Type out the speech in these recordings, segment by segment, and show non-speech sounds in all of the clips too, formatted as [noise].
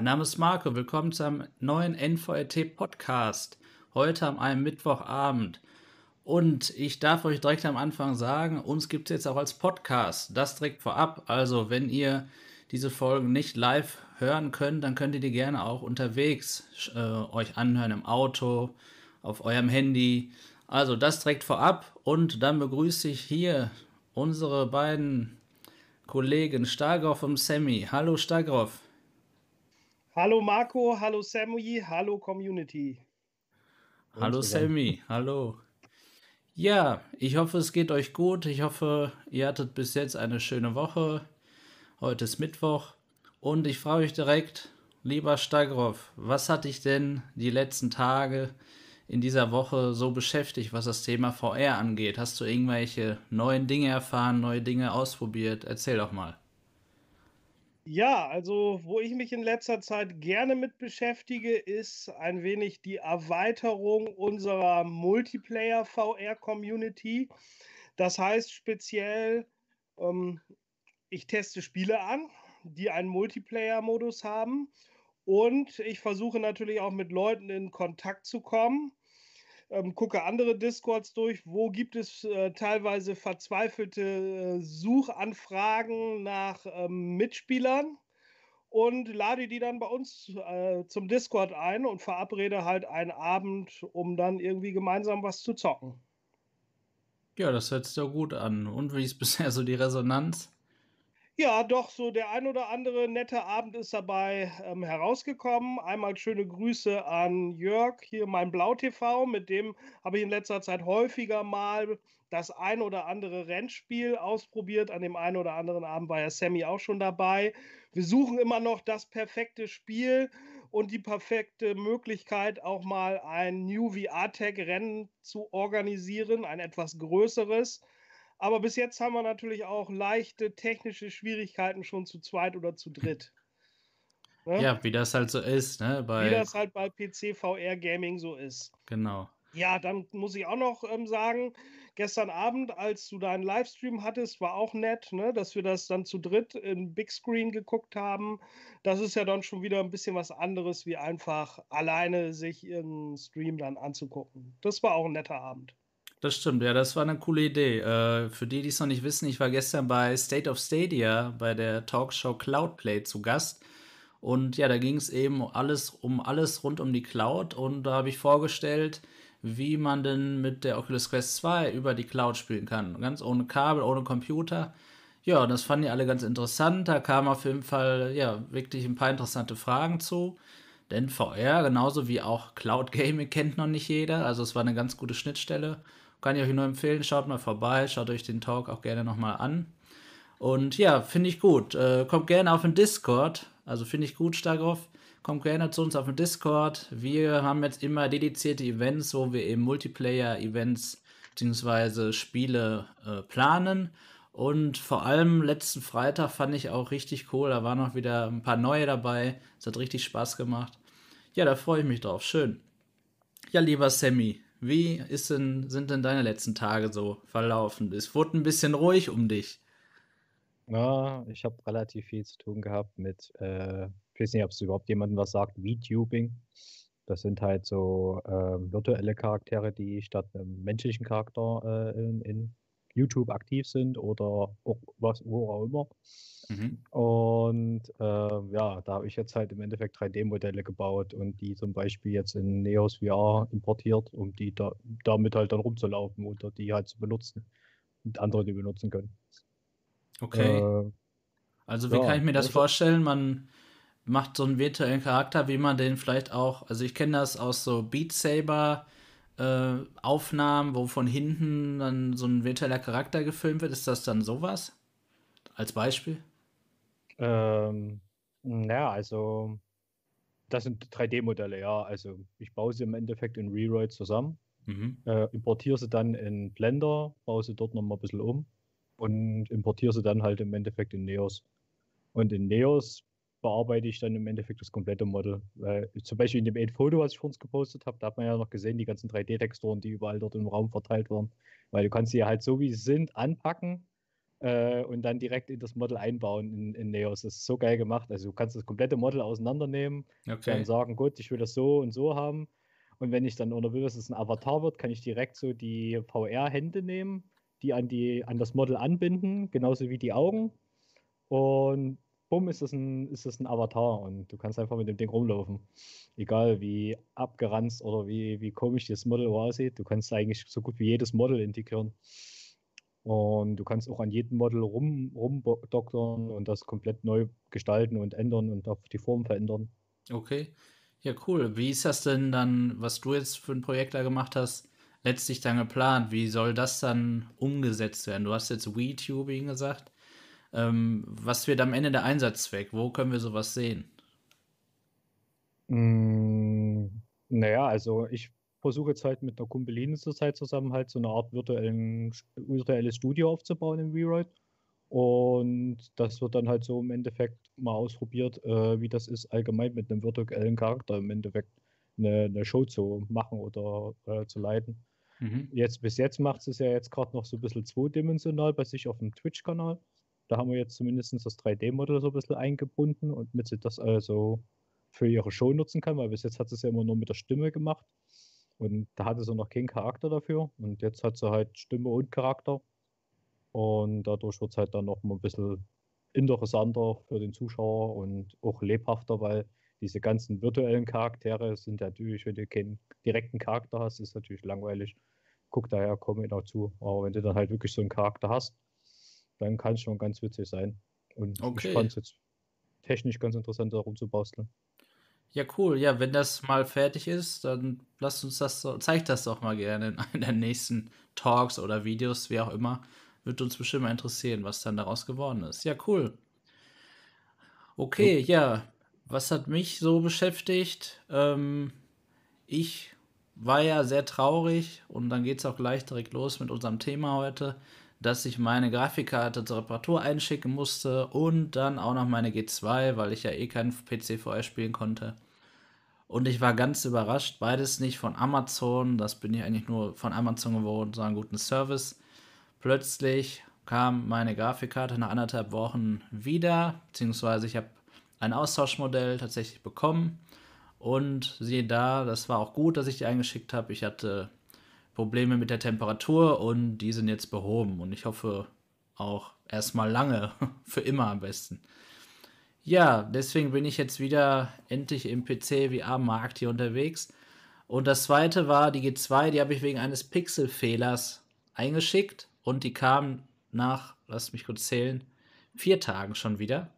Mein Name ist Marco, willkommen zum neuen NVRT Podcast. Heute am einem Mittwochabend. Und ich darf euch direkt am Anfang sagen, uns gibt es jetzt auch als Podcast. Das direkt vorab. Also, wenn ihr diese Folgen nicht live hören könnt, dann könnt ihr die gerne auch unterwegs äh, euch anhören im Auto, auf eurem Handy. Also das direkt vorab und dann begrüße ich hier unsere beiden Kollegen Stagroff und Sammy. Hallo Stagroff. Hallo Marco, hallo Sammy, hallo Community. Hallo Sammy, hallo. Ja, ich hoffe, es geht euch gut. Ich hoffe, ihr hattet bis jetzt eine schöne Woche. Heute ist Mittwoch. Und ich frage euch direkt, lieber Stagroff, was hat dich denn die letzten Tage in dieser Woche so beschäftigt, was das Thema VR angeht? Hast du irgendwelche neuen Dinge erfahren, neue Dinge ausprobiert? Erzähl doch mal. Ja, also wo ich mich in letzter Zeit gerne mit beschäftige, ist ein wenig die Erweiterung unserer Multiplayer-VR-Community. Das heißt speziell, ähm, ich teste Spiele an, die einen Multiplayer-Modus haben und ich versuche natürlich auch mit Leuten in Kontakt zu kommen ähm, gucke andere Discords durch, wo gibt es äh, teilweise verzweifelte äh, Suchanfragen nach ähm, Mitspielern und lade die dann bei uns äh, zum Discord ein und verabrede halt einen Abend, um dann irgendwie gemeinsam was zu zocken. Ja, das hört sich doch gut an. Und wie ist [laughs] bisher so die Resonanz? Ja, doch, so der ein oder andere nette Abend ist dabei ähm, herausgekommen. Einmal schöne Grüße an Jörg, hier mein Blau TV, mit dem habe ich in letzter Zeit häufiger mal das ein oder andere Rennspiel ausprobiert. An dem einen oder anderen Abend war ja Sammy auch schon dabei. Wir suchen immer noch das perfekte Spiel und die perfekte Möglichkeit, auch mal ein New VR-Tag-Rennen zu organisieren, ein etwas größeres. Aber bis jetzt haben wir natürlich auch leichte technische Schwierigkeiten schon zu zweit oder zu dritt. Ne? Ja, wie das halt so ist, ne? Bei... Wie das halt bei PC VR Gaming so ist. Genau. Ja, dann muss ich auch noch ähm, sagen, gestern Abend, als du deinen Livestream hattest, war auch nett, ne, dass wir das dann zu dritt in Big Screen geguckt haben. Das ist ja dann schon wieder ein bisschen was anderes, wie einfach alleine sich ihren Stream dann anzugucken. Das war auch ein netter Abend. Das stimmt, ja, das war eine coole Idee. Äh, für die, die es noch nicht wissen, ich war gestern bei State of Stadia bei der Talkshow Cloudplay zu Gast. Und ja, da ging es eben alles um alles rund um die Cloud. Und da habe ich vorgestellt, wie man denn mit der Oculus Quest 2 über die Cloud spielen kann. Ganz ohne Kabel, ohne Computer. Ja, das fanden die alle ganz interessant. Da kamen auf jeden Fall ja wirklich ein paar interessante Fragen zu. Denn VR, genauso wie auch Cloud Gaming, kennt noch nicht jeder. Also es war eine ganz gute Schnittstelle. Kann ich euch nur empfehlen, schaut mal vorbei, schaut euch den Talk auch gerne nochmal an. Und ja, finde ich gut. Äh, kommt gerne auf den Discord. Also finde ich gut, Stagroff. Kommt gerne zu uns auf den Discord. Wir haben jetzt immer dedizierte Events, wo wir eben Multiplayer-Events bzw. Spiele äh, planen. Und vor allem letzten Freitag fand ich auch richtig cool. Da waren noch wieder ein paar neue dabei. Es hat richtig Spaß gemacht. Ja, da freue ich mich drauf. Schön. Ja, lieber Sammy, wie ist denn, sind denn deine letzten Tage so verlaufen? Es wurde ein bisschen ruhig um dich. Ja, ich habe relativ viel zu tun gehabt mit, äh, ich weiß nicht, ob es überhaupt jemandem was sagt, VTubing. Das sind halt so äh, virtuelle Charaktere, die statt einem menschlichen Charakter äh, in, in YouTube aktiv sind oder auch was, wo auch immer. Mhm. Und äh, ja, da habe ich jetzt halt im Endeffekt 3D-Modelle gebaut und die zum Beispiel jetzt in Neos VR importiert, um die da, damit halt dann rumzulaufen oder die halt zu benutzen und andere die benutzen können. Okay. Äh, also wie ja, kann ich mir das vorstellen? Man macht so einen virtuellen Charakter, wie man den vielleicht auch, also ich kenne das aus so Beat Saber äh, Aufnahmen, wo von hinten dann so ein virtueller Charakter gefilmt wird. Ist das dann sowas? Als Beispiel? Ähm, naja, also das sind 3D-Modelle, ja. Also ich baue sie im Endeffekt in Reroid zusammen, mhm. äh, importiere sie dann in Blender, baue sie dort nochmal ein bisschen um und importiere sie dann halt im Endeffekt in Neos. Und in Neos bearbeite ich dann im Endeffekt das komplette Model. Weil, zum Beispiel in dem Aid-Foto, was ich vor uns gepostet habe, da hat man ja noch gesehen, die ganzen 3D-Texturen, die überall dort im Raum verteilt waren. Weil du kannst sie ja halt so, wie sie sind, anpacken äh, und dann direkt in das Model einbauen in, in Neos. Das ist so geil gemacht. Also du kannst das komplette Model auseinandernehmen, Okay. dann sagen, gut, ich will das so und so haben. Und wenn ich dann oder will, dass es ein Avatar wird, kann ich direkt so die VR-Hände nehmen, die an, die an das Model anbinden, genauso wie die Augen. Und bumm, ist das ein, ist das ein Avatar und du kannst einfach mit dem Ding rumlaufen. Egal wie abgeranzt oder wie, wie komisch das Model aussieht, du kannst eigentlich so gut wie jedes Model integrieren. Und du kannst auch an jedem Model rum, rumdoktern und das komplett neu gestalten und ändern und auch die Form verändern. Okay. Ja, cool. Wie ist das denn dann, was du jetzt für ein Projekt da gemacht hast, letztlich dann geplant? Wie soll das dann umgesetzt werden? Du hast jetzt WeTubing gesagt. Ähm, was wird am Ende der Einsatzzweck? Wo können wir sowas sehen? Mm, naja, also ich versuche jetzt halt mit einer Kumpeline zurzeit zusammen halt so eine Art virtuellen, virtuelles Studio aufzubauen im WeRide. Und das wird dann halt so im Endeffekt mal ausprobiert, äh, wie das ist, allgemein mit einem virtuellen Charakter im Endeffekt eine, eine Show zu machen oder äh, zu leiten. Mhm. Jetzt, bis jetzt macht es ja jetzt gerade noch so ein bisschen zweidimensional bei sich auf dem Twitch-Kanal. Da haben wir jetzt zumindest das 3D-Modell so ein bisschen eingebunden und mit sie das also für ihre Show nutzen kann, weil bis jetzt hat sie es ja immer nur mit der Stimme gemacht. Und da hatte sie noch keinen Charakter dafür. Und jetzt hat sie halt Stimme und Charakter. Und dadurch wird es halt dann noch mal ein bisschen interessanter für den Zuschauer und auch lebhafter, weil diese ganzen virtuellen Charaktere sind natürlich, wenn du keinen direkten Charakter hast, ist natürlich langweilig. Guck daher, komme ich zu. Aber wenn du dann halt wirklich so einen Charakter hast, dann kann es schon ganz witzig sein. Und Okay. ich fand es jetzt technisch ganz interessant, darum zu basteln. Ja, cool. Ja, wenn das mal fertig ist, dann lasst uns das so, zeigt das doch mal gerne in [laughs] einer der nächsten Talks oder Videos, wie auch immer. Wird uns bestimmt mal interessieren, was dann daraus geworden ist. Ja, cool. Okay, ja. Was hat mich so beschäftigt? Ähm, ich war ja sehr traurig und dann geht es auch gleich direkt los mit unserem Thema heute, dass ich meine Grafikkarte zur Reparatur einschicken musste und dann auch noch meine G2, weil ich ja eh keinen PC vorher spielen konnte. Und ich war ganz überrascht, beides nicht von Amazon, das bin ich eigentlich nur von Amazon gewohnt, so einen guten Service. Plötzlich kam meine Grafikkarte nach anderthalb Wochen wieder, beziehungsweise ich habe ein Austauschmodell tatsächlich bekommen. Und siehe da, das war auch gut, dass ich die eingeschickt habe. Ich hatte Probleme mit der Temperatur und die sind jetzt behoben. Und ich hoffe auch erstmal lange, [laughs] für immer am besten. Ja, deswegen bin ich jetzt wieder endlich im PC-VR-Markt hier unterwegs. Und das zweite war die G2, die habe ich wegen eines Pixelfehlers eingeschickt und die kam nach, lass mich kurz zählen, vier Tagen schon wieder.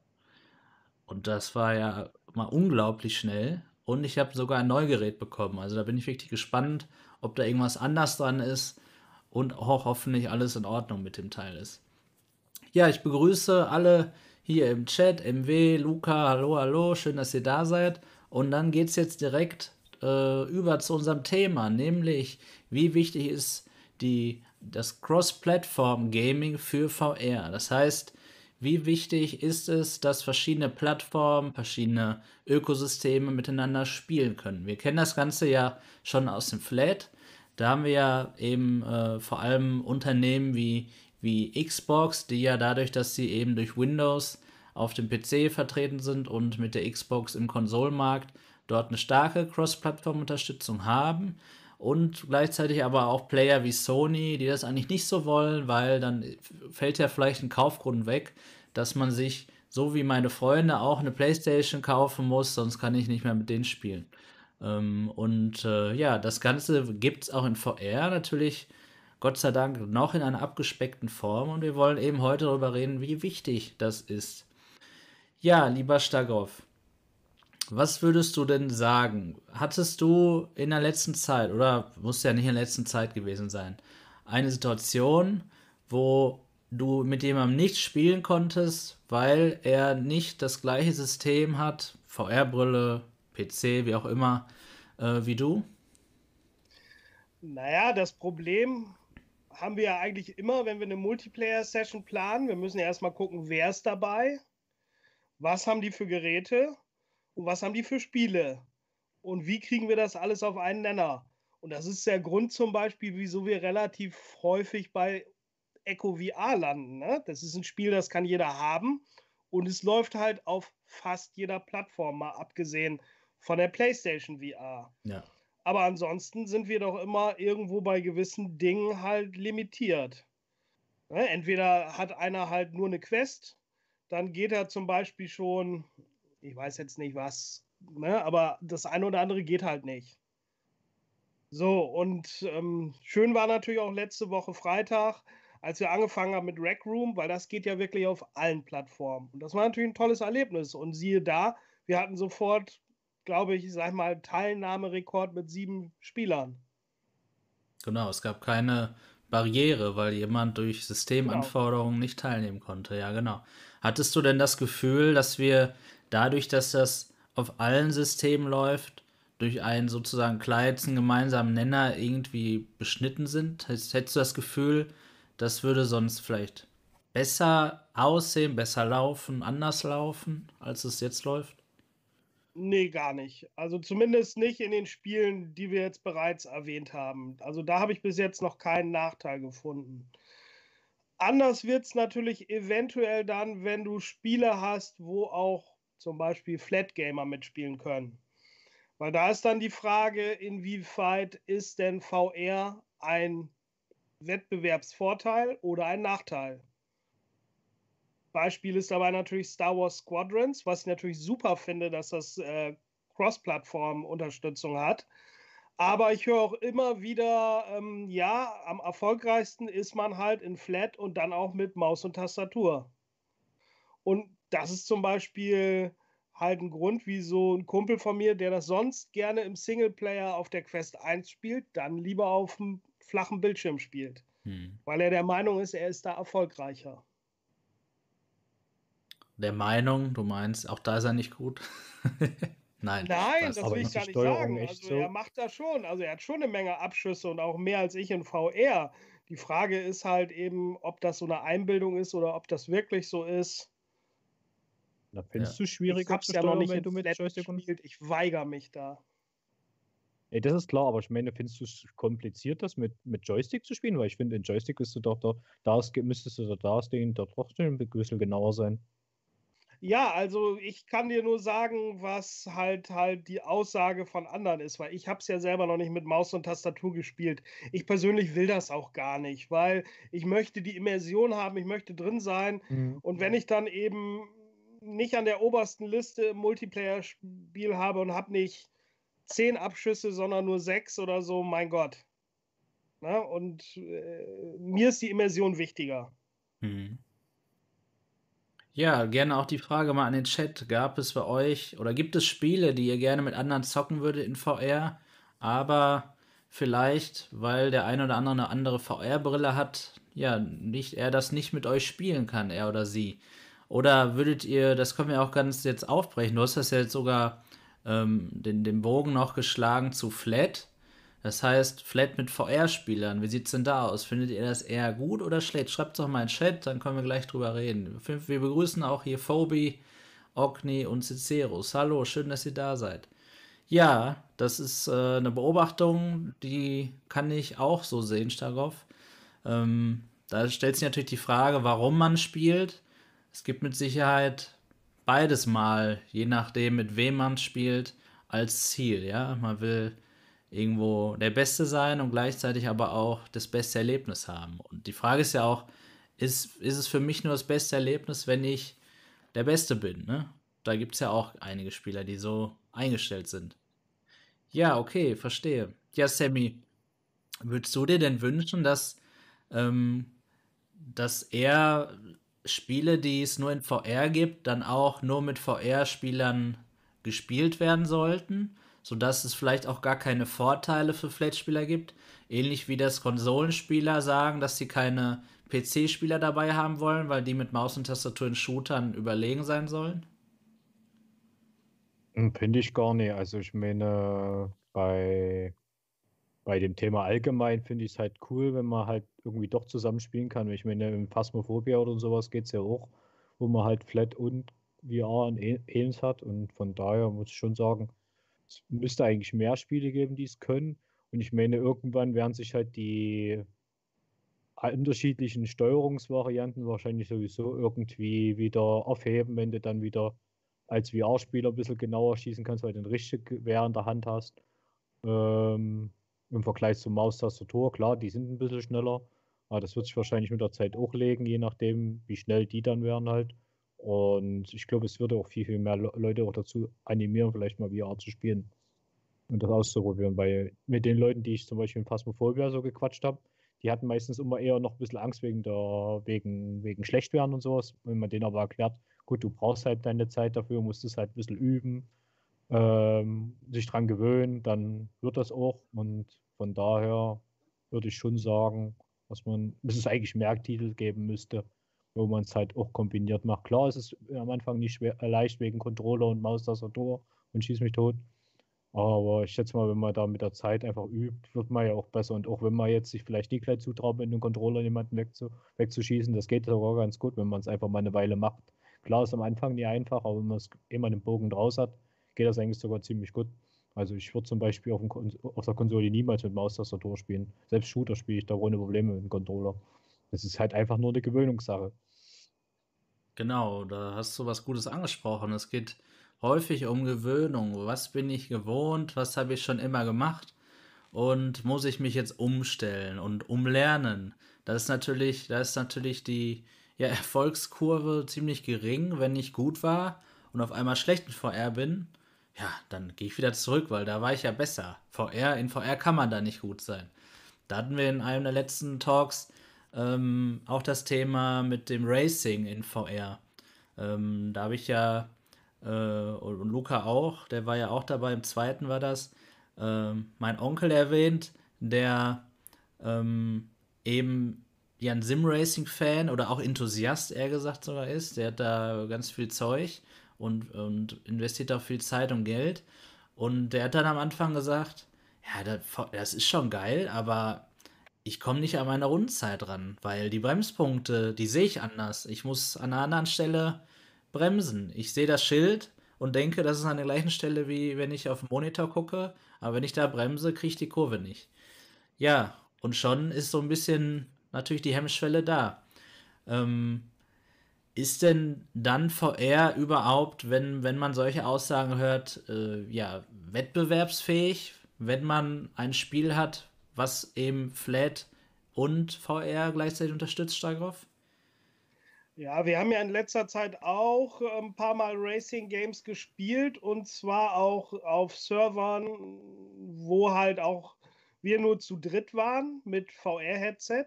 Und das war ja mal unglaublich schnell. Und ich habe sogar ein Neugerät bekommen. Also da bin ich wirklich gespannt, ob da irgendwas anders dran ist und auch hoffentlich alles in Ordnung mit dem Teil ist. Ja, ich begrüße alle hier im Chat, MW, Luca, hallo, hallo, schön, dass ihr da seid. Und dann geht es jetzt direkt äh, über zu unserem Thema, nämlich wie wichtig ist die, das Cross-Platform-Gaming für VR. Das heißt, wie wichtig ist es, dass verschiedene Plattformen, verschiedene Ökosysteme miteinander spielen können. Wir kennen das Ganze ja schon aus dem Flat. Da haben wir ja eben äh, vor allem Unternehmen wie, wie Xbox, die ja dadurch, dass sie eben durch Windows auf dem PC vertreten sind und mit der Xbox im Konsolenmarkt dort eine starke Cross-Plattform-Unterstützung haben und gleichzeitig aber auch Player wie Sony, die das eigentlich nicht so wollen, weil dann fällt ja vielleicht ein Kaufgrund weg, dass man sich, so wie meine Freunde, auch eine Playstation kaufen muss, sonst kann ich nicht mehr mit denen spielen. Ähm, und äh, ja, das Ganze gibt es auch in VR natürlich, Gott sei Dank, noch in einer abgespeckten Form und wir wollen eben heute darüber reden, wie wichtig das ist. Ja, lieber Stagow, was würdest du denn sagen? Hattest du in der letzten Zeit, oder muss ja nicht in der letzten Zeit gewesen sein, eine Situation, wo du mit jemandem nicht spielen konntest, weil er nicht das gleiche System hat, VR-Brille, PC, wie auch immer, äh, wie du? Naja, das Problem haben wir ja eigentlich immer, wenn wir eine Multiplayer-Session planen. Wir müssen ja erstmal gucken, wer ist dabei, was haben die für Geräte und was haben die für Spiele und wie kriegen wir das alles auf einen Nenner. Und das ist der Grund zum Beispiel, wieso wir relativ häufig bei Echo VR landen. Ne? Das ist ein Spiel, das kann jeder haben und es läuft halt auf fast jeder Plattform, mal abgesehen von der PlayStation VR. Ja. Aber ansonsten sind wir doch immer irgendwo bei gewissen Dingen halt limitiert. Ne? Entweder hat einer halt nur eine Quest, dann geht er zum Beispiel schon, ich weiß jetzt nicht was, ne? aber das eine oder andere geht halt nicht. So, und ähm, schön war natürlich auch letzte Woche Freitag, als wir angefangen haben mit Rec Room, weil das geht ja wirklich auf allen Plattformen. Und das war natürlich ein tolles Erlebnis. Und siehe da, wir hatten sofort, glaube ich, sag mal, Teilnahmerekord mit sieben Spielern. Genau, es gab keine Barriere, weil jemand durch Systemanforderungen genau. nicht teilnehmen konnte. Ja, genau. Hattest du denn das Gefühl, dass wir dadurch, dass das auf allen Systemen läuft, durch einen sozusagen kleinsten gemeinsamen Nenner irgendwie beschnitten sind? Hättest du das Gefühl, das würde sonst vielleicht besser aussehen, besser laufen, anders laufen, als es jetzt läuft? Nee, gar nicht. Also zumindest nicht in den Spielen, die wir jetzt bereits erwähnt haben. Also da habe ich bis jetzt noch keinen Nachteil gefunden. Anders wird es natürlich eventuell dann, wenn du Spiele hast, wo auch zum Beispiel Flat Gamer mitspielen können. Weil da ist dann die Frage, inwieweit ist denn VR ein Wettbewerbsvorteil oder ein Nachteil? Beispiel ist dabei natürlich Star Wars Squadrons, was ich natürlich super finde, dass das äh, Cross-Plattform-Unterstützung hat. Aber ich höre auch immer wieder, ähm, ja, am erfolgreichsten ist man halt in Flat und dann auch mit Maus und Tastatur. Und das ist zum Beispiel halt ein Grund, wie so ein Kumpel von mir, der das sonst gerne im Singleplayer auf der Quest 1 spielt, dann lieber auf dem flachen Bildschirm spielt. Hm. Weil er der Meinung ist, er ist da erfolgreicher. Der Meinung, du meinst, auch da ist er nicht gut? [laughs] Nein. Nein, das, das will ich gar nicht sagen. Also so? er macht da schon, also er hat schon eine Menge Abschüsse und auch mehr als ich in VR. Die Frage ist halt eben, ob das so eine Einbildung ist oder ob das wirklich so ist. Da findest ja. du schwierig, ich hab's ja noch nicht wenn du mit Joystick gespielt. Ich weigere mich da. Ey, das ist klar, aber ich meine, findest du es kompliziert, das mit, mit Joystick zu spielen? Weil ich finde, in Joystick bist du doch da, da ist, müsstest du da stehen, da trotzdem ein bisschen genauer sein. Ja, also ich kann dir nur sagen, was halt halt die Aussage von anderen ist, weil ich habe es ja selber noch nicht mit Maus und Tastatur gespielt. Ich persönlich will das auch gar nicht, weil ich möchte die Immersion haben, ich möchte drin sein. Mhm. Und wenn ich dann eben nicht an der obersten Liste im Multiplayer-Spiel habe und habe nicht zehn Abschüsse, sondern nur sechs oder so, mein Gott. Na, und äh, mir ist die Immersion wichtiger. Mhm. Ja, gerne auch die Frage mal an den Chat. Gab es bei euch oder gibt es Spiele, die ihr gerne mit anderen zocken würdet in VR, aber vielleicht, weil der eine oder andere eine andere VR-Brille hat, ja, nicht, er das nicht mit euch spielen kann, er oder sie. Oder würdet ihr, das können wir auch ganz jetzt aufbrechen, du hast das ja jetzt sogar ähm, den, den Bogen noch geschlagen zu Flat. Das heißt, Flat mit VR-Spielern, wie sieht es denn da aus? Findet ihr das eher gut oder schlecht? Schreibt es doch mal in den Chat, dann können wir gleich drüber reden. Wir begrüßen auch hier Phobi, Ogni und Ciceros. Hallo, schön, dass ihr da seid. Ja, das ist äh, eine Beobachtung, die kann ich auch so sehen, Starov. Ähm, da stellt sich natürlich die Frage, warum man spielt. Es gibt mit Sicherheit beides mal, je nachdem, mit wem man spielt, als Ziel. Ja, man will irgendwo der Beste sein und gleichzeitig aber auch das beste Erlebnis haben. Und die Frage ist ja auch, ist, ist es für mich nur das beste Erlebnis, wenn ich der Beste bin? Ne? Da gibt es ja auch einige Spieler, die so eingestellt sind. Ja, okay, verstehe. Ja, Sammy, würdest du dir denn wünschen, dass, ähm, dass er Spiele, die es nur in VR gibt, dann auch nur mit VR-Spielern gespielt werden sollten, sodass es vielleicht auch gar keine Vorteile für Flat-Spieler gibt. Ähnlich wie das Konsolenspieler sagen, dass sie keine PC-Spieler dabei haben wollen, weil die mit Maus und Tastatur in Shootern überlegen sein sollen? Hm, finde ich gar nicht. Also ich meine, bei bei dem Thema allgemein finde ich es halt cool, wenn man halt irgendwie doch zusammenspielen kann. Ich meine, im Phasmophobia oder sowas geht es ja auch, wo man halt Flat und VR und Aliens hat. Und von daher muss ich schon sagen, es müsste eigentlich mehr Spiele geben, die es können. Und ich meine, irgendwann werden sich halt die unterschiedlichen Steuerungsvarianten wahrscheinlich sowieso irgendwie wieder aufheben, wenn du dann wieder als VR-Spieler ein bisschen genauer schießen kannst, weil du ein richtiges Gewehr in der Hand hast. Ähm, Im Vergleich zum Maustastatur, klar, die sind ein bisschen schneller, aber das wird sich wahrscheinlich mit der Zeit auch legen, je nachdem, wie schnell die dann werden halt. Und ich glaube, es würde auch viel, viel mehr Leute auch dazu animieren, vielleicht mal VR zu spielen und das auszuprobieren, weil mit den Leuten, die ich zum Beispiel in Phasmophobia so gequatscht habe, die hatten meistens immer eher noch ein bisschen Angst wegen der, wegen, wegen Schlechtwerden und sowas. Wenn man denen aber erklärt, gut, du brauchst halt deine Zeit dafür, musst es halt ein bisschen üben, ähm, sich dran gewöhnen, dann wird das auch. Und von daher würde ich schon sagen, dass man, dass es eigentlich Merktitel geben müsste, wo man es halt auch kombiniert macht. Klar, es ist am Anfang nicht schwer, leicht wegen Controller und Maustastatur und schieß mich tot. Aber ich schätze mal, wenn man da mit der Zeit einfach übt, wird man ja auch besser. Und auch wenn man jetzt sich vielleicht nicht gleich zutraut, mit einem Controller jemanden wegzu wegzuschießen, das geht sogar ganz gut, wenn man es einfach mal eine Weile macht. Klar ist am Anfang nie einfach, aber wenn man es immer den Bogen draus hat, geht das eigentlich sogar ziemlich gut. Also ich würde zum Beispiel auf, auf, der Konsole niemals mit Maustastatur spielen. Selbst Shooter spiele ich da ohne Probleme mit dem Controller. Das ist halt einfach nur eine Gewöhnungssache. Genau, da hast du was Gutes angesprochen. Es geht häufig um Gewöhnung. Was bin ich gewohnt? Was habe ich schon immer gemacht? Und muss ich mich jetzt umstellen und umlernen? Das ist natürlich, da ist natürlich die ja, Erfolgskurve ziemlich gering, wenn ich gut war und auf einmal schlecht in VR bin. Ja, dann gehe ich wieder zurück, weil da war ich ja besser. VR, in VR kann man da nicht gut sein. Da hatten wir in einem der letzten Talks ähm, auch das Thema mit dem Racing in VR. Ähm, da habe ich ja äh, und Luca auch, der war ja auch dabei, im zweiten war das, äh, mein Onkel erwähnt, der ähm, eben ja ein Sim-Racing-Fan oder auch Enthusiast, eher gesagt sogar ist. Der hat da ganz viel Zeug und, und investiert auch viel Zeit und Geld. Und der hat dann am Anfang gesagt, ja, das ist schon geil, aber ich komme nicht an meine Rundenzeit ran, weil die Bremspunkte, die sehe ich anders. Ich muss an einer anderen Stelle bremsen. Ich sehe das Schild und denke, das ist an der gleichen Stelle, wie wenn ich auf den Monitor gucke. Aber wenn ich da bremse, kriege ich die Kurve nicht. Ja, und schon ist so ein bisschen natürlich die Hemmschwelle da. Ähm, ist denn dann VR überhaupt, wenn, wenn man solche Aussagen hört, äh, ja, wettbewerbsfähig, wenn man ein Spiel hat, was eben Flat und VR gleichzeitig unterstützt, Stagroff? Ja, wir haben ja in letzter Zeit auch ein paar Mal Racing Games gespielt und zwar auch auf Servern, wo halt auch wir nur zu dritt waren mit VR-Headset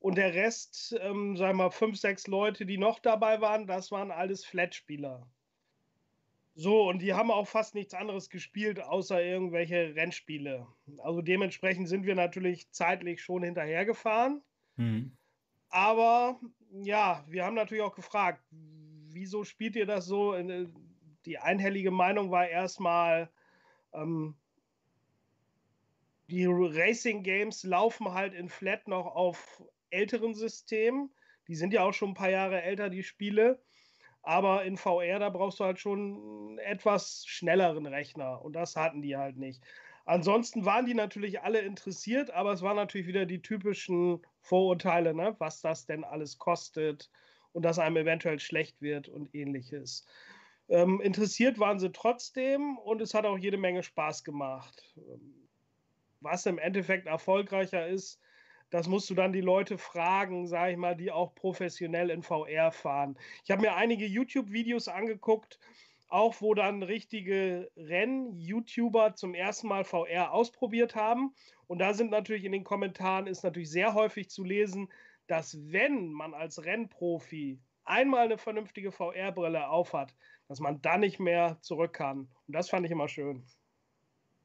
und der Rest, ähm, sagen wir mal, fünf, sechs Leute, die noch dabei waren, das waren alles Flat-Spieler. So, und die haben auch fast nichts anderes gespielt, außer irgendwelche Rennspiele. Also dementsprechend sind wir natürlich zeitlich schon hinterhergefahren. Mhm. Aber ja, wir haben natürlich auch gefragt, wieso spielt ihr das so? Äh, die einhellige Meinung war erstmal, ähm, die Racing Games laufen halt in Flat noch auf älteren Systemen. Die sind ja auch schon ein paar Jahre älter, die Spiele. Aber in VR, da brauchst du halt schon einen etwas schnelleren Rechner. Und das hatten die halt nicht. Ansonsten waren die natürlich alle interessiert, aber es waren natürlich wieder die typischen Vorurteile, ne? was das denn alles kostet und dass einem eventuell schlecht wird und ähnliches. Ähm, interessiert waren sie trotzdem und es hat auch jede Menge Spaß gemacht. Ähm, was im Endeffekt erfolgreicher ist, das musst du dann die Leute fragen, sage ich mal, die auch professionell in VR fahren. Ich habe mir einige YouTube-Videos angeguckt, auch wo dann richtige Renn-YouTuber zum ersten Mal VR ausprobiert haben. Und da sind natürlich in den Kommentaren ist natürlich sehr häufig zu lesen, dass wenn man als Rennprofi einmal eine vernünftige VR-Brille aufhat, dass man dann nicht mehr zurück kann. Und das fand ich immer schön.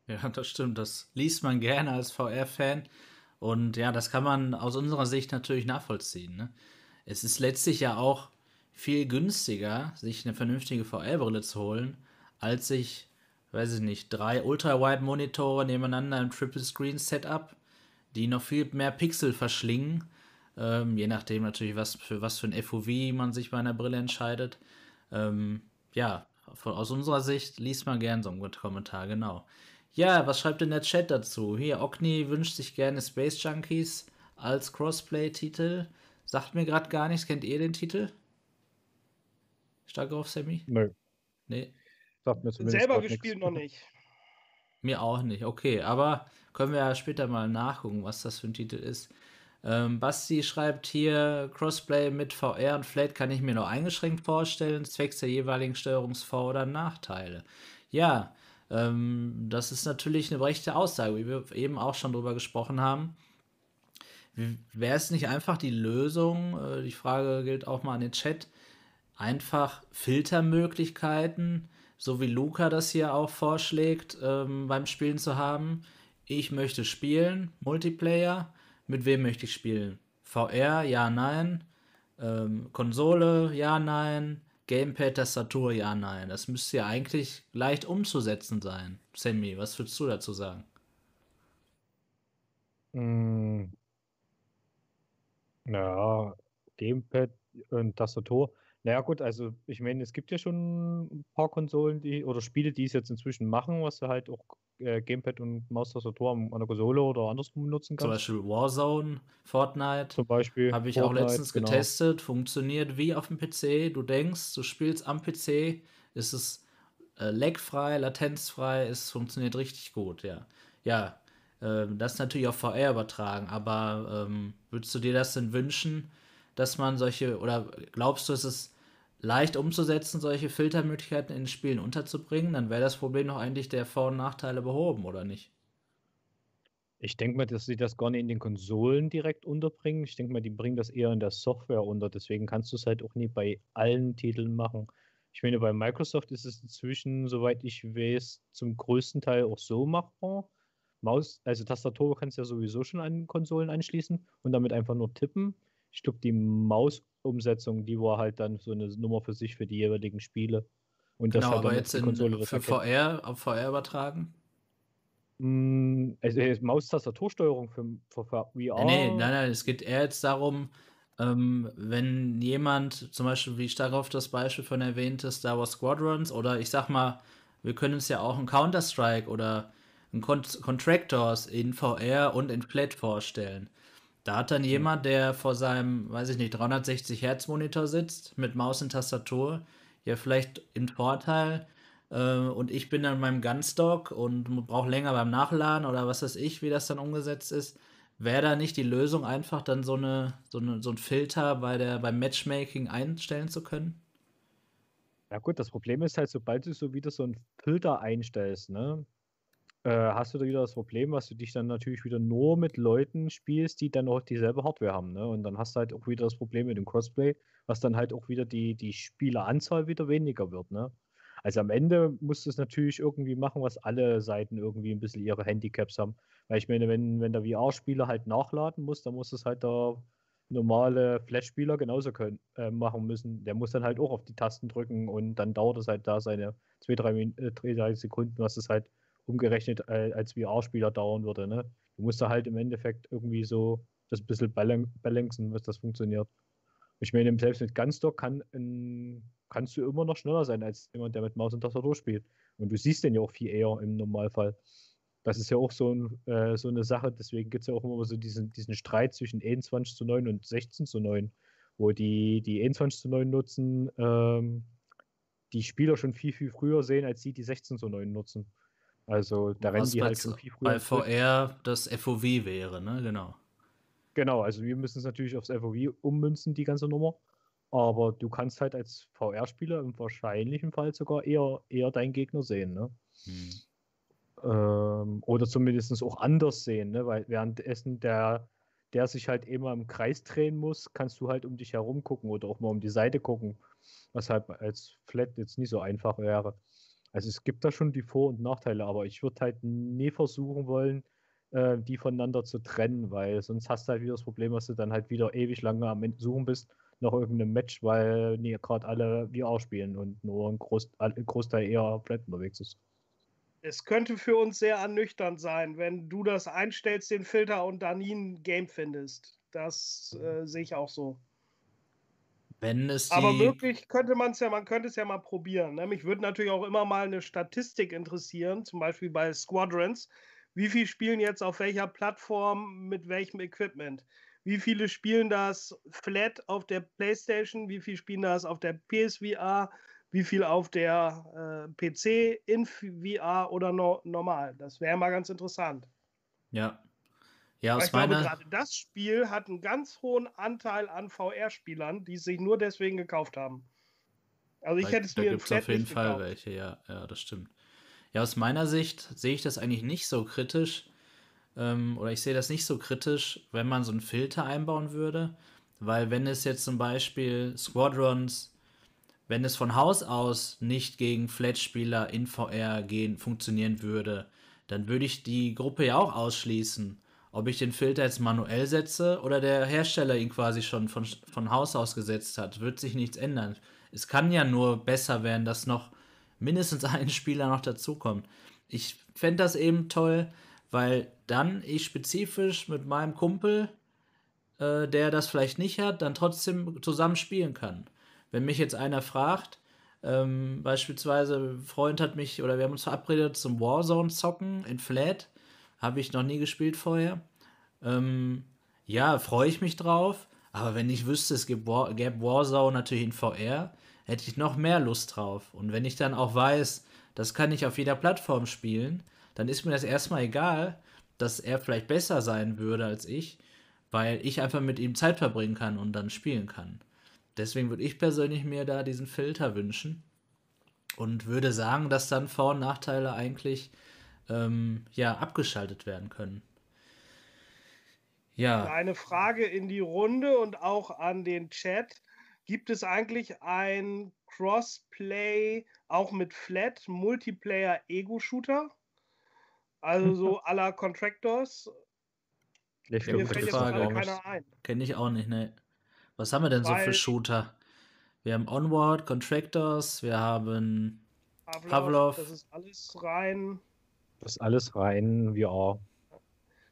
Ja, das stimmt. Das liest man gerne als VR-Fan. Und ja, das kann man aus unserer Sicht natürlich nachvollziehen. Ne? Es ist letztlich ja auch viel günstiger, sich eine vernünftige VR-Brille zu holen, als sich, weiß ich nicht, drei Ultra-Wide-Monitore nebeneinander im Triple-Screen-Setup, die noch viel mehr Pixel verschlingen. Ähm, je nachdem natürlich, was für was für ein FOV man sich bei einer Brille entscheidet. Ähm, ja, von, aus unserer Sicht liest man gern so einen Kommentar, genau. Ja, was schreibt denn der Chat dazu? Hier, Okni wünscht sich gerne Space Junkies als Crossplay-Titel. Sagt mir gerade gar nichts. Kennt ihr den Titel? Stark auf Sammy? Nö. Nee. Sagt mir Selber gespielt noch nicht. Mir auch nicht. Okay, aber können wir ja später mal nachgucken, was das für ein Titel ist. Ähm, Basti schreibt hier, Crossplay mit VR und Flat kann ich mir nur eingeschränkt vorstellen, zwecks der jeweiligen Steuerungsvor- oder Nachteile. Ja, ähm, das ist natürlich eine rechte Aussage, wie wir eben auch schon drüber gesprochen haben. Wäre es nicht einfach die Lösung, äh, die Frage gilt auch mal an den Chat, einfach Filtermöglichkeiten, so wie Luca das hier auch vorschlägt, ähm, beim Spielen zu haben. Ich möchte spielen, Multiplayer, mit wem möchte ich spielen? VR, ja, nein. Ähm, Konsole, ja, nein. Gamepad, Tastatur, ja, nein. Das müsste ja eigentlich leicht umzusetzen sein. Sammy, was würdest du dazu sagen? Mm. Ja, Gamepad und Tastatur. Naja, gut, also ich meine, es gibt ja schon ein paar Konsolen, die oder Spiele, die es jetzt inzwischen machen, was du halt auch äh, Gamepad und Maustastatur an der Konsole oder andersrum nutzen Zum Beispiel Warzone, Fortnite. Zum Beispiel. Habe ich auch letztens genau. getestet. Funktioniert wie auf dem PC. Du denkst, du spielst am PC, ist es äh, lagfrei, latenzfrei, es funktioniert richtig gut, ja. Ja, äh, das natürlich auf VR übertragen, aber ähm, würdest du dir das denn wünschen, dass man solche, oder glaubst du, es ist leicht umzusetzen, solche Filtermöglichkeiten in Spielen unterzubringen, dann wäre das Problem doch eigentlich der Vor- und Nachteile behoben, oder nicht? Ich denke mal, dass sie das gar nicht in den Konsolen direkt unterbringen. Ich denke mal, die bringen das eher in der Software unter. Deswegen kannst du es halt auch nie bei allen Titeln machen. Ich meine, bei Microsoft ist es inzwischen, soweit ich weiß, zum größten Teil auch so machbar. Maus, also Tastatur kannst du ja sowieso schon an Konsolen anschließen und damit einfach nur tippen. Ich glaube, die Mausumsetzung, die war halt dann so eine Nummer für sich für die jeweiligen Spiele. Und genau, das halt aber jetzt in, Konsole für VR, auf VR übertragen? Mm, also Maustastatursteuerung für, für VR. Nee, nein, nein, es geht eher jetzt darum, ähm, wenn jemand, zum Beispiel, wie stark auf das Beispiel von erwähnte Star Wars Squadrons oder ich sag mal, wir können uns ja auch ein Counter-Strike oder ein Cont Contractors in VR und in Flat vorstellen. Da hat dann mhm. jemand, der vor seinem, weiß ich nicht, 360 Hertz Monitor sitzt mit Maus und Tastatur, ja vielleicht in Vorteil. Äh, und ich bin dann in meinem Gunstock und brauche länger beim Nachladen oder was weiß ich, wie das dann umgesetzt ist. Wäre da nicht die Lösung, einfach dann so, eine, so, eine, so ein Filter bei der, beim Matchmaking einstellen zu können? Ja gut, das Problem ist halt, sobald du so wieder so einen Filter einstellst, ne, äh, hast du da wieder das Problem, dass du dich dann natürlich wieder nur mit Leuten spielst, die dann auch dieselbe Hardware haben. Ne? Und dann hast du halt auch wieder das Problem mit dem Crossplay, was dann halt auch wieder die, die Spieleranzahl wieder weniger wird. Ne? Also am Ende musst du es natürlich irgendwie machen, was alle Seiten irgendwie ein bisschen ihre Handicaps haben. Weil ich meine, wenn, wenn der VR-Spieler halt nachladen muss, dann muss es halt der normale Flash-Spieler genauso können, äh, machen müssen. Der muss dann halt auch auf die Tasten drücken und dann dauert es halt da seine zwei, drei, äh, drei Sekunden, was es halt umgerechnet als VR-Spieler dauern würde. Ne? Du musst da halt im Endeffekt irgendwie so das ein bisschen balancen, was das funktioniert. Ich meine, selbst mit Gunstock kann in, kannst du immer noch schneller sein als jemand, der mit Maus und Tastatur spielt. Und du siehst den ja auch viel eher im Normalfall. Das ist ja auch so, ein, äh, so eine Sache, deswegen gibt es ja auch immer so diesen, diesen Streit zwischen 21 zu 9 und 16 zu 9, wo die, die 21 zu 9 nutzen, ähm, die Spieler schon viel, viel früher sehen, als die, die 16 zu 9 nutzen. Also da rennen die halt schon viel früher. Bei VR das FOV wäre, ne? Genau. Genau, also wir müssen es natürlich aufs FOV ummünzen, die ganze Nummer. Aber du kannst halt als VR-Spieler im wahrscheinlichen Fall sogar eher, eher deinen Gegner sehen, ne? Hm. Ähm, oder zumindest auch anders sehen, ne? Weil währenddessen der, der sich halt immer im Kreis drehen muss, kannst du halt um dich herum gucken oder auch mal um die Seite gucken. Was halt als Flat jetzt nicht so einfach wäre. Also es gibt da schon die Vor- und Nachteile, aber ich würde halt nie versuchen wollen, äh, die voneinander zu trennen, weil sonst hast du halt wieder das Problem, dass du dann halt wieder ewig lange am Suchen bist nach irgendeinem Match, weil nie gerade alle VR spielen und nur ein, Groß, ein Großteil eher flat unterwegs ist. Es könnte für uns sehr ernüchternd sein, wenn du das einstellst, den Filter, und dann nie ein Game findest. Das äh, sehe ich auch so. Wenn es Aber möglich könnte man es ja, man könnte es ja mal probieren. Ne? Mich würde natürlich auch immer mal eine Statistik interessieren, zum Beispiel bei Squadrons. Wie viel spielen jetzt auf welcher Plattform mit welchem Equipment? wie viele spielen das flat auf der PlayStation, wie viele spielen das auf der PSVR, wie viel auf der äh, PC in VR oder no normal. Das wäre mal ganz interessant. Ja. Ja, aus ich glaube, meiner, gerade das Spiel hat einen ganz hohen Anteil an VR-Spielern, die sich nur deswegen gekauft haben. Also ich da, hätte es da mir in gibt es Flat auf jeden Fall gekauft. welche, ja, ja, das stimmt. Ja, aus meiner Sicht sehe ich das eigentlich nicht so kritisch, ähm, oder ich sehe das nicht so kritisch, wenn man so einen Filter einbauen würde, weil wenn es jetzt zum Beispiel Squadrons, wenn es von Haus aus nicht gegen Flat-Spieler in VR gehen, funktionieren würde, dann würde ich die Gruppe ja auch ausschließen. Ob ich den Filter jetzt manuell setze oder der Hersteller ihn quasi schon von, von Haus aus gesetzt hat, wird sich nichts ändern. Es kann ja nur besser werden, dass noch mindestens [laughs] ein Spieler noch dazukommt. Ich fände das eben toll, weil dann ich spezifisch mit meinem Kumpel, äh, der das vielleicht nicht hat, dann trotzdem zusammen spielen kann. Wenn mich jetzt einer fragt, ähm, beispielsweise ein Freund hat mich oder wir haben uns verabredet zum Warzone zocken in Flat, habe ich noch nie gespielt vorher. Ähm, ja, freue ich mich drauf, aber wenn ich wüsste, es gibt War, gäbe natürlich in VR, hätte ich noch mehr Lust drauf. Und wenn ich dann auch weiß, das kann ich auf jeder Plattform spielen, dann ist mir das erstmal egal, dass er vielleicht besser sein würde als ich, weil ich einfach mit ihm Zeit verbringen kann und dann spielen kann. Deswegen würde ich persönlich mir da diesen Filter wünschen und würde sagen, dass dann Vor- und Nachteile eigentlich ähm, ja abgeschaltet werden können. Ja, Eine Frage in die Runde und auch an den Chat. Gibt es eigentlich ein Crossplay auch mit Flat Multiplayer Ego-Shooter? Also [laughs] so la Contractors? Ich Mir fällt jetzt Frage. keiner ein. kenne ich auch nicht, ne. Was haben wir denn so für Weil- Shooter? Wir haben Onward, Contractors, wir haben Pavlov, Pavlov. Das ist alles rein. Das ist alles rein VR.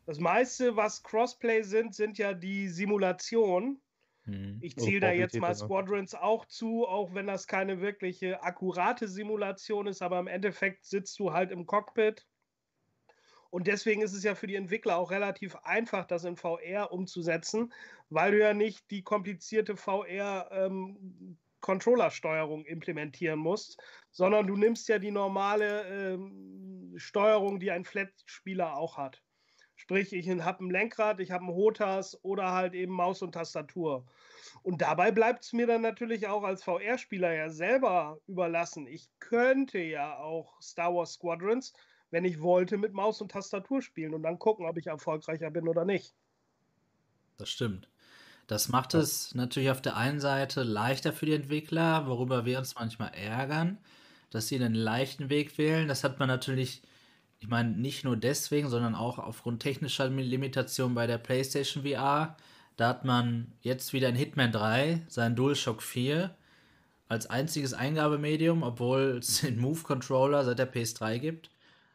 Das meiste, was Crossplay sind, sind ja die Simulationen. hm, Ich Oder zähle da jetzt mal Squadrons auch zu, auch wenn das keine wirkliche akkurate Simulation ist, aber im Endeffekt sitzt du halt im Cockpit. Und deswegen ist es ja für die Entwickler auch relativ einfach, das in VR umzusetzen, weil du ja nicht die komplizierte VR-Controller-Steuerung implementieren musst, sondern du nimmst ja die normale ähm, Steuerung, die ein Flat-Spieler auch hat. Sprich, ich habe ein Lenkrad, ich habe einen HOTAS oder halt eben Maus und Tastatur. Und dabei bleibt es mir dann natürlich auch als VR-Spieler ja selber überlassen. Ich könnte ja auch Star Wars Squadrons, wenn ich wollte, mit Maus und Tastatur spielen und dann gucken, ob ich erfolgreicher bin oder nicht. das stimmt. Das macht es natürlich auf der einen Seite leichter für die Entwickler, worüber wir uns manchmal ärgern, dass sie einen leichten Weg wählen. Das hat man natürlich, ich meine, nicht nur deswegen, sondern auch aufgrund technischer Limitationen bei der PlayStation VR. Da hat man jetzt wieder in Hitman 3 seinen DualShock 4 als einziges Eingabemedium, obwohl es [laughs] den Move-Controller seit der PS3 gibt.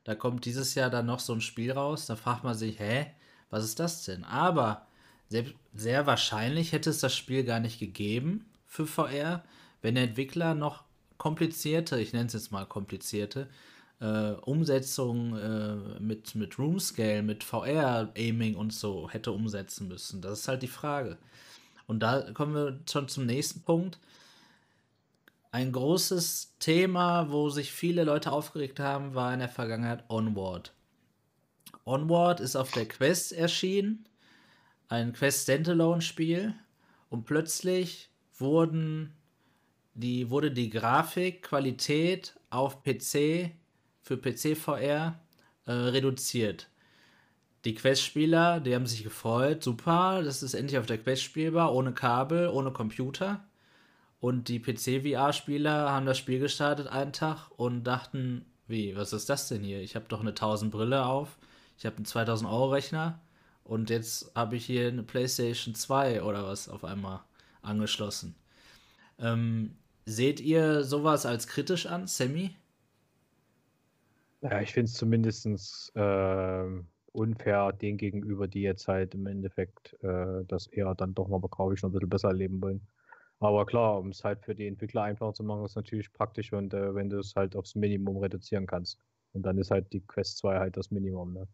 Da kommt dieses Jahr dann noch so ein Spiel raus. Da fragt man sich, hä, was ist das denn? Aber sehr, sehr wahrscheinlich hätte es das Spiel gar nicht gegeben für VR, wenn der Entwickler noch komplizierte, ich nenne es jetzt mal komplizierte, äh, Umsetzungen äh, mit, mit Room Scale, mit VR-Aiming und so hätte umsetzen müssen. Das ist halt die Frage. Und da kommen wir schon zum nächsten Punkt. Ein großes Thema, wo sich viele Leute aufgeregt haben, war in der Vergangenheit Onward. Onward ist auf der Quest erschienen, ein Quest Standalone-Spiel, und plötzlich wurden die, wurde die Grafikqualität auf PC für PC VR äh, reduziert. Die Quest-Spieler, die haben sich gefreut, super, das ist endlich auf der Quest spielbar, ohne Kabel, ohne Computer. Und die PC-VR-Spieler haben das Spiel gestartet einen Tag und dachten, wie, was ist das denn hier? Ich habe doch eine 1000 Brille auf, ich habe einen 2000 Euro Rechner und jetzt habe ich hier eine PlayStation 2 oder was auf einmal angeschlossen. Ähm, seht ihr sowas als kritisch an, Sammy? Ja, ich finde es zumindest ähm, unfair den gegenüber, die jetzt halt im Endeffekt äh, das eher dann doch mal grafisch noch ein bisschen besser erleben wollen. Aber klar, um es halt für die Entwickler einfacher zu machen, ist natürlich praktisch, und, äh, wenn du es halt aufs Minimum reduzieren kannst. Und dann ist halt die Quest 2 halt das Minimum. Ne?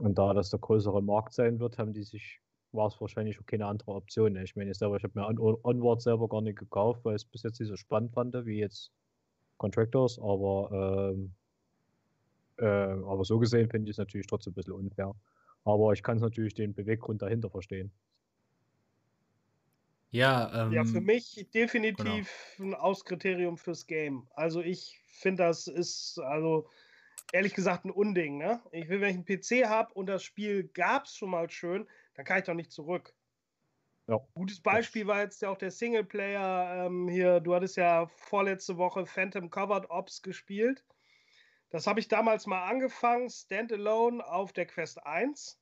Und da das der größere Markt sein wird, haben die sich war es wahrscheinlich auch keine andere Option. Ne? Ich meine, ich selber, ich habe mir On Onward selber gar nicht gekauft, weil ich es bis jetzt nicht so spannend fand, wie jetzt Contractors, aber, ähm, äh, aber so gesehen finde ich es natürlich trotzdem ein bisschen unfair. Aber ich kann es natürlich den Beweggrund dahinter verstehen. Ja, Ja, für ähm, mich genau. definitiv ein Auskriterium fürs Game. Also ich finde, das ist also ehrlich gesagt ein Unding. Ne? Ich will, wenn ich einen PC habe und das Spiel gab es schon mal schön, dann kann ich doch nicht zurück. Ja, Gutes Beispiel war jetzt ja auch der Singleplayer ähm, hier. Du hattest ja vorletzte Woche Phantom Covered Ops gespielt. Das habe ich damals mal angefangen, Standalone auf der Quest 1.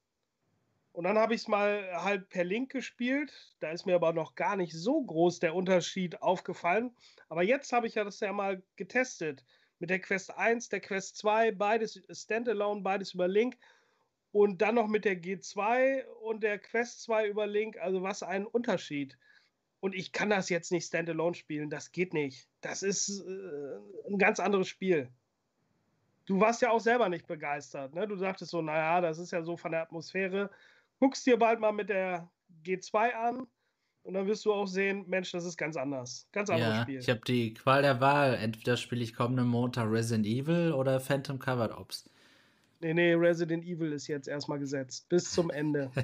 Und dann habe ich es mal halt per Link gespielt. Da ist mir aber noch gar nicht so groß der Unterschied aufgefallen. Aber jetzt habe ich ja das ja mal getestet. Mit der Quest 1, der Quest 2, beides Standalone, beides über Link. Und dann noch mit der G2 und der Quest 2 über Link. Also was ein Unterschied. Und ich kann das jetzt nicht Standalone spielen. Das geht nicht. Das ist äh, ein ganz anderes Spiel. Du warst ja auch selber nicht begeistert. Ne? Du sagtest so, naja, das ist ja so von der Atmosphäre. Guckst dir bald mal mit der G2 an und dann wirst du auch sehen, Mensch, das ist ganz anders. Ganz anderes ja, Spiel. ich habe die Qual der Wahl. Entweder spiele ich kommenden Montag Resident Evil oder Phantom Covered Ops. Nee, nee, Resident Evil ist jetzt erstmal gesetzt. Bis zum Ende. [laughs]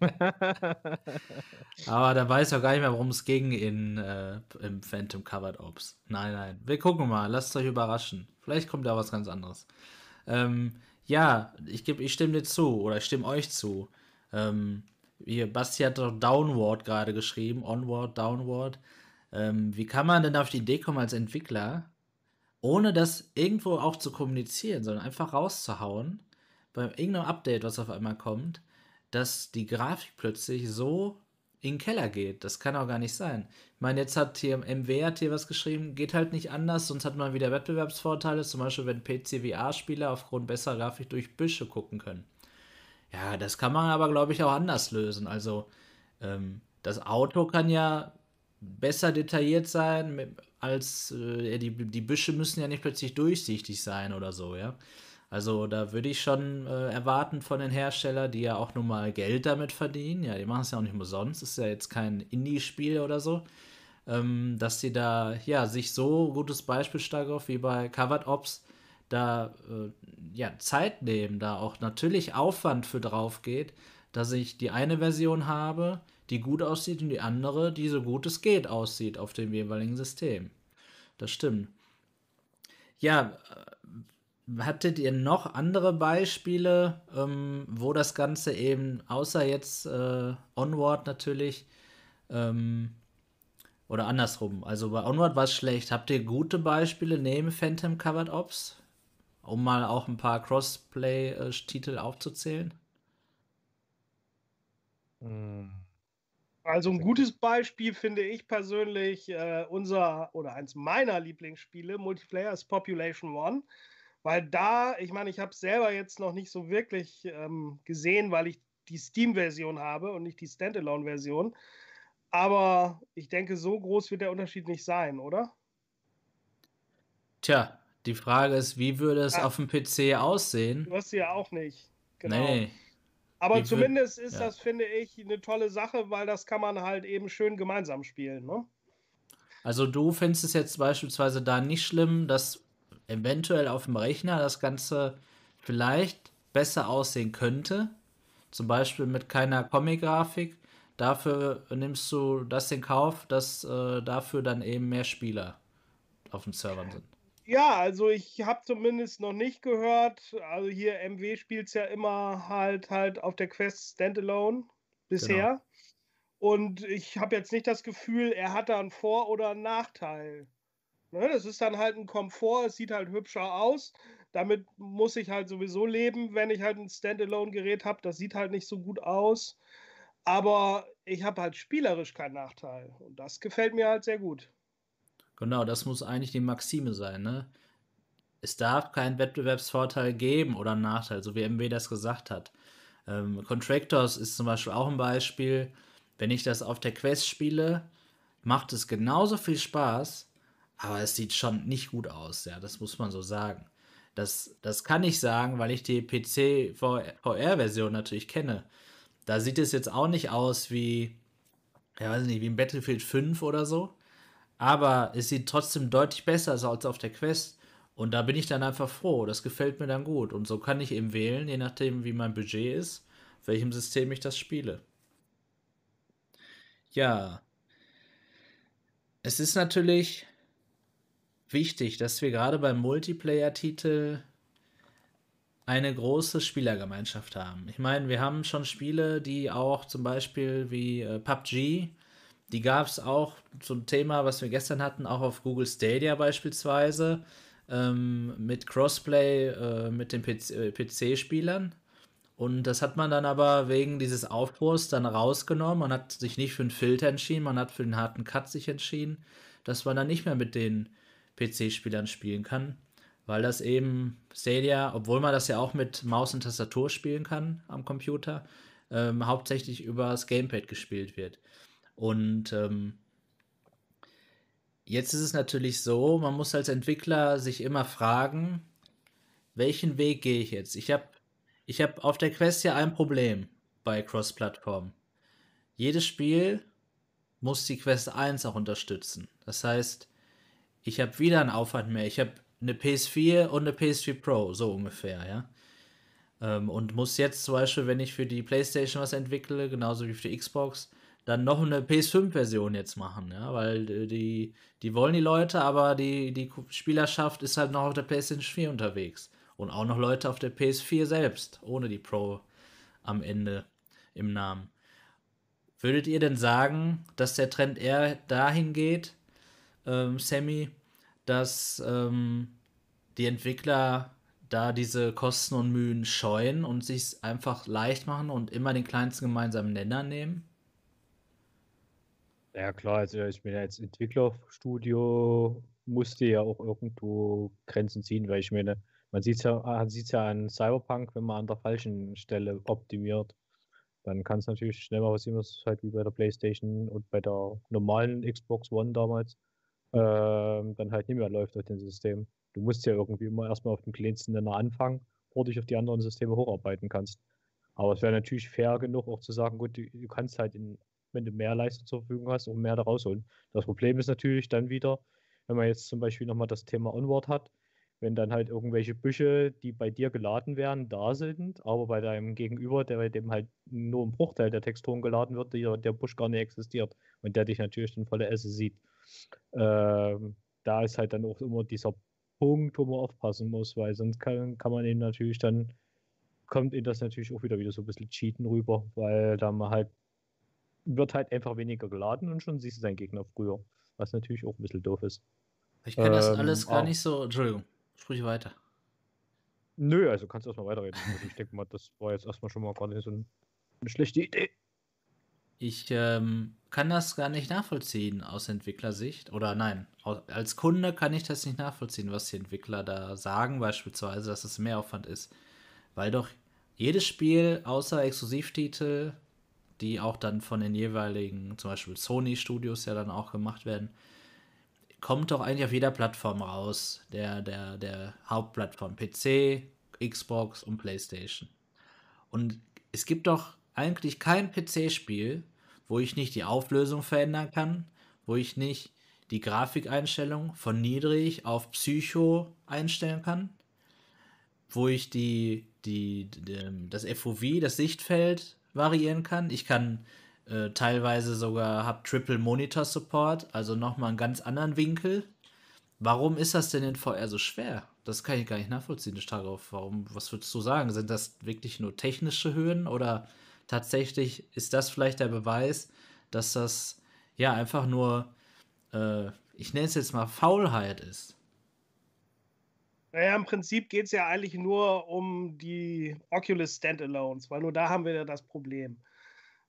[laughs] Aber da weiß ich auch gar nicht mehr, worum es ging in, äh, im Phantom Covered Ops. Nein, nein. Wir gucken mal. Lasst euch überraschen. Vielleicht kommt da was ganz anderes. Ähm, ja, ich, geb, ich stimme dir zu oder ich stimme euch zu. Ähm, hier, Basti hat doch Downward gerade geschrieben. Onward, Downward. Ähm, wie kann man denn auf die Idee kommen als Entwickler, ohne das irgendwo auch zu kommunizieren, sondern einfach rauszuhauen, bei irgendeinem Update, was auf einmal kommt, dass die Grafik plötzlich so in den Keller geht. Das kann auch gar nicht sein. Ich meine, jetzt hat hier MW hat hier was geschrieben, geht halt nicht anders, sonst hat man wieder Wettbewerbsvorteile, zum Beispiel wenn PC-VR-Spieler aufgrund besserer Grafik durch Büsche gucken können. Ja, das kann man aber, glaube ich, auch anders lösen. Also, ähm, das Auto kann ja besser detailliert sein, als äh, die, die Büsche müssen ja nicht plötzlich durchsichtig sein oder so, ja. Also da würde ich schon äh, erwarten von den Herstellern, die ja auch nun mal Geld damit verdienen, ja, die machen es ja auch nicht umsonst, ist ja jetzt kein Indie-Spiel oder so, ähm, dass sie da ja sich so gutes Beispiel stark auf wie bei Covered Ops da äh, ja Zeit nehmen, da auch natürlich Aufwand für drauf geht, dass ich die eine Version habe, die gut aussieht und die andere, die so gut es geht aussieht auf dem jeweiligen System. Das stimmt. Ja, äh, hattet ihr noch andere Beispiele, ähm, wo das Ganze eben, außer jetzt äh, Onward natürlich, ähm, oder andersrum, also bei Onward war es schlecht. Habt ihr gute Beispiele neben Phantom Covered Ops, um mal auch ein paar Crossplay-Titel aufzuzählen? Hm, Also ein gutes Beispiel finde ich persönlich äh, unser oder eins meiner Lieblingsspiele, Multiplayer, ist Population One. Weil da, ich meine, ich habe es selber jetzt noch nicht so wirklich ähm, gesehen, weil ich die Steam-Version habe und nicht die Standalone-Version. Aber ich denke, so groß wird der Unterschied nicht sein, oder? Tja, die Frage ist, wie würde es Ah, auf dem PC aussehen? du hast sie ja auch nicht. Genau. Nee, Aber wie zumindest ist ja. das, finde ich, eine tolle Sache, weil das kann man halt eben schön gemeinsam spielen. Ne? Also du findest es jetzt beispielsweise da nicht schlimm, dass eventuell auf dem Rechner das Ganze vielleicht besser aussehen könnte, zum Beispiel mit keiner Comic-Grafik. Dafür nimmst du das in Kauf, dass äh, dafür dann eben mehr Spieler auf den Servern sind. Ja, also ich habe zumindest noch nicht gehört, also hier MW spielt es ja immer halt halt auf der Quest Standalone Genau. bisher. Und ich habe jetzt nicht das Gefühl, er hat da einen Vor- oder einen Nachteil. Ne, das ist dann halt ein Komfort, es sieht halt hübscher aus. Damit muss ich halt sowieso leben, wenn ich halt ein Standalone-Gerät habe. Das sieht halt nicht so gut aus. Aber ich habe halt spielerisch keinen Nachteil. Und das gefällt mir halt sehr gut. Genau, das muss eigentlich die Maxime sein, ne? Es darf keinen Wettbewerbsvorteil geben oder einen Nachteil, so wie MW das gesagt hat. Ähm, Contractors ist zum Beispiel auch ein Beispiel. Wenn ich das auf der Quest spiele, macht es genauso viel Spaß, aber es sieht schon nicht gut aus, ja, das muss man so sagen. Das, das kann ich sagen, weil ich die PC-VR-Version natürlich kenne. Da sieht es jetzt auch nicht aus wie, ja, weiß nicht, wie ein Battlefield 5 oder so. Aber es sieht trotzdem deutlich besser aus als auf der Quest. Und da bin ich dann einfach froh. Das gefällt mir dann gut. Und so kann ich eben wählen, je nachdem, wie mein Budget ist, welchem System ich das spiele. Ja. Es ist natürlich wichtig, dass wir gerade beim Multiplayer-Titel eine große Spielergemeinschaft haben. Ich meine, wir haben schon Spiele, die auch zum Beispiel wie äh, PUBG, die gab es auch zum Thema, was wir gestern hatten, auch auf Google Stadia beispielsweise, ähm, mit Crossplay äh, mit den PC-Spielern. Äh, und das hat man dann aber wegen dieses Aufbruchs dann rausgenommen. Man hat sich nicht für einen Filter entschieden, man hat für den harten Cut sich entschieden, dass man dann nicht mehr mit den PC-Spielern spielen kann weil das eben Stadia, obwohl man das ja auch mit Maus und Tastatur spielen kann am Computer, ähm, hauptsächlich über das Gamepad gespielt wird. Und ähm, jetzt ist es natürlich so, man muss als Entwickler sich immer fragen, welchen Weg gehe ich jetzt? Ich habe ich hab auf der Quest ja ein Problem bei Cross-Plattform. Jedes Spiel muss die Quest 1 auch unterstützen. Das heißt, ich habe wieder einen Aufwand mehr. Ich habe eine PS4 und eine PS4 Pro, so ungefähr, ja. Ähm, und muss jetzt zum Beispiel, wenn ich für die PlayStation was entwickle, genauso wie für die Xbox, dann noch eine PS5-Version jetzt machen, ja, weil die, die wollen die Leute, aber die, die Spielerschaft ist halt noch auf der PlayStation 4 unterwegs. Und auch noch Leute auf der PS4 selbst, ohne die Pro am Ende im Namen. Würdet ihr denn sagen, dass der Trend eher dahin geht, ähm, Sammy, dass ähm, die Entwickler da diese Kosten und Mühen scheuen und sich einfach leicht machen und immer den kleinsten gemeinsamen Nenner nehmen? Ja klar, also ich ja jetzt Entwicklerstudio, musste ja auch irgendwo Grenzen ziehen, weil ich meine, man sieht es ja, ja an Cyberpunk, wenn man an der falschen Stelle optimiert, dann kann es natürlich schnell mal passieren, was halt wie bei der Playstation und bei der normalen Xbox One damals ähm, dann halt nicht mehr läuft auf dem System. Du musst ja irgendwie immer erstmal auf dem kleinsten Nenner anfangen, bevor du dich auf die anderen Systeme hocharbeiten kannst. Aber es wäre natürlich fair genug, auch zu sagen, gut, du, du, kannst halt, in, wenn du mehr Leistung zur Verfügung hast, auch mehr da rausholen. Das Problem ist natürlich dann wieder, wenn man jetzt zum Beispiel nochmal das Thema Onward hat, wenn dann halt irgendwelche Büsche, die bei dir geladen werden, da sind, aber bei deinem Gegenüber, der bei dem halt nur ein Bruchteil der Texturen geladen wird, der, der Busch gar nicht existiert und der dich natürlich dann volle Esse sieht. Ähm, da ist halt dann auch immer dieser Punkt, wo man aufpassen muss, weil sonst kann, kann man eben natürlich dann, kommt ihnen das natürlich auch wieder wieder so ein bisschen cheaten rüber, weil da man halt, wird halt einfach weniger geladen und schon siehst du deinen Gegner früher, was natürlich auch ein bisschen doof ist. Ich kann ähm, das alles gar nicht so, Entschuldigung, sprich weiter. Nö, also kannst du erstmal weiterreden. Also ich denke mal, das war jetzt erstmal schon mal gar nicht so eine schlechte Idee. Ich ähm, kann das gar nicht nachvollziehen aus Entwicklersicht. Oder nein, als Kunde kann ich das nicht nachvollziehen, was die Entwickler da sagen, beispielsweise, dass es Mehraufwand ist. Weil doch jedes Spiel außer Exklusivtitel, die auch dann von den jeweiligen, zum Beispiel Sony-Studios ja dann auch gemacht werden, kommt doch eigentlich auf jeder Plattform raus. Der, der, der Hauptplattform PC, Xbox und PlayStation. Und es gibt doch eigentlich kein PC-Spiel, wo ich nicht die Auflösung verändern kann, wo ich nicht die Grafikeinstellung von niedrig auf Psycho einstellen kann, wo ich die, die, die das FOV, das Sichtfeld variieren kann. Ich kann äh, teilweise sogar habe Triple Monitor Support, also nochmal einen ganz anderen Winkel. Warum ist das denn in VR so schwer? Das kann ich gar nicht nachvollziehen, darauf. Warum, was würdest du sagen? Sind das wirklich nur technische Hürden oder tatsächlich ist das vielleicht der Beweis, dass das ja einfach nur, äh, ich nenne es jetzt mal Faulheit ist. Naja, im Prinzip geht es ja eigentlich nur um die Oculus Standalones, weil nur da haben wir ja das Problem.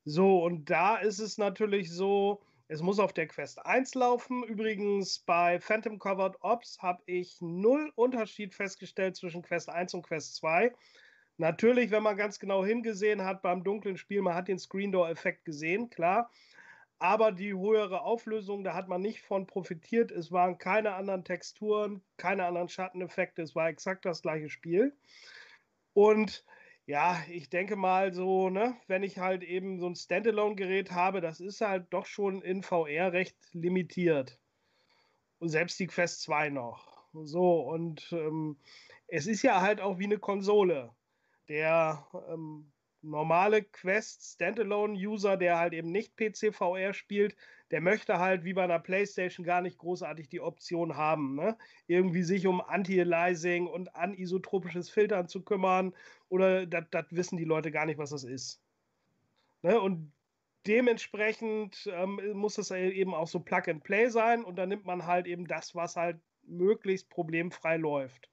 So, und da ist es natürlich so, es muss auf der Quest 1 laufen. Übrigens bei Phantom Covered Ops habe ich null Unterschied festgestellt zwischen Quest 1 und Quest 2. Natürlich, wenn man ganz genau hingesehen hat beim dunklen Spiel, man hat den Screen Door Effekt gesehen, klar. Aber die höhere Auflösung, da hat man nicht von profitiert. Es waren keine anderen Texturen, keine anderen Schatteneffekte. Es war exakt das gleiche Spiel. Und Ja, ich denke mal so, ne, wenn ich halt eben so ein Standalone-Gerät habe, das ist halt doch schon in VR recht limitiert. Und selbst die Quest 2 noch. So, und ähm, es ist ja halt auch wie eine Konsole. Der ähm, normale Quest Standalone-User, der halt eben nicht PC VR spielt, der möchte halt wie bei einer PlayStation gar nicht großartig die Option haben, ne? irgendwie sich um Anti-Aliasing und anisotropisches Filtern zu kümmern oder das wissen die Leute gar nicht, was das ist. Ne? Und dementsprechend ähm, muss es eben auch so Plug and Play sein und dann nimmt man halt eben das, was halt möglichst problemfrei läuft.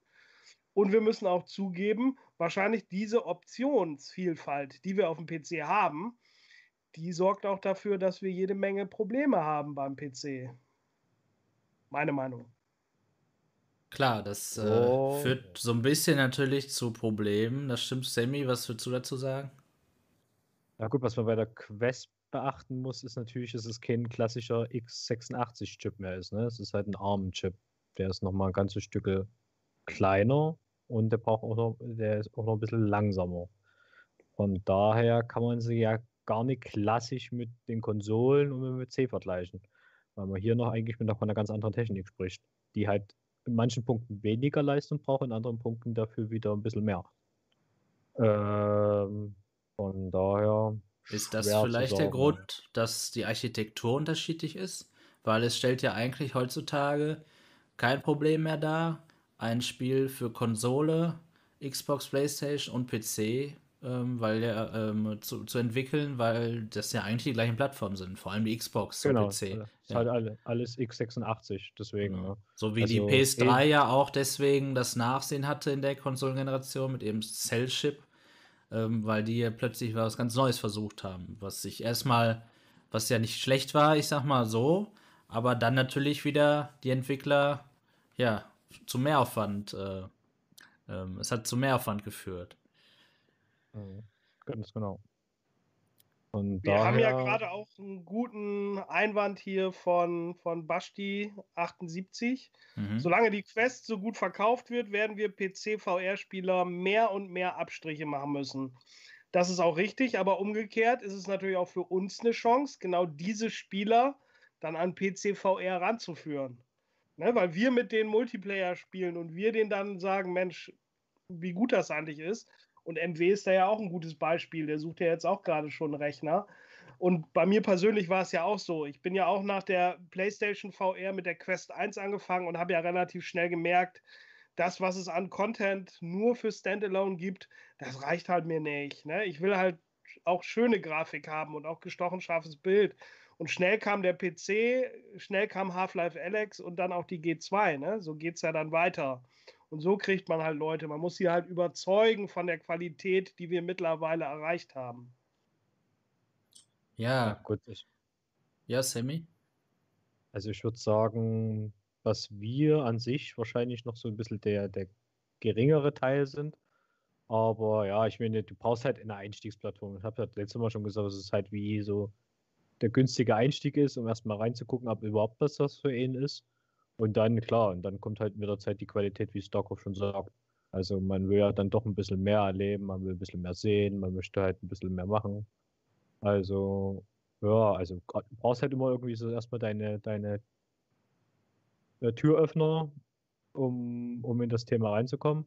Und wir müssen auch zugeben, wahrscheinlich diese Optionsvielfalt, die wir auf dem PC haben, die sorgt auch dafür, dass wir jede Menge Probleme haben beim PC. Meine Meinung. Klar, das äh, oh. führt so ein bisschen natürlich zu Problemen. Das stimmt, Sammy. Was würdest du dazu sagen? Ja, gut, was man bei der Quest beachten muss, ist natürlich, dass es kein klassischer x86-Chip mehr ist. Ne? Es ist halt ein ARM-Chip. Der ist nochmal ein ganzes Stück kleiner und der braucht auch noch, der ist auch noch ein bisschen langsamer. Von daher kann man sie ja gar nicht klassisch mit den Konsolen und mit C vergleichen. Weil man hier noch eigentlich mit noch einer ganz anderen Technik spricht, die halt in manchen Punkten weniger Leistung braucht, in anderen Punkten dafür wieder ein bisschen mehr. Ähm, von daher. Ist das vielleicht der Grund, dass die Architektur unterschiedlich ist? Weil es stellt ja eigentlich heutzutage kein Problem mehr dar, ein Spiel für Konsole, Xbox, PlayStation und PC ähm, weil ja, ähm, zu, zu entwickeln, weil das ja eigentlich die gleichen Plattformen sind, vor allem die Xbox genau, und PC. Ist ja. halt alle, alles x86, deswegen. Genau. Ne? So wie also die PS3 ja auch deswegen das Nachsehen hatte in der Konsolengeneration mit eben Cell-Chip, ähm, weil die ja plötzlich was ganz Neues versucht haben, was sich erstmal, was ja nicht schlecht war, ich sag mal so, aber dann natürlich wieder die Entwickler, ja, zu Mehraufwand, äh, ähm, es hat zu Mehraufwand geführt. Mhm. Ganz genau. Und Wir haben ja gerade auch einen guten Einwand hier von, von Basti78. Mhm. Solange die Quest so gut verkauft wird, werden wir PC-VR-Spieler mehr und mehr Abstriche machen müssen. Das ist auch richtig, aber umgekehrt ist es natürlich auch für uns eine Chance, genau diese Spieler dann an PC-VR ranzuführen. Ne, weil wir mit den Multiplayer spielen und wir denen dann sagen, Mensch, wie gut das eigentlich ist. Und MW ist da ja auch ein gutes Beispiel. Der sucht ja jetzt auch gerade schon einen Rechner. Und bei mir persönlich war es ja auch so. Ich bin ja auch nach der PlayStation VR mit der Quest 1 angefangen und habe ja relativ schnell gemerkt, das, was es an Content nur für Standalone gibt, das reicht halt mir nicht. Ne? Ich will halt auch schöne Grafik haben und auch gestochen scharfes Bild. Und schnell kam der PC, schnell kam Half-Life Alex und dann auch die G2. Ne? So geht es ja dann weiter. Und so kriegt man halt Leute. Man muss sie halt überzeugen von der Qualität, die wir mittlerweile erreicht haben. Ja, gut. Ja, Sammy? Also ich würde sagen, was wir an sich wahrscheinlich noch so ein bisschen der, der geringere Teil sind. Aber ja, ich meine, du brauchst halt eine Einstiegsplattform. Ich habe ja letztes Mal schon gesagt, es halt wie so der günstige Einstieg ist, um erstmal reinzugucken, ob überhaupt was das für ihn ist. Und dann, klar, und dann kommt halt mit der Zeit die Qualität, wie Starkov schon sagt. Also man will ja dann doch ein bisschen mehr erleben, man will ein bisschen mehr sehen, man möchte halt ein bisschen mehr machen. Also, ja, also du brauchst halt immer irgendwie so erstmal deine, deine äh, Türöffner, um, um in das Thema reinzukommen.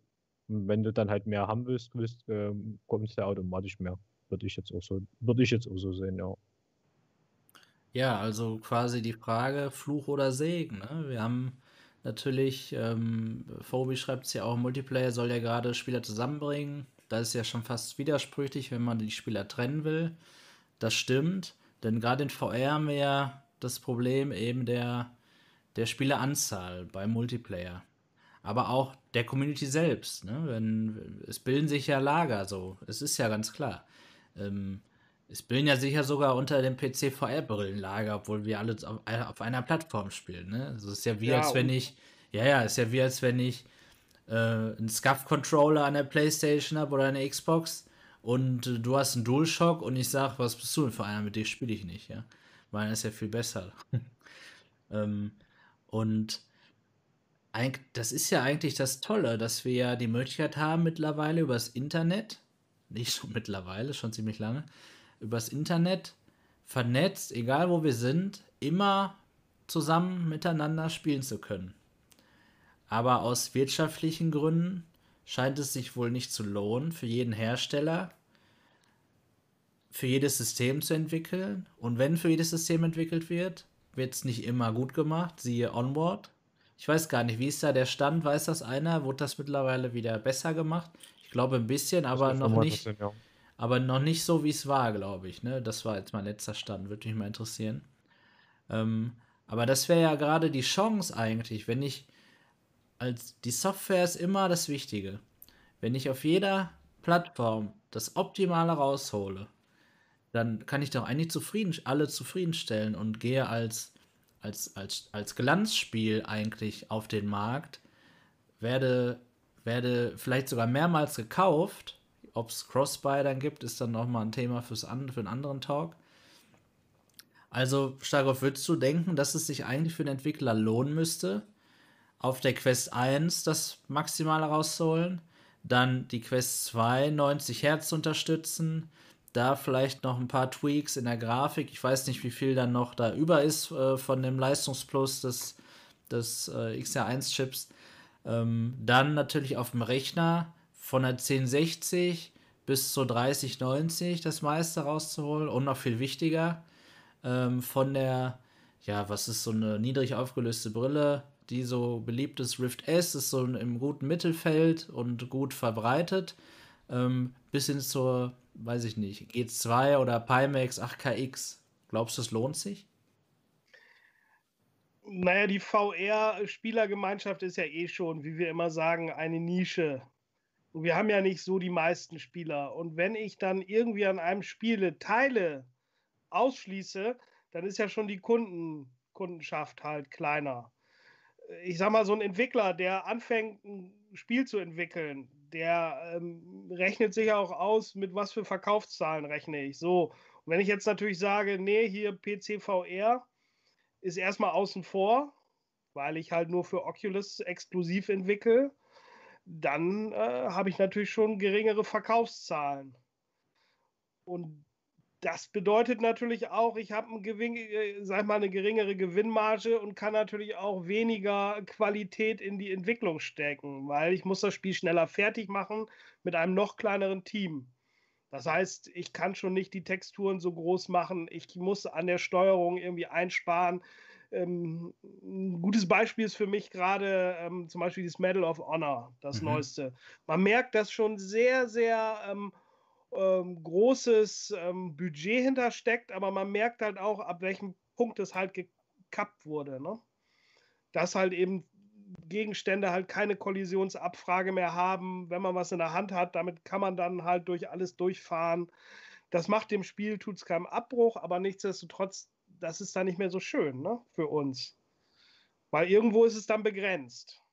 Und wenn du dann halt mehr haben willst, willst ähm, kommst du automatisch mehr. Würde ich jetzt auch so, würde ich jetzt auch so sehen, ja. Ja, also quasi die Frage Fluch oder Segen. Ne? Wir haben natürlich, ähm, Phobi schreibt es ja auch, Multiplayer soll ja gerade Spieler zusammenbringen. Das ist ja schon fast widersprüchlich, wenn man die Spieler trennen will. Das stimmt, denn gerade in VR haben wir ja das Problem eben der, der Spieleranzahl beim Multiplayer. Aber auch der Community selbst. Ne? Wenn, es bilden sich ja Lager so, es ist ja ganz klar. Ähm, es bilden ja sicher sogar unter dem PC VR-Brillenlager, obwohl wir alle auf, auf, einer Plattform spielen. Ne? Also es ist ja wie ja, als wenn ich, ja, ja, ist ja wie als wenn ich äh, einen SCUF-Controller an der Playstation habe oder eine Xbox und äh, du hast einen DualShock und ich sage, was bist du denn für einer, mit dem spiele ich nicht, ja. Meiner ist ja viel besser. [laughs] ähm, und das ist ja eigentlich das Tolle, dass wir ja die Möglichkeit haben mittlerweile über das Internet nicht schon mittlerweile, schon ziemlich lange, übers Internet vernetzt, egal wo wir sind, immer zusammen miteinander spielen zu können. Aber aus wirtschaftlichen Gründen scheint es sich wohl nicht zu lohnen, für jeden Hersteller für jedes System zu entwickeln. Und wenn für jedes System entwickelt wird, wird es nicht immer gut gemacht. Siehe Onward. Ich weiß gar nicht, wie ist da der Stand? Weiß das einer? Wurde das mittlerweile wieder besser gemacht? Ich glaube ein bisschen, aber noch nicht. Ja. Aber noch nicht so, wie es war, glaube ich. Ne? Das war jetzt mein letzter Stand. Würde mich mal interessieren. Ähm, aber das wäre ja gerade die Chance eigentlich, wenn ich als die Software ist immer das Wichtige. Wenn ich auf jeder Plattform das Optimale raushole, dann kann ich doch eigentlich zufrieden, alle zufriedenstellen und gehe als, als, als, als Glanzspiel eigentlich auf den Markt, werde, werde vielleicht sogar mehrmals gekauft. Ob es Cross-Buy dann gibt, ist dann nochmal ein Thema fürs an, für einen anderen Talk. Also, Starkov, würdest du denken, dass es sich eigentlich für den Entwickler lohnen müsste, auf der Quest 1 das Maximale rauszuholen, dann die Quest 2 90 Hertz unterstützen, da vielleicht noch ein paar Tweaks in der Grafik. Ich weiß nicht, wie viel dann noch da über ist äh, von dem Leistungsplus des, des äh, XR1-Chips. Ähm, dann natürlich auf dem Rechner von der 1060 bis zur 3090 das meiste rauszuholen und noch viel wichtiger ähm, von der, ja, was ist so eine niedrig aufgelöste Brille, die so beliebt ist, Rift S, ist so im guten Mittelfeld und gut verbreitet, ähm, bis hin zur weiß ich nicht, G2 oder Pimax 8KX. Glaubst du, es lohnt sich? Naja, die VR-Spielergemeinschaft ist ja eh schon, wie wir immer sagen, eine Nische. Und wir haben ja nicht so die meisten Spieler. Und wenn ich dann irgendwie an einem Spiele Teile ausschließe, dann ist ja schon die Kunden, Kundenschaft halt kleiner. Ich sag mal, so ein Entwickler, der anfängt, ein Spiel zu entwickeln, der ähm, rechnet sich auch aus, mit was für Verkaufszahlen rechne ich. So, und wenn ich jetzt natürlich sage, nee, hier PCVR ist erstmal außen vor, weil ich halt nur für Oculus exklusiv entwickle, dann äh, habe ich natürlich schon geringere Verkaufszahlen. Und das bedeutet natürlich auch, ich habe äh, eine geringere Gewinnmarge und kann natürlich auch weniger Qualität in die Entwicklung stecken, weil ich muss das Spiel schneller fertig machen mit einem noch kleineren Team. Das heißt, ich kann schon nicht die Texturen so groß machen. Ich muss an der Steuerung irgendwie einsparen. Ähm, ein gutes Beispiel ist für mich gerade ähm, zum Beispiel das Medal of Honor, das mhm. neueste. Man merkt, dass schon sehr, sehr ähm, ähm, großes ähm, Budget hintersteckt, aber man merkt halt auch, ab welchem Punkt es halt gekappt wurde. Ne? Dass halt eben Gegenstände halt keine Kollisionsabfrage mehr haben, wenn man was in der Hand hat, damit kann man dann halt durch alles durchfahren. Das macht dem Spiel, tut es keinen Abbruch, aber nichtsdestotrotz, das ist dann nicht mehr so schön ne, für uns. Weil irgendwo ist es dann begrenzt.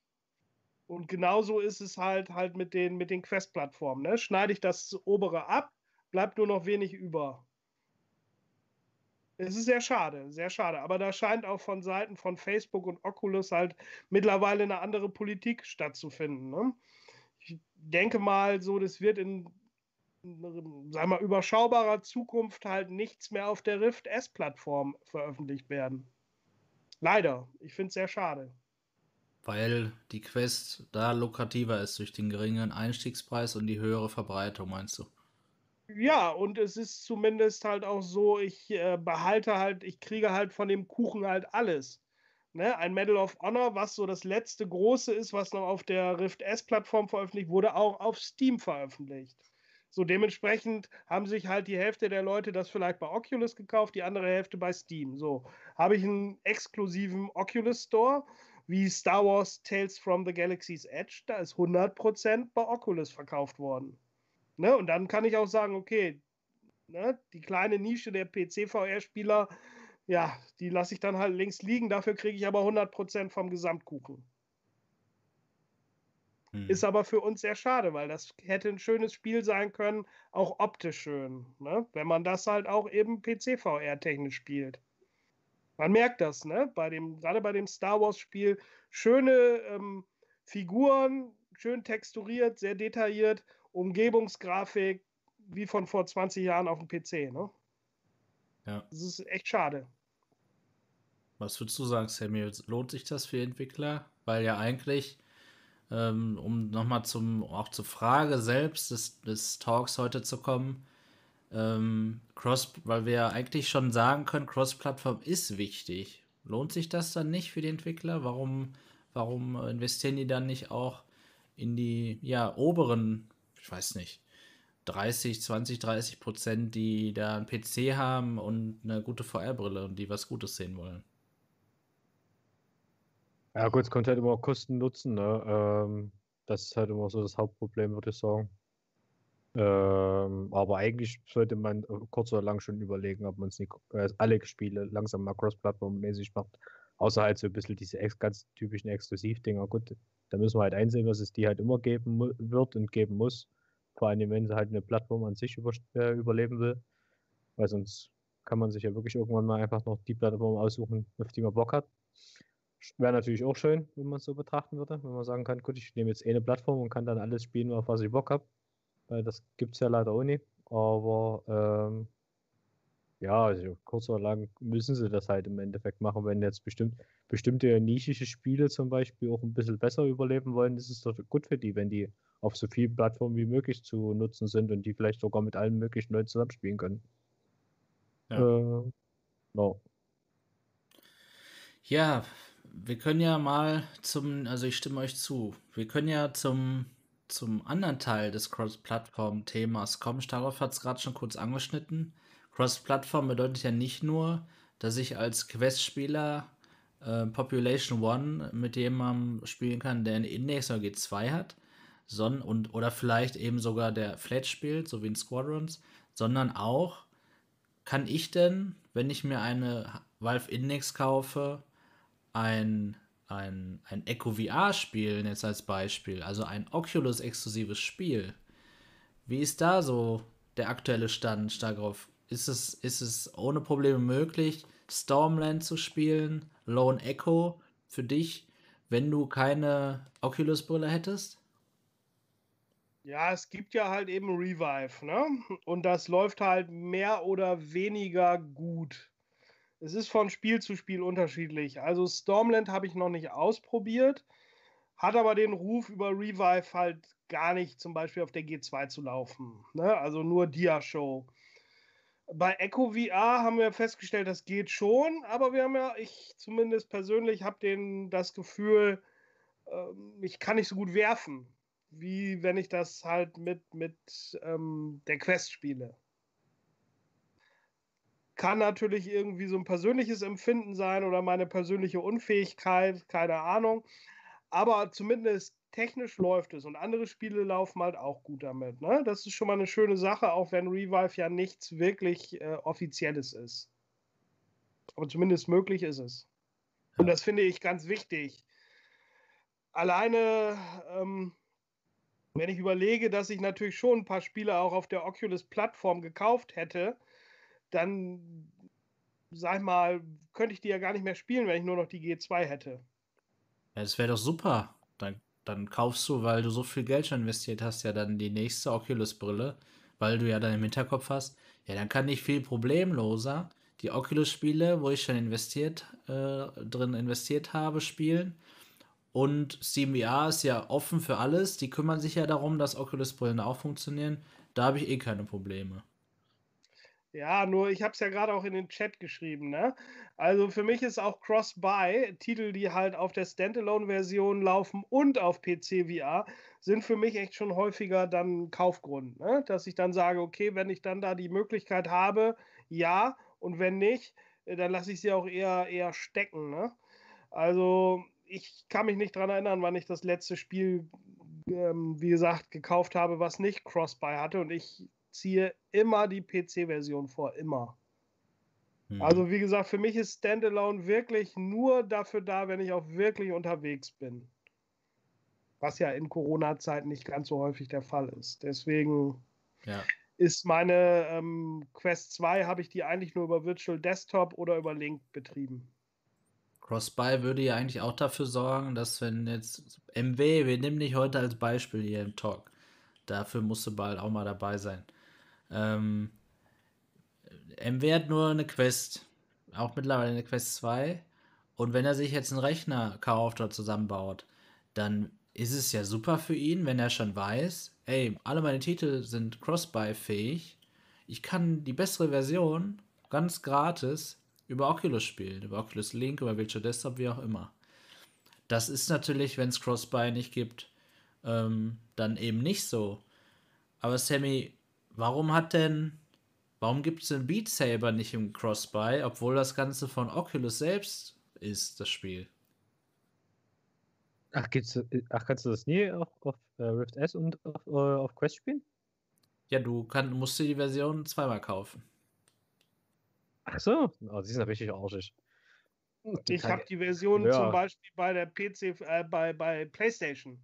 Und genauso ist es halt halt mit den, mit den Quest-Plattformen. Ne? Schneide ich das obere ab, bleibt nur noch wenig über. Es ist sehr schade, sehr schade. Aber da scheint auch von Seiten von Facebook und Oculus halt mittlerweile eine andere Politik stattzufinden. Ne? Ich denke mal, so, das wird in, sagen wir, überschaubarer Zukunft halt nichts mehr auf der Rift S-Plattform veröffentlicht werden. Leider. Ich finde es sehr schade. Weil die Quest da lukrativer ist durch den geringeren Einstiegspreis und die höhere Verbreitung, meinst du? Ja, und es ist zumindest halt auch so, ich äh, behalte halt, ich kriege halt von dem Kuchen halt alles. Ne? Ein Medal of Honor, was so das letzte große ist, was noch auf der Rift S-Plattform veröffentlicht wurde, auch auf Steam veröffentlicht. So dementsprechend haben sich halt die Hälfte der Leute das vielleicht bei Oculus gekauft, die andere Hälfte bei Steam. So habe ich einen exklusiven Oculus Store wie Star Wars Tales from the Galaxy's Edge, da ist 100% bei Oculus verkauft worden. Ne? Und dann kann ich auch sagen, okay, ne, die kleine Nische der PC-VR-Spieler, ja, die lasse ich dann halt links liegen, dafür kriege ich aber 100% vom Gesamtkuchen. Hm. Ist aber für uns sehr schade, weil das hätte ein schönes Spiel sein können, auch optisch schön, ne? wenn man das halt auch eben PC-VR-technisch spielt. Man merkt das, ne? Bei dem, gerade bei dem Star Wars-Spiel, schöne ähm, Figuren, schön texturiert, sehr detailliert, Umgebungsgrafik, wie von vor 20 Jahren auf dem PC, ne? Ja. Das ist echt schade. Was würdest du sagen, Samuel? Lohnt sich das für Entwickler? Weil ja eigentlich, ähm, um nochmal zum, auch zur Frage selbst des, des Talks heute zu kommen, ähm, Cross, weil wir ja eigentlich schon sagen können, Cross-Plattform ist wichtig. Lohnt sich das dann nicht für die Entwickler? Warum, warum investieren die dann nicht auch in die ja, oberen, ich weiß nicht, 30, 20, 30 Prozent, die da einen PC haben und eine gute VR-Brille und die was Gutes sehen wollen? Ja, gut, es kommt halt immer Kosten nutzen. Ne? Ähm, das ist halt immer so das Hauptproblem, würde ich sagen. Ähm, aber eigentlich sollte man kurz oder lang schon überlegen, ob man es nicht äh, alle Spiele langsam mal cross-plattform-mäßig macht. Außer halt so ein bisschen diese ganz typischen Exklusivdinger. Gut, da müssen wir halt einsehen, dass es die halt immer geben wird und geben muss. Vor allem, wenn sie halt eine Plattform an sich über äh, überleben will. Weil sonst kann man sich ja wirklich irgendwann mal einfach noch die Plattform aussuchen, auf die man Bock hat. Wäre natürlich auch schön, wenn man es so betrachten würde, wenn man sagen kann, gut, ich nehme jetzt eine Plattform und kann dann alles spielen, auf was ich Bock habe. Weil das gibt es ja leider auch nicht. Aber ähm, ja, also kurz oder lang müssen sie das halt im Endeffekt machen, wenn jetzt bestimmt, bestimmte nischige Spiele zum Beispiel auch ein bisschen besser überleben wollen, ist es doch gut für die, wenn die auf so vielen Plattformen wie möglich zu nutzen sind und die vielleicht sogar mit allen möglichen Leuten zusammenspielen können. Ja. Äh, no. Ja, wir können ja mal zum, also ich stimme euch zu, wir können ja zum, zum anderen Teil des Cross-Plattform-Themas kommen. Darauf hat es gerade schon kurz angeschnitten. Cross-Plattform bedeutet ja nicht nur, dass ich als Quest-Spieler äh, Population One mit jemandem spielen kann, der einen Index oder G2 hat, sondern und oder vielleicht eben sogar der Flat spielt, so wie in Squadrons, sondern auch kann ich denn, wenn ich mir eine Valve Index kaufe, ein, ein, ein Echo VR spielen, jetzt als Beispiel, also ein Oculus-exklusives Spiel. Wie ist da so der aktuelle Stand darauf? Ist es, ist es ohne Probleme möglich, Stormland zu spielen, Lone Echo für dich, wenn du keine Oculus-Brille hättest? Ja, es gibt ja halt eben Revive, ne? Und das läuft halt mehr oder weniger gut. Es ist von Spiel zu Spiel unterschiedlich. Also Stormland habe ich noch nicht ausprobiert, hat aber den Ruf über Revive halt gar nicht zum Beispiel auf der G2 zu laufen. Ne? Also nur Dia-Show. Bei Echo VR haben wir festgestellt, das geht schon, aber wir haben ja, ich zumindest persönlich habe das Gefühl, ähm, ich kann nicht so gut werfen, wie wenn ich das halt mit, mit ähm, der Quest spiele. Kann natürlich irgendwie so ein persönliches Empfinden sein oder meine persönliche Unfähigkeit, keine Ahnung. Aber zumindest technisch läuft es und andere Spiele laufen halt auch gut damit. Ne? Das ist schon mal eine schöne Sache, auch wenn Revive ja nichts wirklich äh, Offizielles ist. Aber zumindest möglich ist es. Und das finde ich ganz wichtig. Alleine, ähm, wenn ich überlege, dass ich natürlich schon ein paar Spiele auch auf der Oculus-Plattform gekauft hätte, dann, sag ich mal, könnte ich die ja gar nicht mehr spielen, wenn ich nur noch die G2 hätte. Ja, das wäre doch super. Dann, dann kaufst du, weil du so viel Geld schon investiert hast, ja dann die nächste Oculus-Brille, weil du ja dann im Hinterkopf hast, ja, dann kann ich viel problemloser die Oculus-Spiele, wo ich schon investiert, äh, drin investiert habe, spielen. Und SteamVR ist ja offen für alles. Die kümmern sich ja darum, dass Oculus-Brillen auch funktionieren. Da habe ich eh keine Probleme. Ja, nur ich habe es ja gerade auch in den Chat geschrieben. Ne? Also für mich ist auch Cross-Buy, Titel, die halt auf der Standalone-Version laufen und auf PC VR, sind für mich echt schon häufiger dann Kaufgrund. Ne? Dass ich dann sage, okay, wenn ich dann da die Möglichkeit habe, ja, und wenn nicht, äh, dann lasse ich sie auch eher, eher stecken. Ne? Also ich kann mich nicht daran erinnern, wann ich das letzte Spiel, ähm, wie gesagt, gekauft habe, was nicht Cross-Buy hatte. Und ich ziehe immer die PC-Version vor, immer. Mhm. Also wie gesagt, für mich ist Standalone wirklich nur dafür da, wenn ich auch wirklich unterwegs bin. Was ja in Corona-Zeiten nicht ganz so häufig der Fall ist. Deswegen ja. ist meine ähm, Quest 2, habe ich die eigentlich nur über Virtual Desktop oder über Link betrieben. Cross-Buy würde ja eigentlich auch dafür sorgen, dass wenn jetzt MW, wir nehmen dich heute als Beispiel hier im Talk, dafür musst du bald auch mal dabei sein Ähm, MW hat nur eine Quest, auch mittlerweile eine Quest 2. Und wenn er sich jetzt einen Rechner kauft oder zusammenbaut, dann ist es ja super für ihn, wenn er schon weiß, ey, alle meine Titel sind Cross-Buy-fähig. Ich kann die bessere Version ganz gratis über Oculus spielen, über Oculus Link, über Virtual Desktop, wie auch immer. Das ist natürlich, wenn es Cross-Buy nicht gibt, ähm, dann eben nicht so. Aber Sammy, warum hat denn, warum gibt es den Beat Saber nicht im Cross-Buy, obwohl das Ganze von Oculus selbst ist, das Spiel? Ach, gibt's, ach kannst du das nie auf, auf uh, Rift S und auf, uh, auf Quest spielen? Ja, du kann, musst dir die Version zweimal kaufen. Ach so, oh, die sind richtig arschig. Ich habe die Version ja. zum Beispiel bei der PC, äh, bei, bei PlayStation.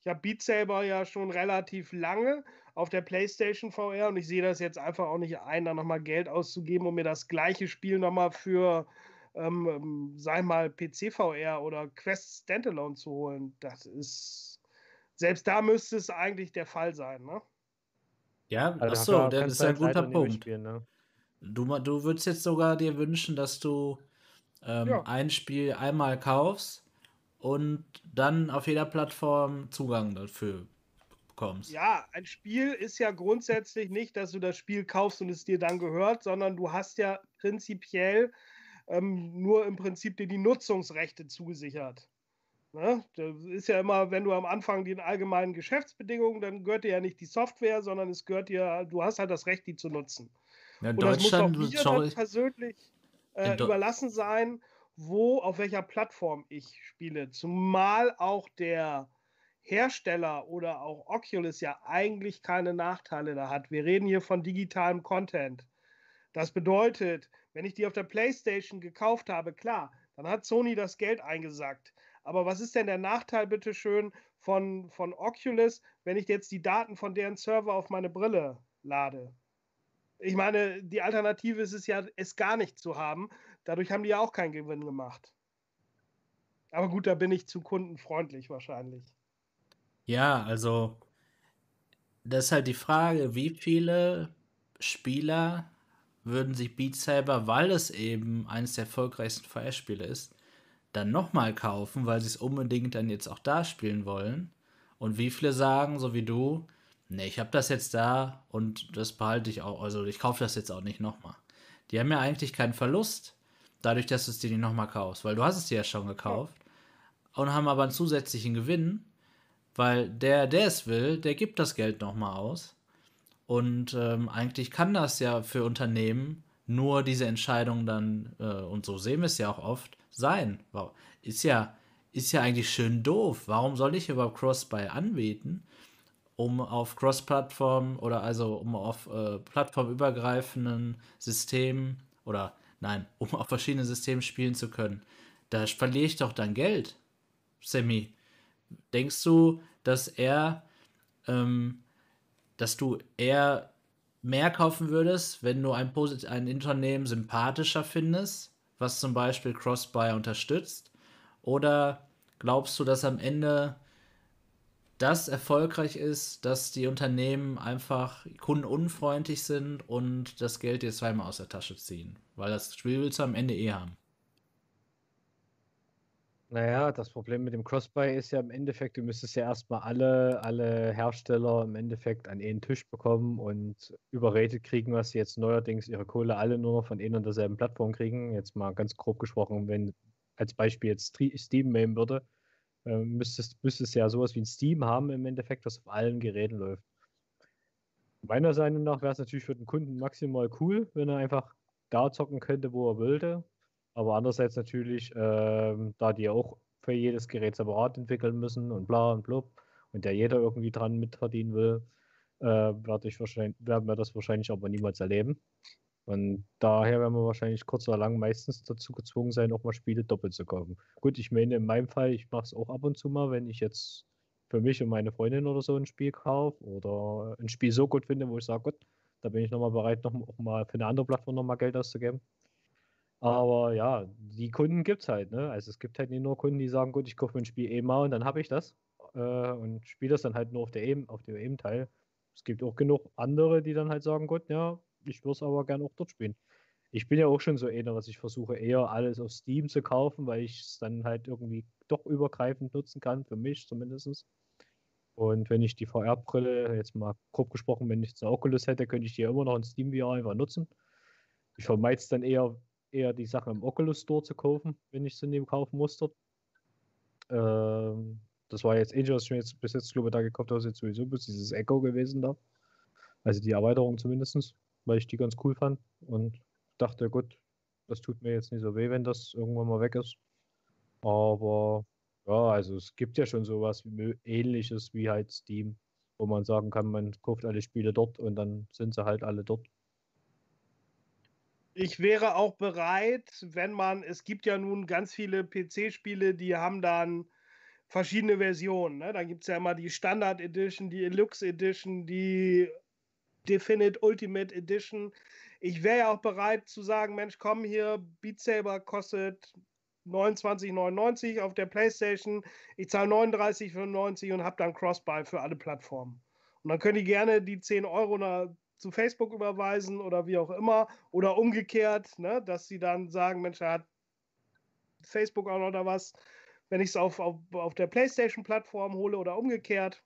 Ich habe Beat Saber ja schon relativ lange auf der PlayStation VR und ich sehe das jetzt einfach auch nicht ein, da nochmal Geld auszugeben, um mir das gleiche Spiel nochmal für, ähm, ähm sag mal, PC VR oder Quest Standalone zu holen. Das ist, selbst da müsste es eigentlich der Fall sein, ne? Ja, also achso, das ist ein guter Punkt. Spielen, ne? Du, du würdest jetzt sogar dir wünschen, dass du ähm, ja. ein Spiel einmal kaufst und dann auf jeder Plattform Zugang dafür bekommst. Ja, ein Spiel ist ja grundsätzlich nicht, dass du das Spiel kaufst und es dir dann gehört, sondern du hast ja prinzipiell ähm, nur im Prinzip dir die Nutzungsrechte zugesichert. Ne? Das ist ja immer, wenn du am Anfang die allgemeinen Geschäftsbedingungen, dann gehört dir ja nicht die Software, sondern es gehört dir, du hast halt das Recht, die zu nutzen. Ja, Und Deutschland das muss auch mir persönlich äh, überlassen sein, wo, auf welcher Plattform ich spiele. Zumal auch der Hersteller oder auch Oculus ja eigentlich keine Nachteile da hat. Wir reden hier von digitalem Content. Das bedeutet, wenn ich die auf der PlayStation gekauft habe, klar, dann hat Sony das Geld eingesackt. Aber was ist denn der Nachteil, bitteschön, von, von Oculus, wenn ich jetzt die Daten von deren Server auf meine Brille lade? Ich meine, die Alternative ist es ja, es gar nicht zu haben. Dadurch haben die ja auch keinen Gewinn gemacht. Aber gut, da bin ich zu kundenfreundlich wahrscheinlich. Ja, also das ist halt die Frage, wie viele Spieler würden sich Beat Saber, weil es eben eines der erfolgreichsten VR-Spiele ist, dann nochmal kaufen, weil sie es unbedingt dann jetzt auch da spielen wollen. Und wie viele sagen, so wie du, Ne, ich habe das jetzt da und das behalte ich auch. Also ich kaufe das jetzt auch nicht nochmal. Die haben ja eigentlich keinen Verlust, dadurch, dass du es dir nicht nochmal kaufst, weil du hast es dir ja schon gekauft. Ja. Und haben aber einen zusätzlichen Gewinn, weil der, der es will, der gibt das Geld nochmal aus. Und ähm, eigentlich kann das ja für Unternehmen nur diese Entscheidung dann, äh, und so sehen wir es ja auch oft, sein. Ist ja, ist ja eigentlich schön doof. Warum soll ich überhaupt Cross-Buy anbieten? um auf Cross-Plattform oder also um auf äh, plattformübergreifenden Systemen oder nein, um auf verschiedenen Systemen spielen zu können. Da verliere ich doch dann Geld. Sammy, denkst du, dass er, ähm, dass du eher mehr kaufen würdest, wenn du ein, ein Unternehmen sympathischer findest, was zum Beispiel Cross-Buy unterstützt? Oder glaubst du, dass am Ende das erfolgreich ist, dass die Unternehmen einfach kundenunfreundlich sind und das Geld dir zweimal aus der Tasche ziehen. Weil das Spiel willst du am Ende eh haben. Naja, das Problem mit dem Crossbuy ist ja im Endeffekt, du müsstest ja erstmal alle, alle Hersteller im Endeffekt an einen Tisch bekommen und überredet kriegen, was sie jetzt neuerdings ihre Kohle alle nur noch von einer und derselben Plattform kriegen. Jetzt mal ganz grob gesprochen, wenn als Beispiel jetzt Steam nehmen würde, äh, müsstest, müsstest ja sowas wie ein Steam haben im Endeffekt, was auf allen Geräten läuft. Meiner Meinung nach wäre es natürlich für den Kunden maximal cool, wenn er einfach da zocken könnte, wo er wollte. Aber andererseits natürlich, ähm, da die auch für jedes Gerät separat entwickeln müssen und bla und blub und der jeder irgendwie dran mitverdienen will, äh, werde ich wahrscheinlich, werden wir das wahrscheinlich aber niemals erleben. Und daher werden wir wahrscheinlich kurz oder lang meistens dazu gezwungen sein, auch mal Spiele doppelt zu kaufen. Gut, ich meine, in meinem Fall, ich mache es auch ab und zu mal, wenn ich jetzt für mich und meine Freundin oder so ein Spiel kaufe oder ein Spiel so gut finde, wo ich sage, gut, da bin ich nochmal bereit, noch auch mal für eine andere Plattform nochmal Geld auszugeben. Aber ja, die Kunden gibt es halt, ne? Also es gibt halt nicht nur Kunden, die sagen, gut, ich kaufe mir ein Spiel eh mal und dann habe ich das äh, und spiele das dann halt nur auf der eben, auf dem eben Teil es gibt auch genug andere, die dann halt sagen, Gott, ja, ich würde es aber gerne auch dort spielen. Ich bin ja auch schon so einer, dass ich versuche eher alles auf Steam zu kaufen, weil ich es dann halt irgendwie doch übergreifend nutzen kann, für mich zumindest. Und wenn ich die VR-Brille, jetzt mal grob gesprochen, wenn ich eine Oculus hätte, könnte ich die immer noch in Steam VR einfach nutzen. Ich vermeide es dann eher, eher die Sachen im Oculus Store zu kaufen, wenn ich sie dem kaufen muss dort. Ähm, das war jetzt ähnlich, was ich mir jetzt bis jetzt, glaube ich, da gekauft habe, ist jetzt sowieso bis dieses Echo gewesen da. Also die Erweiterung zumindest, weil ich die ganz cool fand und dachte, gut, das tut mir jetzt nicht so weh, wenn das irgendwann mal weg ist. Aber ja, also es gibt ja schon sowas wie ähnliches wie halt Steam, wo man sagen kann, man kauft alle Spiele dort und dann sind sie halt alle dort. Ich wäre auch bereit, wenn man, es gibt ja nun ganz viele PC-Spiele, die haben dann verschiedene Versionen. Ne? Dann gibt es ja immer die Standard Edition, die Deluxe Edition, die Definite Ultimate Edition. Ich wäre ja auch bereit zu sagen, Mensch, komm hier, Beat Saber kostet 29,99 auf der PlayStation. Ich zahle 39,95 und habe dann Crossbuy für alle Plattformen. Und dann können die gerne die 10 Euro zu Facebook überweisen oder wie auch immer. Oder umgekehrt, ne, dass sie dann sagen, Mensch, er hat Facebook auch noch da was, wenn ich es auf, auf, auf der PlayStation-Plattform hole oder umgekehrt.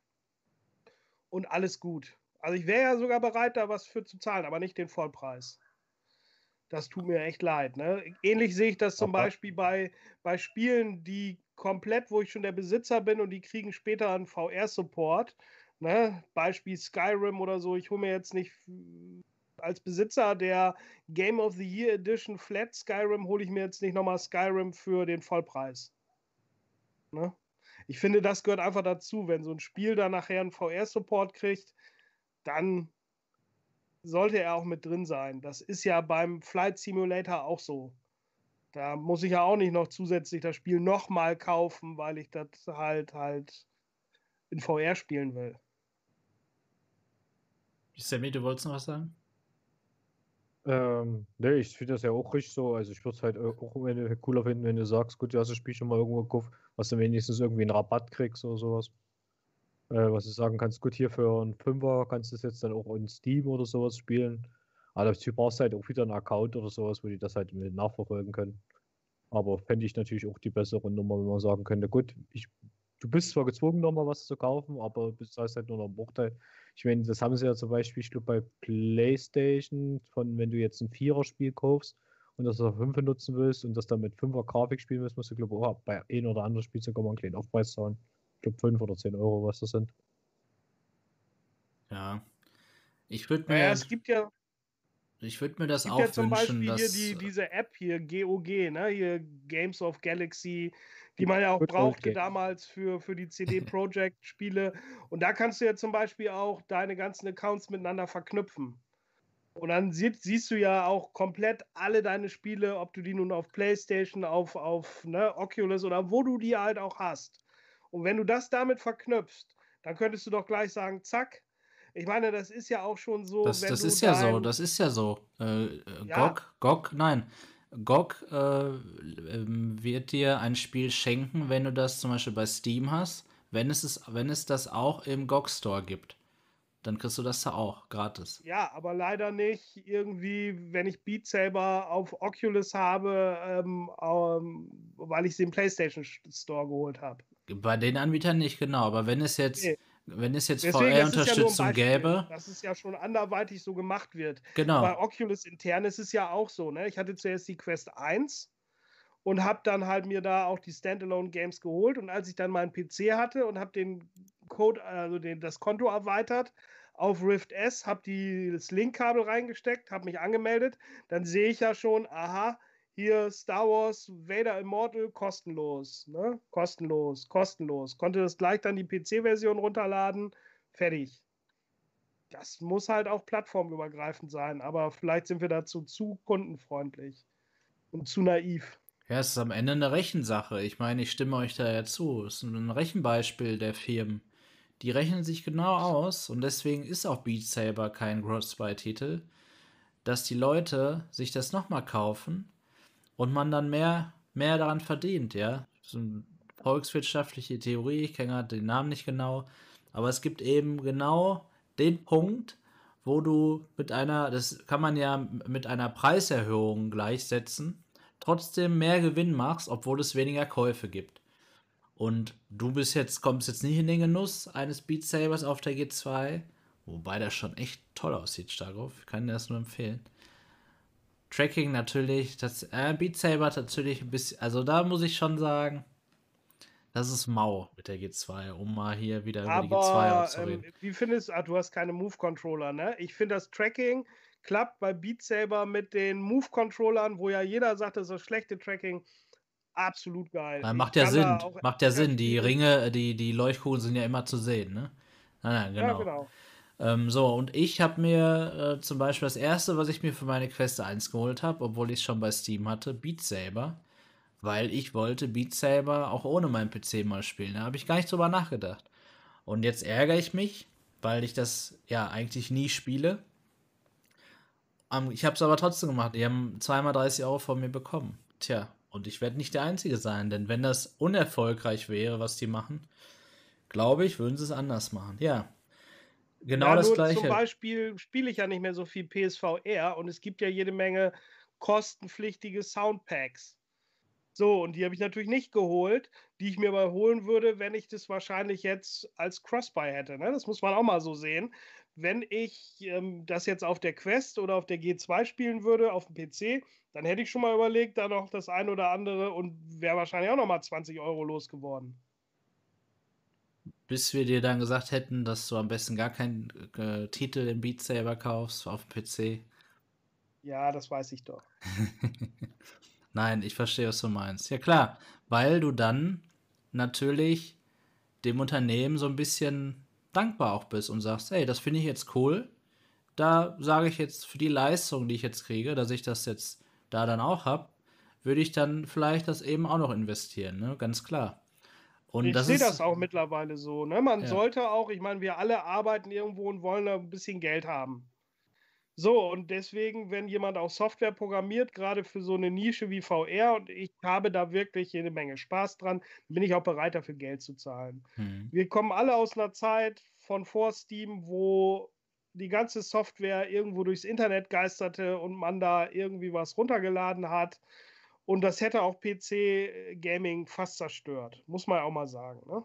Und alles gut. Also ich wäre ja sogar bereit, da was für zu zahlen, aber nicht den Vollpreis. Das tut mir echt leid. Ne? Ähnlich sehe ich das zum okay. Beispiel bei, bei Spielen, die komplett, wo ich schon der Besitzer bin und die kriegen später einen VR-Support. Ne? Beispiel Skyrim oder so. Ich hole mir jetzt nicht als Besitzer der Game of the Year Edition Flat Skyrim, hole ich mir jetzt nicht nochmal Skyrim für den Vollpreis. Ne? Ich finde, das gehört einfach dazu. Wenn so ein Spiel dann nachher einen VR-Support kriegt, dann sollte er auch mit drin sein. Das ist ja beim Flight Simulator auch so. Da muss ich ja auch nicht noch zusätzlich das Spiel nochmal kaufen, weil ich das halt halt in VR spielen will. Sammy, du wolltest noch was sagen? Ähm, ne, ich finde das ja auch richtig so. Also ich würde es halt auch cooler finden, wenn du sagst, gut, du hast das Spiel schon mal irgendwo gekauft, was du wenigstens irgendwie einen Rabatt kriegst oder sowas äh, was du sagen kannst, gut, hier für einen Fünfer kannst du es jetzt dann auch in Steam oder sowas spielen. Aber du brauchst halt auch wieder einen Account oder sowas, wo die das halt mit nachverfolgen können. Aber fände ich natürlich auch die bessere Nummer, wenn man sagen könnte, gut, ich, du bist zwar gezwungen, nochmal was zu kaufen, aber du zahlst halt nur noch einen Bruchteil. Ich meine, das haben sie ja zum Beispiel, ich glaube, bei PlayStation, von wenn du jetzt ein Vierer-Spiel kaufst und das auf 5 nutzen willst und das dann mit 5er Grafik spielen willst, musst du, glaube ich, auch bei ein oder anderen Spiel sogar mal einen kleinen Aufpreis zahlen glaube 5 oder 10 Euro, was das sind. Ja. Ich würde mir. Ja, es gibt ja. Ich würde mir das auch ja zum wünschen, Beispiel dass, hier die, diese App hier, GOG, ne? Hier Games of Galaxy, die man ja auch brauchte damals für, für die CD [laughs] Projekt Spiele. Und da kannst du ja zum Beispiel auch deine ganzen Accounts miteinander verknüpfen. Und dann sie, siehst du ja auch komplett alle deine Spiele, ob du die nun auf PlayStation, auf, auf ne, Oculus oder wo du die halt auch hast. Und wenn du das damit verknüpfst, dann könntest du doch gleich sagen, zack. Ich meine, das ist ja auch schon so. Das, das ist ja so, das ist ja so. Äh, ja. GOG, GOG, nein. GOG äh, ähm, wird dir ein Spiel schenken, wenn du das zum Beispiel bei Steam hast, wenn es, ist, wenn es das auch im GOG Store gibt dann kriegst du das da auch gratis. Ja, aber leider nicht irgendwie, wenn ich Beat Saber auf Oculus habe, ähm, ähm, weil ich sie im PlayStation Store geholt habe. Bei den Anbietern nicht genau, aber wenn es jetzt, nee. Wenn es jetzt VR-Unterstützung ja gäbe. Dass es ja schon anderweitig so gemacht wird. Genau. Bei Oculus intern ist es ja auch so. Ne? Ich hatte zuerst die Quest 1 und habe dann halt mir da auch die Standalone Games geholt und als ich dann meinen PC hatte und habe den Code, also den, das Konto erweitert auf Rift S, habe das Link-Kabel reingesteckt, habe mich angemeldet, dann sehe ich ja schon, aha, hier Star Wars Vader Immortal kostenlos, ne? Kostenlos, kostenlos. Konnte das gleich dann die PC-Version runterladen, fertig. Das muss halt auch plattformübergreifend sein, aber vielleicht sind wir dazu zu kundenfreundlich und zu naiv. Ja, es ist am Ende eine Rechensache. Ich meine, ich stimme euch da ja zu. Es ist ein Rechenbeispiel der Firmen. Die rechnen sich genau aus und deswegen ist auch Beat Saber kein Cross-Buy-Titel, dass die Leute sich das nochmal kaufen und man dann mehr, mehr daran verdient, ja. So eine volkswirtschaftliche Theorie, ich kenne gerade den Namen nicht genau, aber es gibt eben genau den Punkt, wo du mit einer, das kann man ja mit einer Preiserhöhung gleichsetzen, trotzdem mehr Gewinn machst, obwohl es weniger Käufe gibt. Und du bist jetzt, kommst jetzt nicht in den Genuss eines Beat Sabers auf der G2, wobei das schon echt toll aussieht, Starkov. Ich kann dir das nur empfehlen. Tracking natürlich, das äh, Beat Saber natürlich ein bisschen, also da muss ich schon sagen, das ist mau mit der G2, um mal hier wieder über die G2 zu reden. Ähm, wie findest du, ah, du hast keine Move-Controller, ne? Ich finde das Tracking klappt bei Beat Saber mit den Move-Controllern, wo ja jeder sagt, das ist das schlechte Tracking, absolut geil. Ja, macht ja Sinn, macht ja Sinn. Die Ringe, die, die Leuchtkugeln sind ja immer zu sehen, ne? Nein, nein, genau. Ja, genau. Ähm, so, und ich habe mir äh, zum Beispiel das erste, was ich mir für meine Quest 1 geholt habe, obwohl ich es schon bei Steam hatte, Beat Saber weil ich wollte Beat Saber auch ohne meinen PC mal spielen. Da habe ich gar nicht drüber nachgedacht. Und jetzt ärgere ich mich, weil ich das ja eigentlich nie spiele. ich habe es aber trotzdem gemacht. Die haben zweimal 30 Euro von mir bekommen. Tja, und ich werde nicht der Einzige sein, denn wenn das unerfolgreich wäre, was die machen, glaube ich, würden sie es anders machen. Ja. Genau ja, das gleiche. Zum Beispiel spiele ich ja nicht mehr so viel PSVR und es gibt ja jede Menge kostenpflichtige Soundpacks. So, und die habe ich natürlich nicht geholt, die ich mir aber holen würde, wenn ich das wahrscheinlich jetzt als Crossbuy hätte. Ne? Das muss man auch mal so sehen. Wenn ich ähm, das jetzt auf der Quest oder auf der G2 spielen würde, auf dem PC, dann hätte ich schon mal überlegt, da noch das ein oder andere und wäre wahrscheinlich auch noch mal 20 Euro losgeworden. Bis wir dir dann gesagt hätten, dass du am besten gar keinen äh, Titel im Beat Saber kaufst auf dem PC. Ja, das weiß ich doch. [laughs] Nein, ich verstehe, was du meinst. Ja klar, weil du dann natürlich dem Unternehmen so ein bisschen dankbar auch bist und sagst, hey, das finde ich jetzt cool. Da sage ich jetzt für die Leistung, die ich jetzt kriege, dass ich das jetzt da dann auch habe, würde ich dann vielleicht das eben auch noch investieren, ne? Ganz klar. Und ich sehe das auch mittlerweile so. Ne? Man ja. sollte auch, ich meine, wir alle arbeiten irgendwo und wollen ein bisschen Geld haben. So, und deswegen, wenn jemand auch Software programmiert, gerade für so eine Nische wie VR, und ich habe da wirklich jede Menge Spaß dran, bin ich auch bereit, dafür Geld zu zahlen. Mhm. Wir kommen alle aus einer Zeit von vor Steam, wo die ganze Software irgendwo durchs Internet geisterte und man da irgendwie was runtergeladen hat. Und das hätte auch PC-Gaming fast zerstört, muss man auch mal sagen. Ne?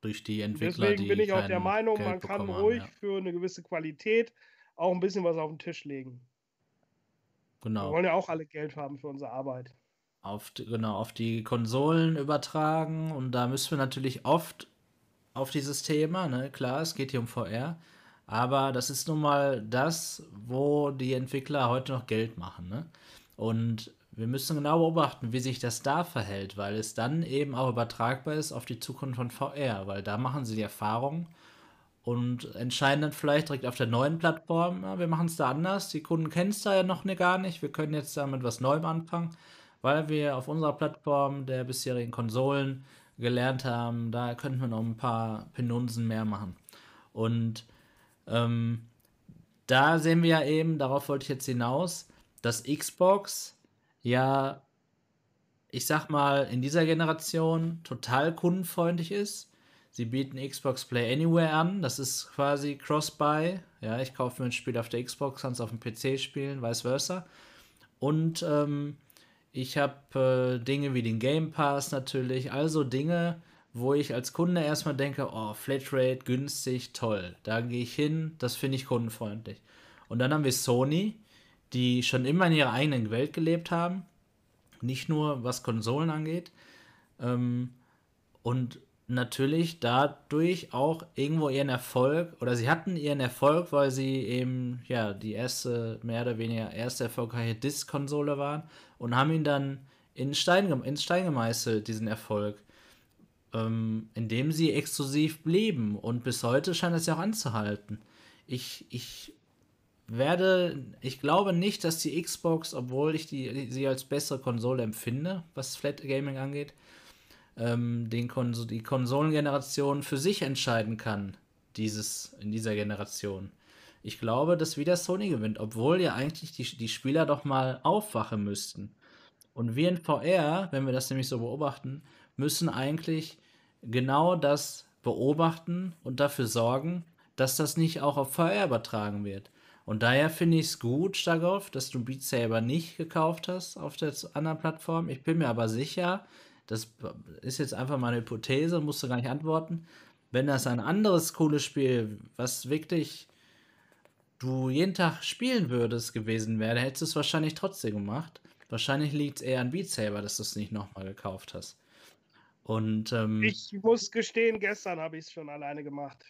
Durch die Entwickler. Deswegen bin ich auch der Meinung, Geld man kann ruhig haben, ja. für eine gewisse Qualität auch ein bisschen was auf den Tisch legen. Genau. Wir wollen ja auch alle Geld haben für unsere Arbeit. Auf, genau, auf die Konsolen übertragen und da müssen wir natürlich oft auf dieses Thema, ne? klar, es geht hier um VR, aber das ist nun mal das, wo die Entwickler heute noch Geld machen. Ne? Und wir müssen genau beobachten, wie sich das da verhält, weil es dann eben auch übertragbar ist auf die Zukunft von VR, weil da machen sie die Erfahrung, und entscheiden dann vielleicht direkt auf der neuen Plattform, ja, wir machen es da anders, die Kunden kennen es da ja noch gar nicht, wir können jetzt damit was Neuem anfangen, weil wir auf unserer Plattform der bisherigen Konsolen gelernt haben, da könnten wir noch ein paar Penunsen mehr machen. Und ähm, da sehen wir ja eben, darauf wollte ich jetzt hinaus, dass Xbox ja, ich sag mal, in dieser Generation total kundenfreundlich ist Sie bieten Xbox Play Anywhere an. Das ist quasi Cross-Buy. Ja, ich kaufe mir ein Spiel auf der Xbox, kann es auf dem PC spielen, vice versa. Und ähm, ich habe äh, Dinge wie den Game Pass natürlich. Also Dinge, wo ich als Kunde erstmal denke, oh, Flatrate, günstig, toll. Da gehe ich hin, das finde ich kundenfreundlich. Und dann haben wir Sony, die schon immer in ihrer eigenen Welt gelebt haben. Nicht nur was Konsolen angeht. Ähm, und natürlich dadurch auch irgendwo ihren Erfolg, oder sie hatten ihren Erfolg, weil sie eben, ja, die erste, mehr oder weniger erste erfolgreiche Disk-Konsole waren und haben ihn dann in Stein, ins Stein gemeißelt, diesen Erfolg. Ähm, indem sie exklusiv blieben und bis heute scheint es ja auch anzuhalten. Ich, ich werde, ich glaube nicht, dass die Xbox, obwohl ich die, sie als bessere Konsole empfinde, was Flat Gaming angeht, ähm, den Kons die Konsolengeneration für sich entscheiden kann, dieses, in dieser Generation. Ich glaube, dass wieder Sony gewinnt, obwohl ja eigentlich die, die Spieler doch mal aufwachen müssten. Und wir in VR, wenn wir das nämlich so beobachten, müssen eigentlich genau das beobachten und dafür sorgen, dass das nicht auch auf VR übertragen wird. Und daher finde ich es gut, Stagov, dass du Beat Saber nicht gekauft hast auf der anderen Plattform. Ich bin mir aber sicher, das ist jetzt einfach mal eine Hypothese, musst du gar nicht antworten. Wenn das ein anderes cooles Spiel, was wirklich du jeden Tag spielen würdest gewesen wäre, hättest du es wahrscheinlich trotzdem gemacht. Wahrscheinlich liegt es eher an Beat Saber, dass du es nicht nochmal gekauft hast. Und ähm, ich muss gestehen, gestern habe ich es schon alleine gemacht.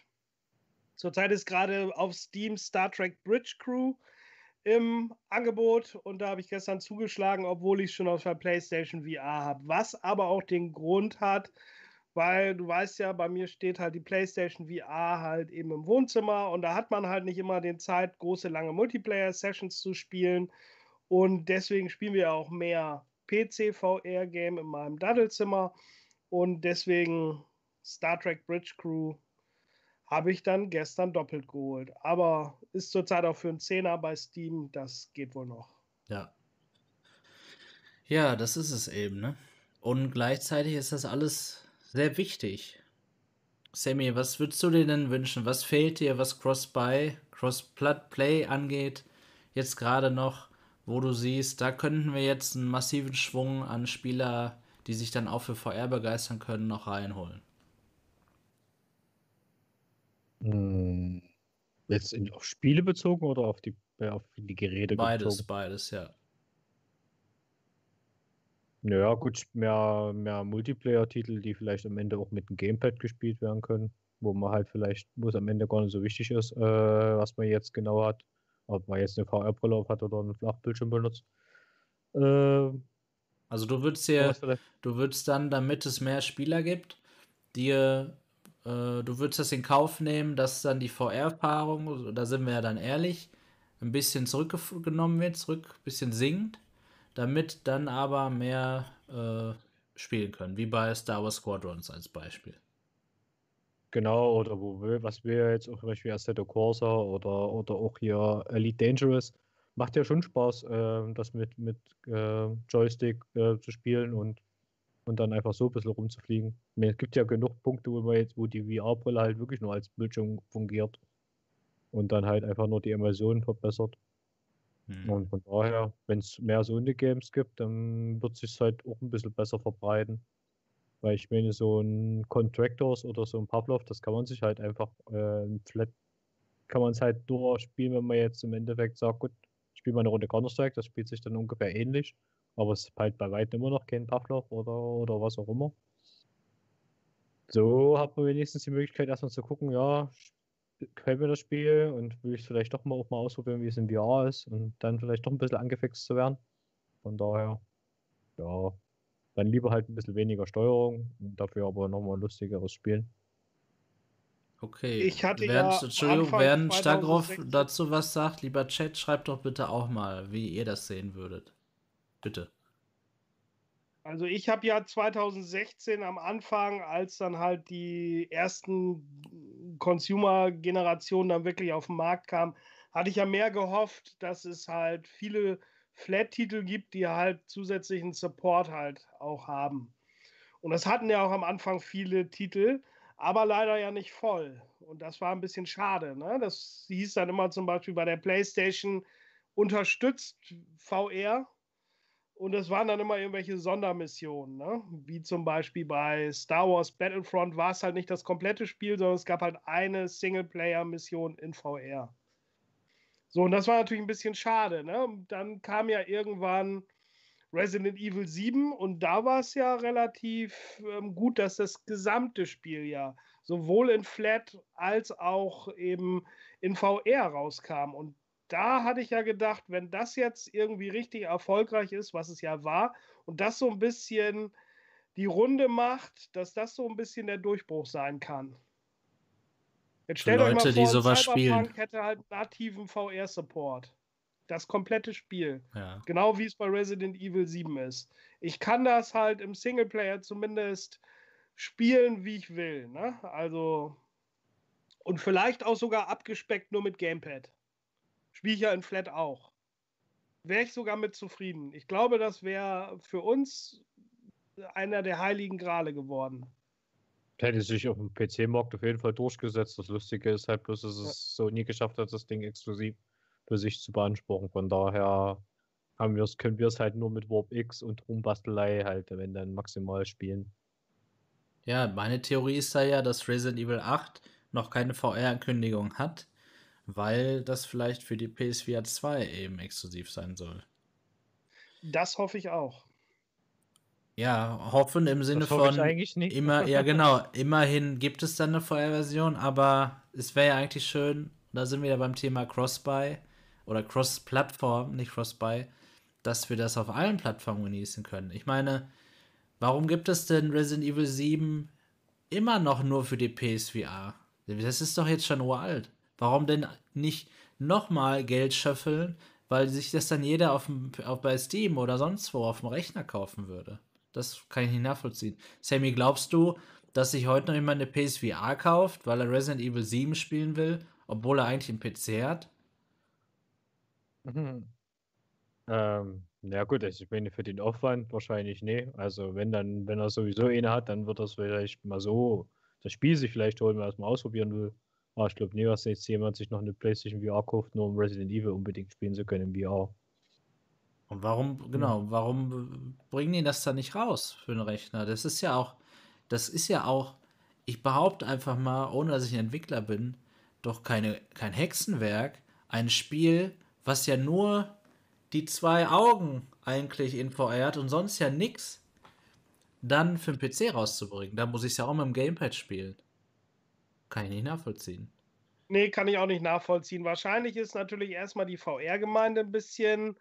Zurzeit ist gerade auf Steam Star Trek Bridge Crew im Angebot und da habe ich gestern zugeschlagen, obwohl ich schon auf der PlayStation VR habe. Was aber auch den Grund hat, weil du weißt ja, bei mir steht halt die PlayStation VR halt eben im Wohnzimmer und da hat man halt nicht immer den Zeit, große, lange Multiplayer-Sessions zu spielen und deswegen spielen wir auch mehr PC-VR-Game in meinem Daddelzimmer und deswegen Star Trek Bridge Crew habe ich dann gestern doppelt geholt. Aber ist zurzeit auch für einen Zehner bei Steam, das geht wohl noch. Ja. Ja, das ist es eben, ne? Und gleichzeitig ist das alles sehr wichtig. Sammy, was würdest du dir denn wünschen? Was fehlt dir, was Cross-Buy, Cross-Play angeht? Jetzt gerade noch, wo du siehst, da könnten wir jetzt einen massiven Schwung an Spieler, die sich dann auch für VR begeistern können, noch reinholen. Hm, jetzt in, auf Spiele bezogen oder auf die, äh, auf die Geräte Beides, bezogen? beides, ja. Ja, gut, mehr, mehr Multiplayer-Titel, die vielleicht am Ende auch mit dem Gamepad gespielt werden können, wo man halt vielleicht, wo es am Ende gar nicht so wichtig ist, äh, was man jetzt genau hat, ob man jetzt eine VR-Brille auf hat oder einen Flachbildschirm benutzt. Äh, also du würdest dir, du würdest dann, damit es mehr Spieler gibt, dir äh, du würdest das in Kauf nehmen, dass dann die VR-Erfahrung, da sind wir ja dann ehrlich, ein bisschen zurückgenommen wird, zurück, ein bisschen sinkt, damit dann aber mehr äh, spielen können, wie bei Star Wars Squadrons als Beispiel. Genau, oder wo wir, was wir jetzt auch zum Beispiel Assetto Corsa oder, oder auch hier Elite Dangerous, macht ja schon Spaß, äh, das mit, mit äh, Joystick äh, zu spielen und und dann einfach so ein bisschen rumzufliegen. Es gibt ja genug Punkte, wo, man jetzt, wo die VR-Brille halt wirklich nur als Bildschirm fungiert und dann halt einfach nur die Immersion verbessert. Hm. Und von daher, wenn es mehr so eine Games gibt, dann wird es sich halt auch ein bisschen besser verbreiten. Weil ich meine, so ein Contractors oder so ein Pavlov, das kann man sich halt einfach äh, flat, kann man es halt nur spielen, wenn man jetzt im Endeffekt sagt, gut, ich spiele mal eine Runde Counter-Strike, das spielt sich dann ungefähr ähnlich. Aber es ist halt bei weitem immer noch kein Pavlov oder, oder was auch immer. So hat man wenigstens die Möglichkeit, erstmal zu gucken, ja, gefällt mir das Spiel und will ich es vielleicht doch mal auch mal ausprobieren, wie es in VR ist und dann vielleicht doch ein bisschen angefixt zu werden. Von daher, ja, dann lieber halt ein bisschen weniger Steuerung und dafür aber nochmal ein lustigeres Spielen. Okay. Ich hatte während, ja Entschuldigung, während Stagroff dazu was sagt, lieber Chat, schreibt doch bitte auch mal, wie ihr das sehen würdet. Bitte. Also ich habe ja 2016 am Anfang, als dann halt die ersten Consumer-Generationen dann wirklich auf den Markt kamen, hatte ich ja mehr gehofft, dass es halt viele Flat-Titel gibt, die halt zusätzlichen Support halt auch haben. Und das hatten ja auch am Anfang viele Titel, aber leider ja nicht voll. Und das war ein bisschen schade. Ne? Das hieß dann immer zum Beispiel bei der PlayStation unterstützt VR und es waren dann immer irgendwelche Sondermissionen, ne? wie zum Beispiel bei Star Wars Battlefront war es halt nicht das komplette Spiel, sondern es gab halt eine Singleplayer-Mission in VR. So, und das war natürlich ein bisschen schade. Ne? Dann kam ja irgendwann Resident Evil 7 und da war es ja relativ ähm, gut, dass das gesamte Spiel ja sowohl in Flat als auch eben in VR rauskam. Und da hatte ich ja gedacht, wenn das jetzt irgendwie richtig erfolgreich ist, was es ja war, und das so ein bisschen die Runde macht, dass das so ein bisschen der Durchbruch sein kann. Jetzt stellt Leute, euch mal vor, die sowas Cyberpunk spielen. hätte halt nativen VR-Support. Das komplette Spiel. Ja. Genau wie es bei Resident Evil 7 ist. Ich kann das halt im Singleplayer zumindest spielen, wie ich will. Ne? Also. Und vielleicht auch sogar abgespeckt nur mit Gamepad. Spiele ich ja in Flat auch. Wäre ich sogar mit zufrieden. Ich glaube, das wäre für uns einer der heiligen Grale geworden. Hätte sich auf dem PC-Markt auf jeden Fall durchgesetzt. Das Lustige ist halt bloß, dass es ja. so nie geschafft hat, das Ding exklusiv für sich zu beanspruchen. Von daher haben wir's, können wir es halt nur mit Warp X und Rumbastelei halt, wenn dann maximal spielen. Ja, meine Theorie ist da ja, dass Resident Evil 8 noch keine VR-Ankündigung hat, weil das vielleicht für die PSVR 2 eben exklusiv sein soll. Das hoffe ich auch. Ja, hoffen im Sinne von eigentlich nicht. immer, [laughs] ja genau, immerhin gibt es dann eine VR-Version, aber es wäre ja eigentlich schön, da sind wir ja beim Thema Cross-Buy oder Cross-Plattform, nicht Cross-Buy, dass wir das auf allen Plattformen genießen können. Ich meine, warum gibt es denn Resident Evil 7 immer noch nur für die PSVR? Das ist doch jetzt schon uralt. Warum denn nicht nochmal Geld schöffeln, weil sich das dann jeder auf, dem, auf bei Steam oder sonst wo auf dem Rechner kaufen würde? Das kann ich nicht nachvollziehen. Sammy, glaubst du, dass sich heute noch jemand eine PSVR kauft, weil er Resident Evil 7 spielen will, obwohl er eigentlich einen PC hat? Mhm. Ähm, ja gut, also ich meine, für den Aufwand wahrscheinlich nee. Also wenn dann, wenn er sowieso eine hat, dann wird das vielleicht mal so das Spiel sich vielleicht holen, weil er es mal ausprobieren will. Aber ich glaube nie, dass jetzt jemand sich noch eine PlayStation VR kauft, nur um Resident Evil unbedingt spielen zu können im VR. Und warum, genau, warum bringen die das dann nicht raus für einen Rechner? Das ist ja auch, das ist ja auch, ich behaupte einfach mal, ohne dass ich ein Entwickler bin, doch keine, kein Hexenwerk, ein Spiel, was ja nur die zwei Augen eigentlich in VR hat und sonst ja nichts, dann für den PC rauszubringen. Da muss ich es ja auch mit dem Gamepad spielen. Kann ich nicht nachvollziehen. Nee, kann ich auch nicht nachvollziehen. Wahrscheinlich ist natürlich erstmal die VR-Gemeinde ein bisschen,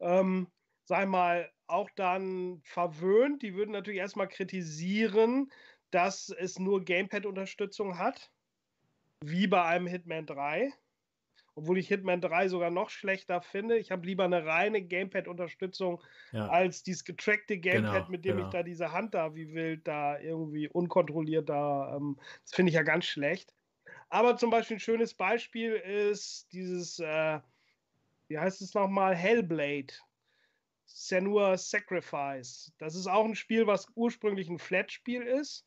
ähm, sag mal, auch dann verwöhnt. Die würden natürlich erstmal kritisieren, dass es nur Gamepad-Unterstützung hat, wie bei einem Hitman 3 obwohl ich Hitman 3 sogar noch schlechter finde. Ich habe lieber eine reine Gamepad-Unterstützung ja. als dieses getrackte Gamepad, genau, mit dem genau. ich da diese Hand da wie wild da irgendwie unkontrolliert da. Ähm, das finde ich ja ganz schlecht. Aber zum Beispiel ein schönes Beispiel ist dieses, äh, wie heißt es nochmal, Hellblade. Senua Sacrifice. Das ist auch ein Spiel, was ursprünglich ein Flat-Spiel ist.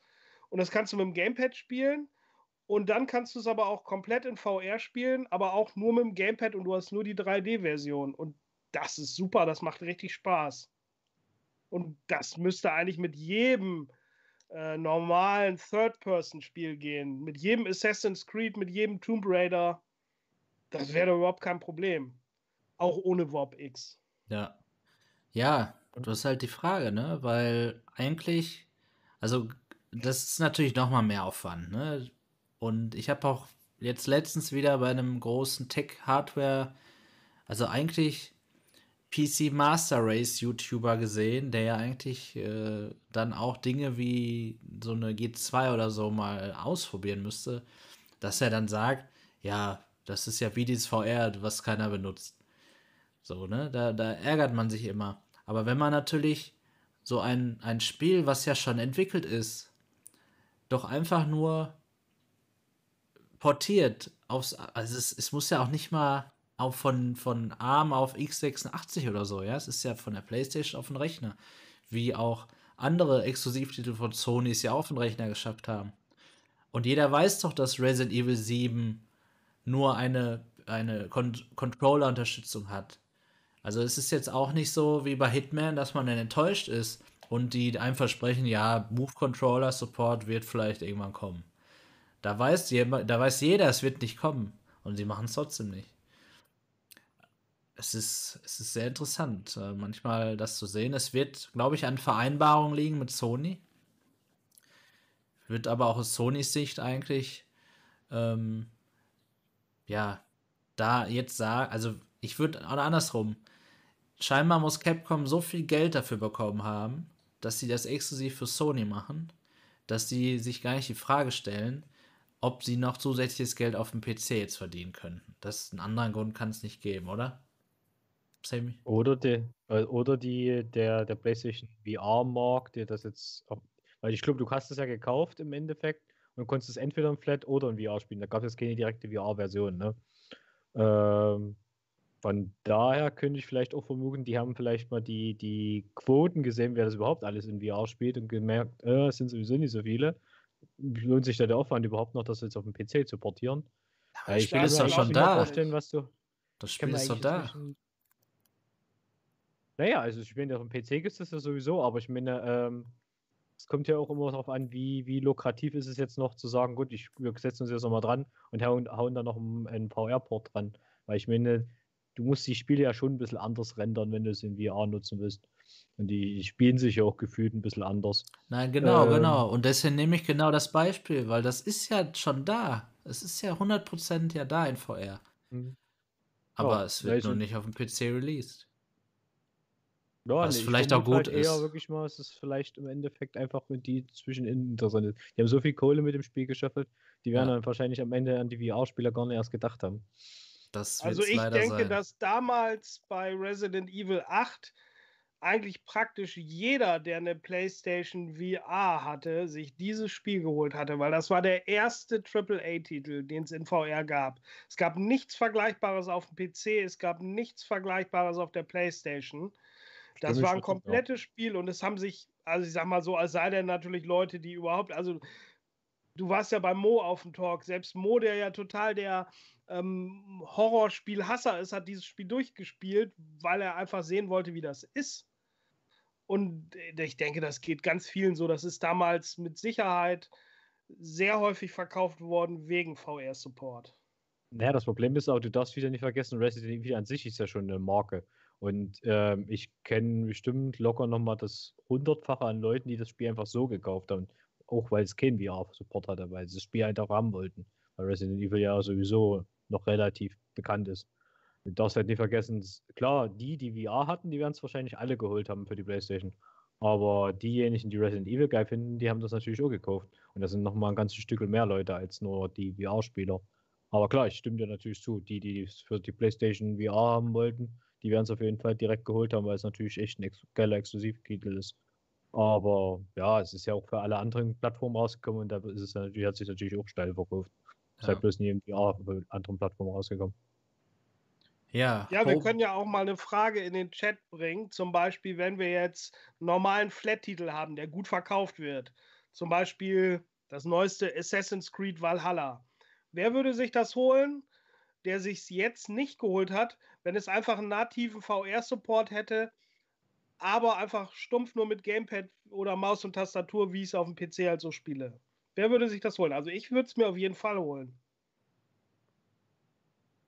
Und das kannst du mit dem Gamepad spielen. Und dann kannst du es aber auch komplett in VR spielen, aber auch nur mit dem Gamepad und du hast nur die 3D-Version. Und das ist super, das macht richtig Spaß. Und das müsste eigentlich mit jedem äh, normalen Third-Person-Spiel gehen. Mit jedem Assassin's Creed, mit jedem Tomb Raider. Das wäre überhaupt kein Problem. Auch ohne Warp X. Ja. Ja, das ist halt die Frage, ne? Weil eigentlich, also das ist natürlich nochmal mehr Aufwand, ne? Und ich habe auch jetzt letztens wieder bei einem großen Tech-Hardware, also eigentlich PC Master Race YouTuber gesehen, der ja eigentlich äh, dann auch Dinge wie so eine G2 oder so mal ausprobieren müsste, dass er dann sagt, ja, das ist ja wie dieses VR, was keiner benutzt. So, ne? Da, da ärgert man sich immer. Aber wenn man natürlich so ein, ein Spiel, was ja schon entwickelt ist, doch einfach nur portiert aufs, also es, es muss ja auch nicht mal auch von, von ARM auf x86 oder so, ja, es ist ja von der Playstation auf den Rechner, wie auch andere Exklusivtitel von Sony es ja auf den Rechner geschafft haben. Und jeder weiß doch, dass Resident Evil 7 nur eine, eine Con Controller-Unterstützung hat. Also es ist jetzt auch nicht so wie bei Hitman, dass man dann enttäuscht ist und die einem versprechen, ja, Move Controller Support wird vielleicht irgendwann kommen. Da weiß, da weiß jeder, es wird nicht kommen. Und sie machen es trotzdem nicht. Es ist, es ist sehr interessant, äh, manchmal das zu sehen. Es wird, glaube ich, an Vereinbarungen liegen mit Sony. Wird aber auch aus Sonys Sicht eigentlich, ähm, ja, da jetzt sagen, also ich würde, andersrum, scheinbar muss Capcom so viel Geld dafür bekommen haben, dass sie das exklusiv für Sony machen, dass sie sich gar nicht die Frage stellen, ob sie noch zusätzliches Geld auf dem PC jetzt verdienen könnten. Das einen anderen Grund kann es nicht geben, oder? Sammy? Oder, die, äh, oder die, der, der PlayStation VR-Markt, der das jetzt, weil ich glaube, du hast es ja gekauft im Endeffekt und konntest es entweder im Flat oder in VR spielen. Da gab es jetzt keine direkte VR-Version. Ne? Ähm, von daher könnte ich vielleicht auch vermuten, die haben vielleicht mal die, die Quoten gesehen, wer das überhaupt alles in VR spielt und gemerkt, äh, es sind sowieso nicht so viele lohnt sich da der Aufwand überhaupt noch, das jetzt auf dem PC zu portieren? Ja, das Spiel ist doch schon da. Vorstellen, was du, das Spiel ist doch da. Naja, also ich meine, auf dem PC gibt es das ja sowieso, aber ich meine, ähm, es kommt ja auch immer darauf an, wie, wie lukrativ ist es jetzt noch zu sagen, gut, ich, wir setzen uns jetzt nochmal dran und hauen, hauen da noch einen VR-Port dran. Weil ich meine, du musst die Spiele ja schon ein bisschen anders rendern, wenn du es in VR nutzen willst. Und die spielen sich ja auch gefühlt ein bisschen anders. Nein, genau, ähm, genau. Und deswegen nehme ich genau das Beispiel, weil das ist ja schon da. Es ist ja 100% ja da in VR. Mhm. Aber ja, es wird nur nicht auf dem PC released. Ja, Was nee, vielleicht auch gut halt ist. Eher wirklich mal, es ist vielleicht im Endeffekt einfach mit die zwischen interessant ist. Die haben so viel Kohle mit dem Spiel geschöpft, die werden ja. dann wahrscheinlich am Ende an die VR-Spieler gar nicht erst gedacht haben. also ich denke, sein. dass damals bei Resident Evil 8 eigentlich praktisch jeder, der eine PlayStation VR hatte, sich dieses Spiel geholt hatte, weil das war der erste AAA-Titel, den es in VR gab. Es gab nichts Vergleichbares auf dem PC, es gab nichts Vergleichbares auf der PlayStation. Das war ein komplettes Spiel und es haben sich, also ich sag mal so, als sei denn natürlich Leute, die überhaupt, also du warst ja bei Mo auf dem Talk, selbst Mo, der ja total der ähm, Horrorspiel-Hasser ist, hat dieses Spiel durchgespielt, weil er einfach sehen wollte, wie das ist. Und äh, ich denke, das geht ganz vielen so. Das ist damals mit Sicherheit sehr häufig verkauft worden wegen VR-Support. Naja, das Problem ist auch, du darfst wieder nicht vergessen, Resident Evil an sich ist ja schon eine Marke. Und ähm, ich kenne bestimmt locker nochmal das Hundertfache an Leuten, die das Spiel einfach so gekauft haben. Auch weil es kein VR-Support hatte, weil sie das Spiel halt auch haben wollten. Weil Resident Evil ja sowieso noch relativ bekannt ist. Du darfst halt nicht vergessen, klar, die, die VR hatten, die werden es wahrscheinlich alle geholt haben für die Playstation. Aber diejenigen, die Resident Evil geil finden, die haben das natürlich auch gekauft. Und das sind nochmal ein ganzes Stück mehr Leute als nur die VR-Spieler. Aber klar, ich stimme dir natürlich zu. Die, die es für die PlayStation VR haben wollten, die werden es auf jeden Fall direkt geholt haben, weil es natürlich echt ein ex geiler Exklusivtitel ist. Aber ja, es ist ja auch für alle anderen Plattformen rausgekommen und da ist es natürlich, hat sich natürlich auch steil verkauft. Ja. Ist halt bloß nie im VR auf anderen Plattformen rausgekommen. Ja, ja, wir können ja auch mal eine Frage in den Chat bringen. Zum Beispiel, wenn wir jetzt einen normalen Flat-Titel haben, der gut verkauft wird. Zum Beispiel das neueste Assassin's Creed Valhalla. Wer würde sich das holen? der sich es jetzt nicht geholt hat, wenn es einfach einen nativen VR-Support hätte, aber einfach stumpf nur mit Gamepad oder Maus und Tastatur, wie ich es auf dem PC halt so spiele. Wer würde sich das holen? Also ich würde es mir auf jeden Fall holen.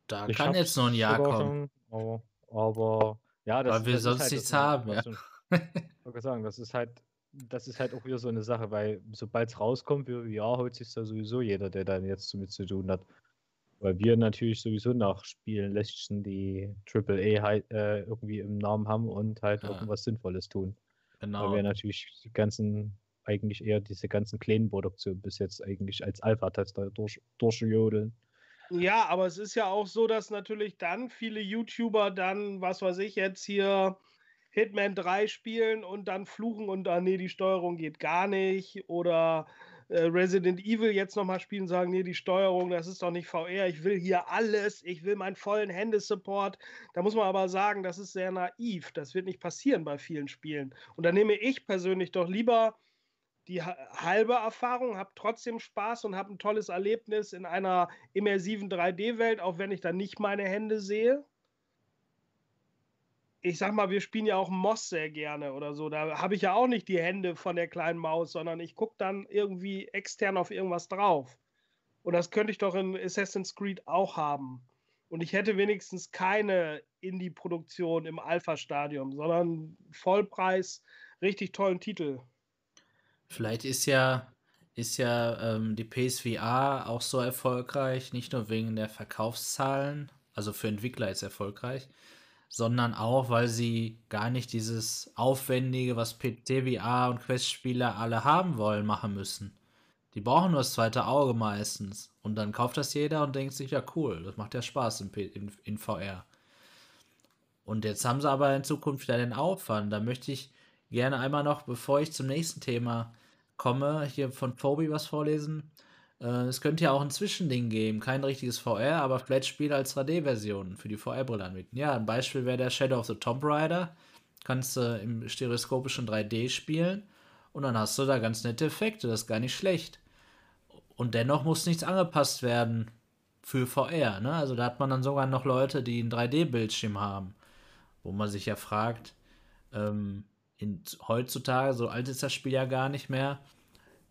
Da ich kann jetzt noch ein Jahr kommen. Schon, aber, ja, das, Weil wir das sonst halt nichts haben, ja. Ich wollte sagen, das ist halt, das ist halt auch wieder so eine Sache, weil sobald es rauskommt, wie ja, holt sich da sowieso jeder, der dann jetzt damit zu tun hat. Weil wir natürlich sowieso nach Spielen lächeln, die AAA halt, äh, irgendwie im Namen haben und halt ja. irgendwas Sinnvolles tun. Genau. Weil wir natürlich die ganzen, eigentlich eher diese ganzen kleinen Produktionen bis jetzt eigentlich als Alpha-Tester durch, durchjodeln. Ja, aber es ist ja auch so, dass natürlich dann viele YouTuber dann, was weiß ich, jetzt hier Hitman 3 spielen und dann fluchen und ah nee, die Steuerung geht gar nicht oder äh, Resident Evil jetzt nochmal spielen und sagen, nee, die Steuerung, das ist doch nicht VR, ich will hier alles, ich will meinen vollen Händesupport. Da muss man aber sagen, das ist sehr naiv. Das wird nicht passieren bei vielen Spielen. Und da nehme ich persönlich doch lieber die halbe Erfahrung, habe trotzdem Spaß und habe ein tolles Erlebnis in einer immersiven 3D-Welt, auch wenn ich dann nicht meine Hände sehe ich sag mal, wir spielen ja auch Moss sehr gerne oder so. Da habe ich ja auch nicht die Hände von der kleinen Maus, sondern ich gucke dann irgendwie extern auf irgendwas drauf. Und das könnte ich doch in Assassin's Creed auch haben. Und ich hätte wenigstens keine Indie-Produktion im Alpha-Stadium, sondern Vollpreis, richtig tollen Titel. Vielleicht ist ja, ist ja ähm, die PSVR auch so erfolgreich, nicht nur wegen der Verkaufszahlen, also für Entwickler ist erfolgreich, sondern auch, weil sie gar nicht dieses Aufwendige, was PC, VR und Quest-Spieler alle haben wollen, machen müssen. Die brauchen nur das zweite Auge meistens. Und dann kauft das jeder und denkt sich, ja cool, das macht ja Spaß in, in, in VR. Und jetzt haben sie aber in Zukunft wieder den Aufwand. Da möchte ich gerne einmal noch, bevor ich zum nächsten Thema komme, hier von Phobi was vorlesen. Äh, es könnte ja auch ein Zwischending geben, kein richtiges VR, aber vielleicht Spiele als 3D-Version für die VR-Brille anbieten. Ja, ein Beispiel wäre der Shadow of the Tomb Raider. Kannst du im stereoskopischen 3D spielen und dann hast du da ganz nette Effekte, das ist gar nicht schlecht. Und dennoch muss nichts angepasst werden für VR. Ne? Also da hat man dann sogar noch Leute, die einen 3D-Bildschirm haben, wo man sich ja fragt, ähm, in, heutzutage, so alt ist das Spiel ja gar nicht mehr,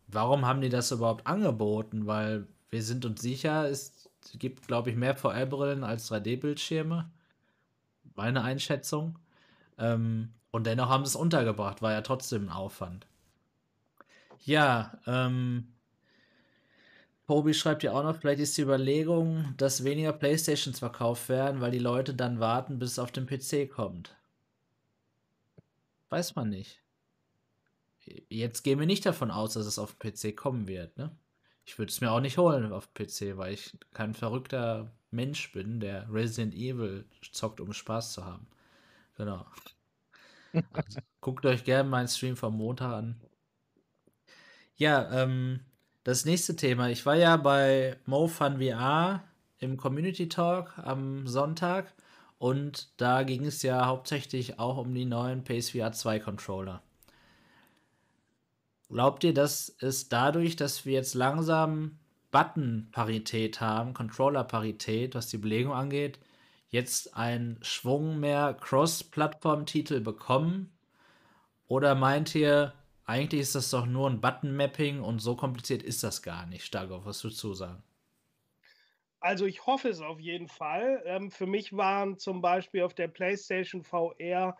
warum haben die das überhaupt angeboten? Weil wir sind uns sicher, es gibt, glaube ich, mehr VR-Brillen als 3D-Bildschirme. Meine Einschätzung. Ähm, und dennoch haben sie es untergebracht, war ja trotzdem ein Aufwand. Ja, ähm, Tobi schreibt ja auch noch, vielleicht ist die Überlegung, dass weniger Playstations verkauft werden, weil die Leute dann warten, bis es auf den PC kommt. Weiß man nicht. Jetzt gehen wir nicht davon aus, dass es auf den PC kommen wird, ne? Ich würde es mir auch nicht holen auf PC, weil ich kein verrückter Mensch bin, der Resident Evil zockt, um Spaß zu haben. Genau. Also, [laughs] guckt euch gerne meinen Stream vom Montag an. Ja, ähm, das nächste Thema. Ich war ja bei MoFun VR im Community Talk am Sonntag und da ging es ja hauptsächlich auch um die neuen PSVR 2 Controller. Glaubt ihr, dass es dadurch, dass wir jetzt langsam Button-Parität haben, Controller-Parität, was die Belegung angeht, jetzt einen Schwung mehr Cross-Plattform-Titel bekommen? Oder meint ihr, eigentlich ist das doch nur ein Button-Mapping und so kompliziert ist das gar nicht? Starkov, was würdest du sagen? Also ich hoffe es auf jeden Fall. Ähm, für mich waren zum Beispiel auf der PlayStation VR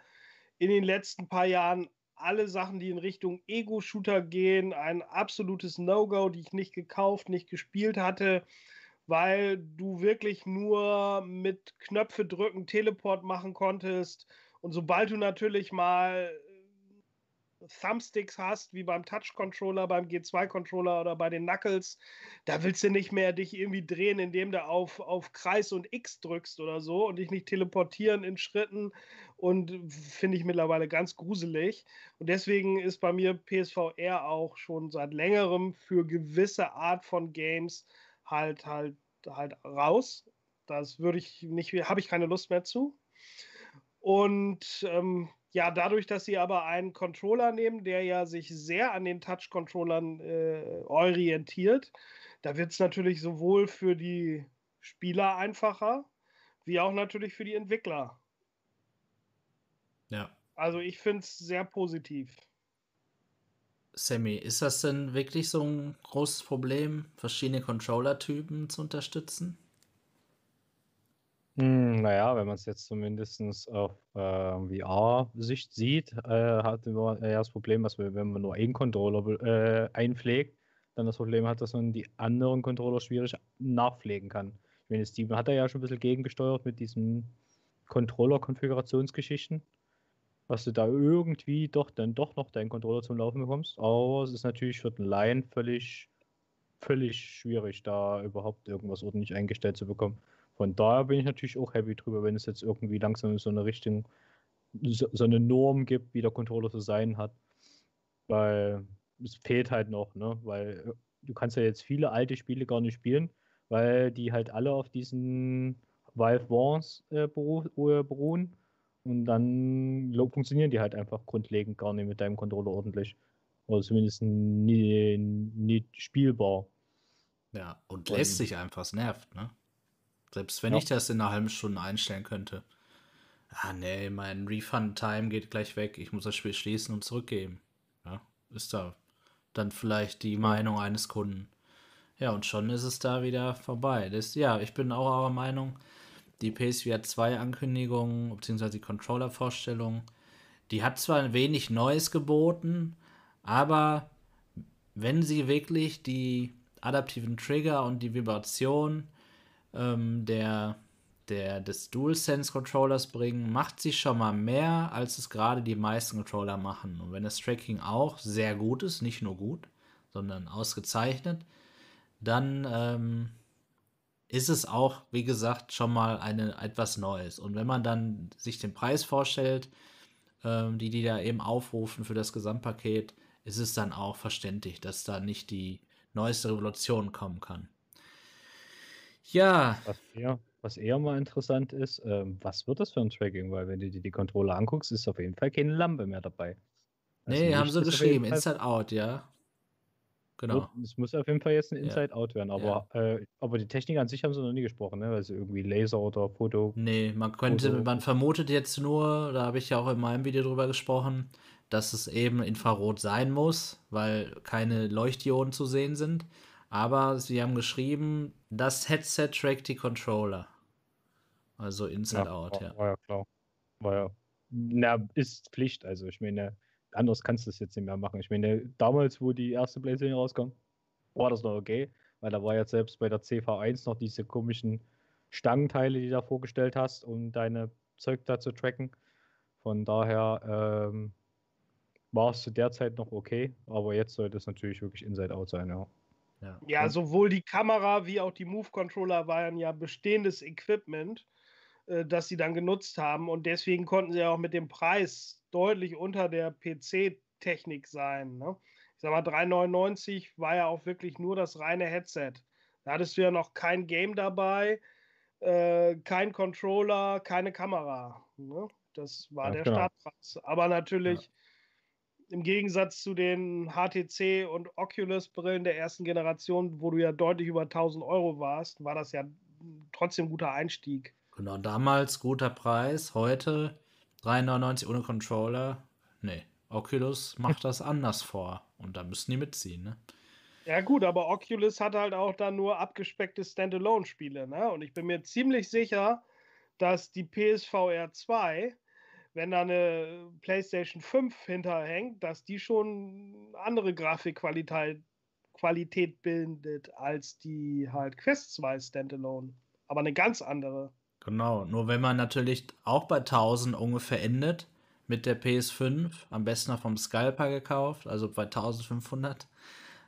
in den letzten paar Jahren alle Sachen, die in Richtung Ego-Shooter gehen, ein absolutes No-Go, die ich nicht gekauft, nicht gespielt hatte weil du wirklich nur mit Knöpfe drücken Teleport machen konntest. Und sobald du natürlich mal Thumbsticks hast, wie beim Touch-Controller, beim G2-Controller oder bei den Knuckles, da willst du nicht mehr dich irgendwie drehen, indem du auf, auf Kreis und X drückst oder so und dich nicht teleportieren in Schritten und finde ich mittlerweile ganz gruselig. Und deswegen ist bei mir PSVR auch schon seit längerem für gewisse Art von Games halt halt halt raus. Das würde ich nicht, habe ich keine Lust mehr zu. Und ähm, ja, dadurch, dass sie aber einen Controller nehmen, der ja sich sehr an den Touch-Controllern äh, orientiert, da wird es natürlich sowohl für die Spieler einfacher, wie auch natürlich für die Entwickler. Ja. Also ich finde es sehr positiv. Sammy, ist das denn wirklich so ein großes Problem, verschiedene Controller-Typen zu unterstützen? Hm, naja, wenn man es jetzt zumindest auf äh, VR-Sicht sieht, äh, hat man eher das Problem, dass wir, wenn man nur einen Controller äh, einpflegt, dann das Problem hat, dass man die anderen Controller schwierig nachpflegen kann. Ich meine, Steven hat da ja schon ein bisschen gegengesteuert mit diesen Controller-Konfigurationsgeschichten was du da irgendwie doch dann doch noch deinen Controller zum Laufen bekommst. Aber es ist natürlich für den Laien völlig, völlig schwierig, da überhaupt irgendwas ordentlich eingestellt zu bekommen. Von daher bin ich natürlich auch happy drüber, wenn es jetzt irgendwie langsam so eine Richtung, so, so eine Norm gibt, wie der Controller zu sein hat. Weil es fehlt halt noch, ne? Weil äh, du kannst ja jetzt viele alte Spiele gar nicht spielen, weil die halt alle auf diesen Valve Wars äh, beruhen und dann funktionieren die halt einfach grundlegend gar nicht mit deinem Controller ordentlich. Oder zumindest nie, nie spielbar. Ja, und lässt sich einfach, es nervt, ne? Selbst wenn ja. ich das in einer halben Stunde einstellen könnte. Ah, nee, mein Refund-Time geht gleich weg. Ich muss das Spiel schließen und zurückgeben. Ja, ist da dann vielleicht die Meinung eines Kunden. Ja, und schon ist es da wieder vorbei. Das, ja, ich bin auch eurer Meinung die PSVR 2 Ankündigung bzw. die Controller-Vorstellung, die hat zwar ein wenig Neues geboten, aber wenn sie wirklich die adaptiven Trigger und die Vibration ähm, der, der, des DualSense-Controllers bringen, macht sie schon mal mehr, als es gerade die meisten Controller machen. Und wenn das Tracking auch sehr gut ist, nicht nur gut, sondern ausgezeichnet, dann ähm, ist es auch, wie gesagt, schon mal eine, etwas Neues. Und wenn man dann sich den Preis vorstellt, ähm, die die da eben aufrufen für das Gesamtpaket, ist es dann auch verständlich, dass da nicht die neueste Revolution kommen kann. Ja. Was eher, was eher mal interessant ist, ähm, was wird das für ein Tracking? Weil wenn du dir die Controller anguckst, ist auf jeden Fall keine Lampe mehr dabei. Also nee, haben sie geschrieben, Inside Out, ja. genau. Es muss auf jeden Fall jetzt ein Ja. Inside-Out werden, aber, äh, aber die Technik an sich haben sie noch nie gesprochen, ne? Also irgendwie Laser oder Foto. Nee, man könnte, Foto. man vermutet jetzt nur, da habe ich ja auch in meinem Video drüber gesprochen, dass es eben Infrarot sein muss, weil keine Leuchtdioden zu sehen sind. Aber sie haben geschrieben, das Headset trackt die Controller. Also Inside Out, war, ja. war ja klar. War ja. Na, ist Pflicht. Also ich meine, anders kannst du es jetzt nicht mehr machen. Ich meine, damals, wo die erste PlayStation rauskam, war das noch okay, weil da war jetzt selbst bei der CV1 noch diese komischen Stangenteile, die du da vorgestellt hast, um deine Zeug da zu tracken. Von daher ähm, war es zu der Zeit noch okay, aber jetzt sollte es natürlich wirklich Inside Out sein, ja. Ja. Ja, sowohl die Kamera wie auch die Move-Controller waren ja bestehendes Equipment, äh, das sie dann genutzt haben. Und deswegen konnten sie ja auch mit dem Preis deutlich unter der PC-Technik sein. Ne? Ich sag mal, 3,99 war ja auch wirklich nur das reine Headset. Da hattest du ja noch kein Game dabei, äh, kein Controller, keine Kamera. Ne? Das war Ja, der genau. Startpreis. Aber natürlich im Gegensatz zu den HTC und Oculus-Brillen der ersten Generation, wo du ja deutlich über 1000 Euro warst, war das ja trotzdem ein guter Einstieg. Genau, damals guter Preis, heute 3,99 ohne Controller. Nee, Oculus macht das anders vor. Und da müssen die mitziehen, ne? Ja, gut, aber Oculus hat halt auch dann nur abgespeckte Standalone-Spiele. Ne? Und ich bin mir ziemlich sicher, dass die PSVR 2, wenn da eine PlayStation 5 hinterhängt, dass die schon andere Grafikqualität Qualität bildet als die halt Quest 2 Standalone. Aber eine ganz andere. Genau, nur wenn man natürlich auch bei 1000 ungefähr endet mit der PS5, am besten noch vom Scalper gekauft, also bei 1500.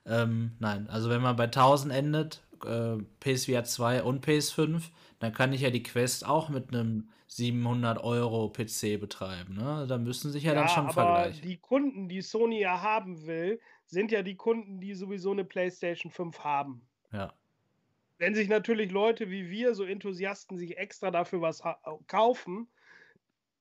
Ähm, nein, also wenn man bei 1000 endet, äh, PSVR 2 und PS5, dann kann ich ja die Quest auch mit einem 700 Euro PC betreiben. Ne? Da müssen sich ja, dann schon aber vergleichen. die Kunden, die Sony ja haben will, sind ja die Kunden, die sowieso eine PlayStation 5 haben. Ja, Wenn sich natürlich Leute wie wir, so Enthusiasten, sich extra dafür was ha- kaufen,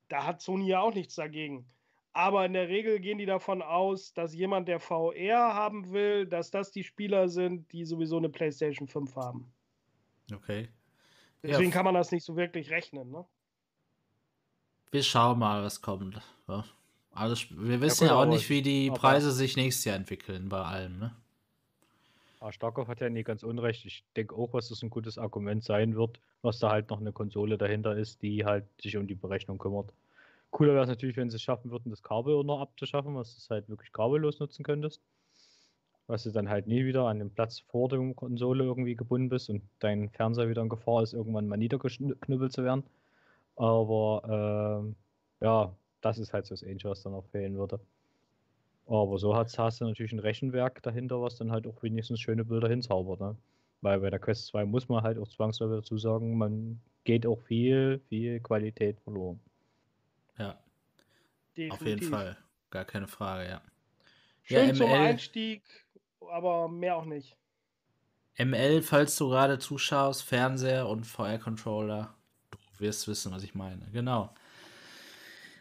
da hat Sony ja auch nichts dagegen. Aber in der Regel gehen die davon aus, dass jemand, der VR haben will, dass das die Spieler sind, die sowieso eine PlayStation 5 haben. okay. Ja, Deswegen f- kann man das nicht so wirklich rechnen. Ne? Wir schauen mal, was kommt. Ja. Also, wir wissen gut, ja, auch nicht, wie die Preise sich nächstes Jahr entwickeln bei allem. Ne? Ah, Starkov hat ja nie ganz unrecht. Ich denke auch, was das ein gutes Argument sein wird, was da halt noch eine Konsole dahinter ist, die halt sich um die Berechnung kümmert. Cooler wäre es natürlich, wenn sie es schaffen würden, das Kabel noch abzuschaffen, was du halt wirklich kabellos nutzen könntest. Was du dann halt nie wieder an den Platz vor der Konsole irgendwie gebunden bist und dein Fernseher wieder in Gefahr ist, irgendwann mal niedergeknüppelt zu werden. Aber ähm, ja, das ist halt so das Ähnliche, was dann noch fehlen würde. Aber so hast, hast du natürlich ein Rechenwerk dahinter, was dann halt auch wenigstens schöne Bilder hinzaubert. Ne? Weil bei der Quest 2 muss man halt auch zwangsläufig dazu sagen, man geht auch viel, viel Qualität verloren. Ja, auf jeden Definitiv. Fall. Gar keine Frage, ja. Schön Ja, zum ML. Einstieg, aber mehr auch nicht. ML, falls du gerade zuschaust, Fernseher und VR-Controller, wirst wissen, was ich meine. Genau.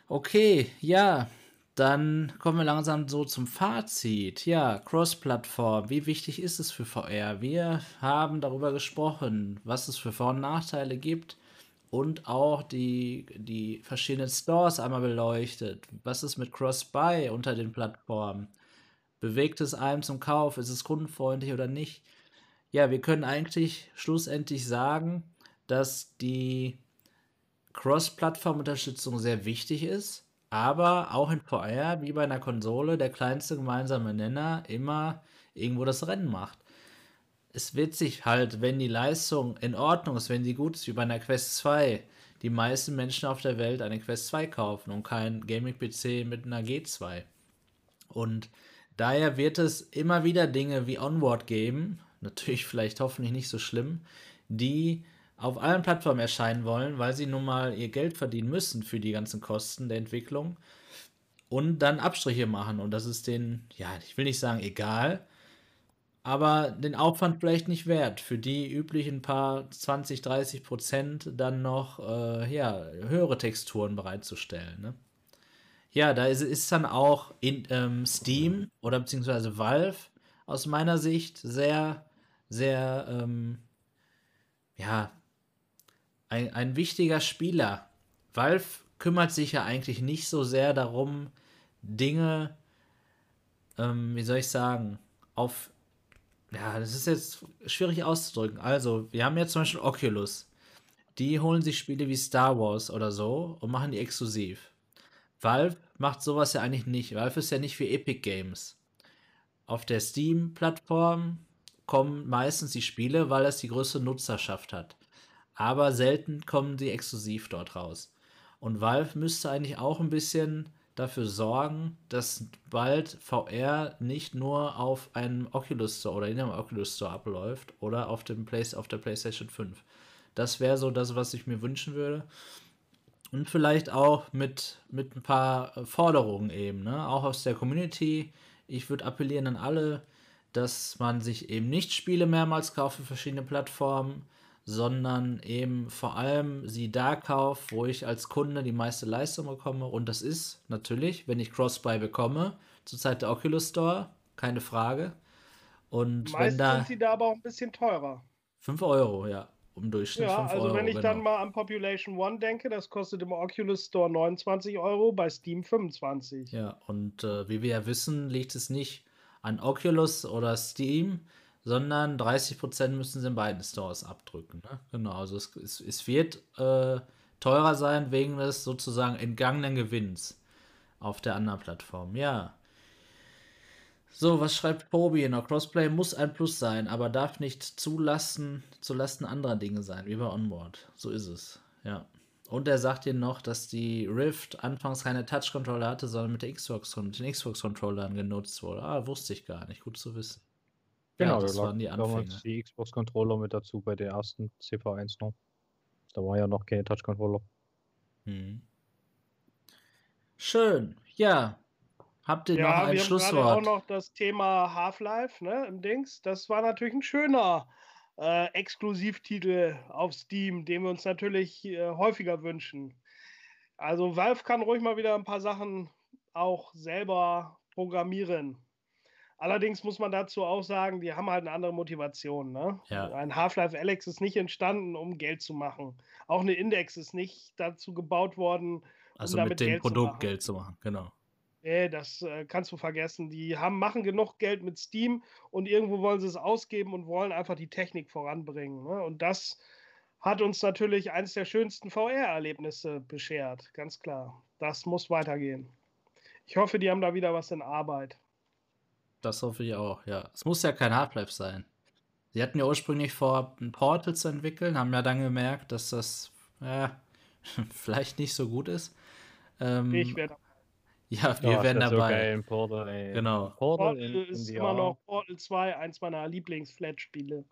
Okay, ja, dann kommen wir langsam so zum Fazit. Ja, Cross-Plattform, wie wichtig ist es für VR? Wir haben darüber gesprochen, was es für Vor- und Nachteile gibt und auch die, die verschiedenen Stores einmal beleuchtet. Was ist mit Cross-Buy unter den Plattformen? Bewegt es einem zum Kauf? Ist es kundenfreundlich oder nicht? Ja, wir können eigentlich schlussendlich sagen, dass die Cross-Plattform-Unterstützung sehr wichtig ist, aber auch in VR, wie bei einer Konsole, der kleinste gemeinsame Nenner immer irgendwo das Rennen macht. Es wird sich halt, wenn die Leistung in Ordnung ist, wenn sie gut ist, wie bei einer Quest 2, die meisten Menschen auf der Welt eine Quest 2 kaufen und kein Gaming-PC mit einer G2. Und daher wird es immer wieder Dinge wie Onward geben, natürlich vielleicht hoffentlich nicht so schlimm, die auf allen Plattformen erscheinen wollen, weil sie nun mal ihr Geld verdienen müssen für die ganzen Kosten der Entwicklung und dann Abstriche machen. Und das ist denen, ja, ich will nicht sagen egal, aber den Aufwand vielleicht nicht wert, für die üblichen paar 20, 30 Prozent dann noch äh, ja, höhere Texturen bereitzustellen. Ne? Ja, da ist, ist dann auch in ähm, Steam oder beziehungsweise Valve aus meiner Sicht sehr, sehr, ähm, ja, ein, ein wichtiger Spieler. Valve kümmert sich ja eigentlich nicht so sehr darum, Dinge, ähm, wie soll ich sagen, auf, ja, das ist jetzt schwierig auszudrücken. Also, wir haben jetzt zum Beispiel Oculus. Die holen sich Spiele wie Star Wars oder so und machen die exklusiv. Valve macht sowas ja eigentlich nicht. Valve ist ja nicht wie Epic Games. Auf der Steam-Plattform kommen meistens die Spiele, weil es die größte Nutzerschaft hat. Aber selten kommen sie exklusiv dort raus. Und Valve müsste eigentlich auch ein bisschen dafür sorgen, dass bald VR nicht nur auf einem Oculus Store oder in einem Oculus Store abläuft oder auf, dem Play auf der PlayStation 5. Das wäre so das, was ich mir wünschen würde. Und vielleicht auch mit, mit ein paar Forderungen eben, ne? auch aus der Community. Ich würde appellieren an alle, dass man sich eben nicht Spiele mehrmals kauft für verschiedene Plattformen, sondern eben vor allem sie da kauft, wo ich als Kunde die meiste Leistung bekomme. Und das ist natürlich, wenn ich Crossbuy bekomme, zurzeit der Oculus Store, keine Frage. Und Meist wenn da sind sie da aber auch ein bisschen teurer. 5 Euro, ja, im Durchschnitt Ja, 5 also Euro. wenn ich genau. dann mal an Population One denke, das kostet im Oculus Store 29 Euro, bei Steam 25. Ja, und äh, wie wir ja wissen, liegt es nicht an Oculus oder Steam, sondern 30% müssen sie in beiden Stores abdrücken. Ne? Genau, also es, es, es wird äh, teurer sein wegen des sozusagen entgangenen Gewinns auf der anderen Plattform. Ja. So, was schreibt Pobi noch? Crossplay muss ein Plus sein, aber darf nicht zulasten, zulasten anderer Dinge sein, wie bei Onboard. So ist es. Ja. Und er sagt hier noch, dass die Rift anfangs keine Touch-Controller hatte, sondern mit der Xbox mit den Xbox-Controllern genutzt wurde. Ah, wusste ich gar nicht. Gut zu wissen. Genau, ja, das da waren die damals Anfänge. die Xbox-Controller mit dazu bei der ersten CV1 noch. Da war ja noch keine Touch-Controller. Hm. Schön. Ja. Habt ihr noch Ja, ein wir haben gerade auch Schlusswort? noch das Thema Half-Life ne, im Dings. Das war natürlich ein schöner äh, Exklusivtitel auf Steam, den wir uns natürlich äh, häufiger wünschen. Also Valve kann ruhig mal wieder ein paar Sachen auch selber programmieren. Allerdings muss man dazu auch sagen, die haben halt eine andere Motivation. Ne? Ja. Ein Half-Life Alex ist nicht entstanden, um Geld zu machen. Auch eine Index ist nicht dazu gebaut worden, um Also damit mit dem Geld zu Produkt machen. Geld zu machen, genau. Nee, das äh, kannst du vergessen. Die haben, machen genug Geld mit Steam und irgendwo wollen sie es ausgeben und wollen einfach die Technik voranbringen. Ne? Und das hat uns natürlich eines der schönsten VR-Erlebnisse beschert, ganz klar. Das muss weitergehen. Ich hoffe, die haben da wieder was in Arbeit. Das hoffe ich auch, ja. Es muss ja kein Half-Life sein. Sie hatten ja ursprünglich vor, ein Portal zu entwickeln, haben ja dann gemerkt, dass das ja, [laughs] vielleicht nicht so gut ist. Ähm, Ich werde ja, wir wär So dabei. geil, in Portal, ey. Genau. Portal Portal in, in ist VR. immer noch Portal 2, eins meiner Lieblings-Flat-Spiele.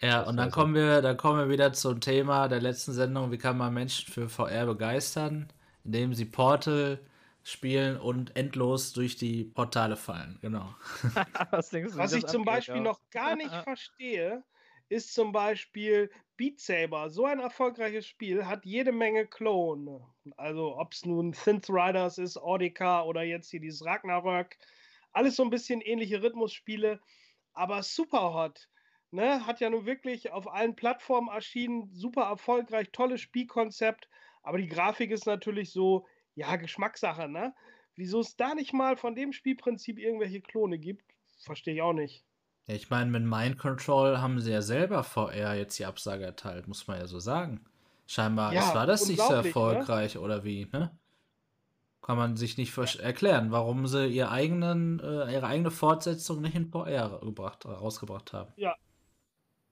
Ja, Das und dann so. kommen wir, dann kommen wir wieder zum Thema der letzten Sendung, wie kann man Menschen für VR begeistern, indem sie Portal spielen und endlos durch die Portale fallen. Genau. [laughs] Was du, Was ich zum abgeht, Beispiel ja? noch gar nicht [laughs] verstehe, ist zum Beispiel Beat Saber. So ein erfolgreiches Spiel hat jede Menge Klone. Also ob es nun Synth Riders ist, Audica oder jetzt hier dieses Ragnarök. Alles so ein bisschen ähnliche Rhythmusspiele. Aber Superhot ne, hat ja nun wirklich auf allen Plattformen erschienen. Super erfolgreich, tolles Spielkonzept. Aber die Grafik ist natürlich so, ja, Geschmackssache. Ne? Wieso es da nicht mal von dem Spielprinzip irgendwelche Klone gibt, verstehe ich auch nicht. Ja, ich meine, mit Mind Control haben sie ja selber VR jetzt die Absage erteilt, muss man ja so sagen. Scheinbar Ja, ist, war das nicht so ne? erfolgreich oder wie, ne? Kann man sich nicht erklären, warum sie ihr eigenen, äh, ihre eigene Fortsetzung nicht in VR gebracht, rausgebracht haben.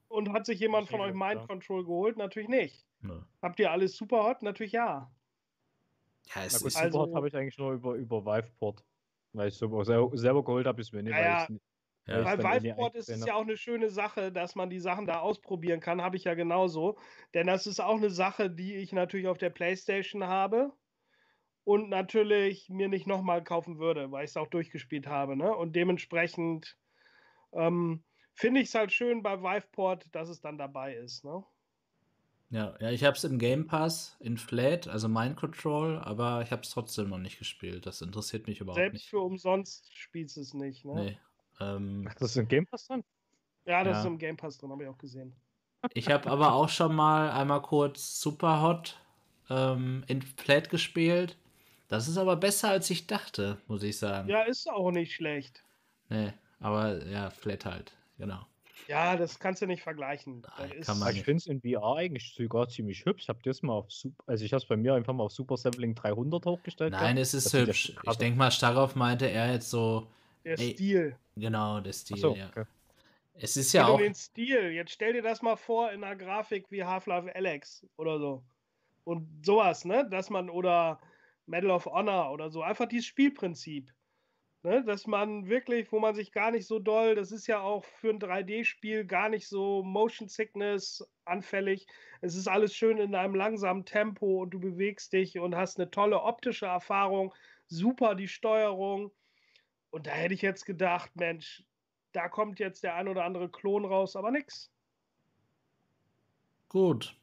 Und hat sich jemand von euch Mind ja. Control geholt? Natürlich nicht. Nö. Habt ihr alles super hot? Natürlich ja. Ja, es gut, ist, Also- Superhot habe ich eigentlich nur über, über Viveport. Weil ich so selber, selber geholt habe, ist mir nicht. Ja, ja. weil Bei Viveport ist es ja auch eine schöne Sache, dass man die Sachen da ausprobieren kann. Habe ich ja genauso. Denn das ist auch eine Sache, die ich natürlich auf der Playstation habe. Und natürlich mir nicht nochmal kaufen würde, weil ich es auch durchgespielt habe. Ne? Und dementsprechend ähm, finde ich es halt schön bei Viveport, dass es dann dabei ist. Ne? Ja, ja, ich habe es im Game Pass in Flat, also Mind Control, aber ich habe es trotzdem noch nicht gespielt. Das interessiert mich überhaupt Selbst nicht. für umsonst spielst du es nicht. Ne? Nee. Ähm, Ach, das ist im Game Pass drin? Ja, das Ja. ist im Game Pass drin, habe ich auch gesehen. ich habe aber auch schon mal einmal kurz Superhot ähm, in Flat gespielt. Das ist aber besser, als ich dachte, muss ich sagen. Ja, ist auch nicht schlecht. Nee, aber ja, Flat halt, genau. Ja, das kannst du nicht vergleichen. Nein, ist, man Aber ich finde es in VR eigentlich sogar ziemlich hübsch. Habt ihr es mal auf Super, also ich habe es bei mir einfach mal auf Super Sampling 300 hochgestellt. Nein, gehabt. es ist hübsch. Ich denke mal, darauf meinte er jetzt so, der Ey, Stil. genau, der Stil, Achso, ja. okay. Es ist Es ja um auch, den Stil. Jetzt stell dir das mal vor in einer Grafik wie Half-Life Alex oder so. Und sowas, ne? Dass man, oder Medal of Honor oder so. Einfach dieses Spielprinzip. Ne? Dass man wirklich, wo man sich gar nicht so doll, das ist ja auch für ein 3D-Spiel gar nicht so Motion Sickness anfällig. Es ist alles schön in einem langsamen Tempo und du bewegst dich und hast eine tolle optische Erfahrung. Super die Steuerung. Und da hätte ich jetzt gedacht, Mensch, da kommt jetzt der ein oder andere Klon raus, aber nix. gut.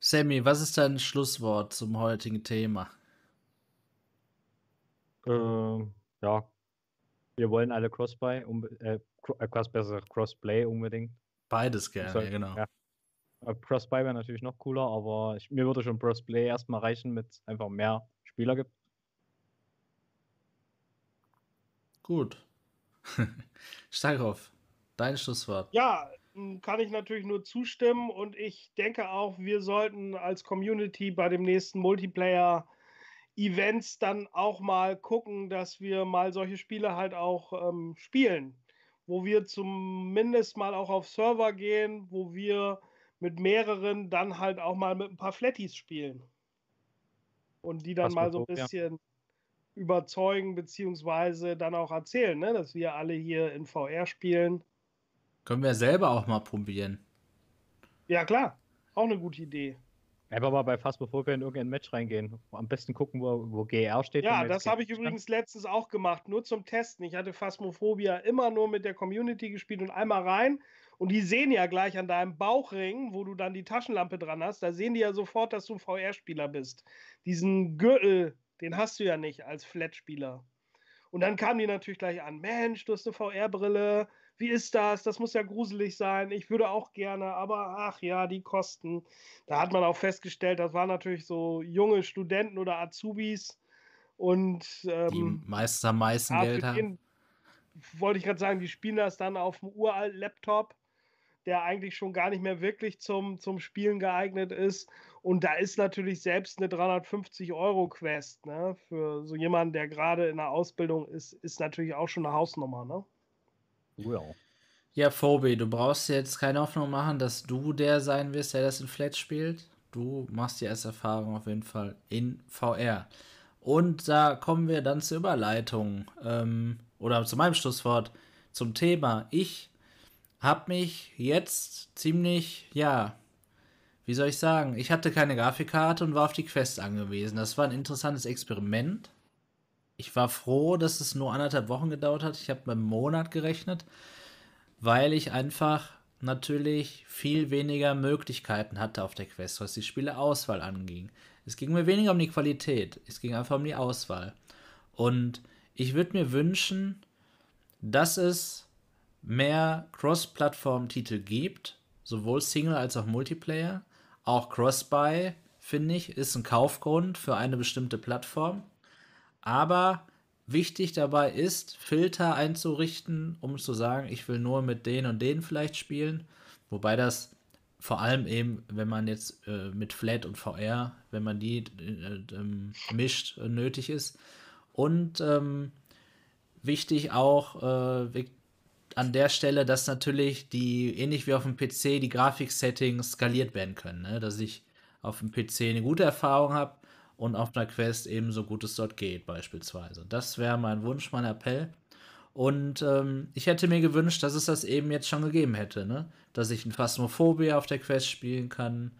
Sammy, was ist dein Schlusswort zum heutigen Thema? Ähm, ja, wir wollen alle Crossplay, unbe- äh, Cro- äh, Cross besser Crossplay unbedingt. Beides gerne, ja, genau. ja. Äh, Crossplay wäre natürlich noch cooler, aber ich, mir würde schon Crossplay erstmal reichen, mit es einfach mehr Spieler gibt. Gut. [laughs] Starkhoff, dein Schlusswort. Ja, m, kann ich natürlich nur zustimmen und ich denke auch, wir sollten als Community bei dem nächsten Multiplayer-Events dann auch mal gucken, dass wir mal solche Spiele halt auch ähm, spielen, wo wir zumindest mal auch auf Server gehen, wo wir mit mehreren dann halt auch mal mit ein paar Flatties spielen. Und die dann mal so ein bisschen überzeugen, beziehungsweise dann auch erzählen, ne, dass wir alle hier in VR spielen. Können wir selber auch mal probieren. Ja, klar. Auch eine gute Idee. Einfach mal bei Phasmophobia in irgendein Match reingehen. Am besten gucken, wo, wo GR steht. Ja, wir das habe ich übrigens letztens auch gemacht, nur zum Testen. Ich hatte Phasmophobia immer nur mit der Community gespielt und einmal rein. Und die sehen ja gleich an deinem Bauchring, wo du dann die Taschenlampe dran hast, da sehen die ja sofort, dass du ein VR-Spieler bist. Diesen Gürtel, den hast du ja nicht als Flat-Spieler. Und dann kamen die natürlich gleich an: Mensch, du hast eine VR-Brille. Wie ist das? Das muss ja gruselig sein. Ich würde auch gerne, aber ach ja, die Kosten. Da hat man auch festgestellt, das waren natürlich so junge Studenten oder Azubis. Und Die ähm, meistens am meisten ja, Geld haben. wollte ich gerade sagen, die spielen das dann auf dem uralten Laptop, der eigentlich schon gar nicht mehr wirklich zum, zum Spielen geeignet ist. Und da ist natürlich selbst eine 350-Euro-Quest, ne? Für so jemanden, der gerade in der Ausbildung ist, ist natürlich auch schon eine Hausnummer, ne? Ja. Ja, Phoebe, du brauchst jetzt keine Hoffnung machen, dass du der sein wirst, der das in Flat spielt. Du machst die erste Erfahrung auf jeden Fall in VR. Und da kommen wir dann zur Überleitung ähm, oder zu meinem Schlusswort zum Thema. Ich habe mich jetzt ziemlich, ja, wie soll ich sagen, ich hatte keine Grafikkarte und war auf die Quest angewiesen. Das war ein interessantes Experiment. Ich war froh, dass es nur anderthalb Wochen gedauert hat. Ich habe beim Monat gerechnet, weil ich einfach natürlich viel weniger Möglichkeiten hatte auf der Quest, was die Spieleauswahl anging. Es ging mir weniger um die Qualität, es ging einfach um die Auswahl. Und ich würde mir wünschen, dass es mehr Cross-Plattform-Titel gibt, sowohl Single als auch Multiplayer. Auch Cross-Buy, finde ich, ist ein Kaufgrund für eine bestimmte Plattform. Aber wichtig dabei ist, Filter einzurichten, um zu sagen, ich will nur mit den und den vielleicht spielen. Wobei das vor allem eben, wenn man jetzt äh, mit Flat und VR, wenn man die äh, ähm, mischt, äh, nötig ist. Und ähm, wichtig auch äh, an der Stelle, dass natürlich die, ähnlich wie auf dem PC, die Grafik-Settings skaliert werden können. Ne? Dass ich auf dem PC eine gute Erfahrung habe und auf einer Quest eben so gut es dort geht, beispielsweise. Das wäre mein Wunsch, mein Appell. Und ähm, ich hätte mir gewünscht, dass es das eben jetzt schon gegeben hätte, ne? Dass ich ein Phasmophobia auf der Quest spielen kann,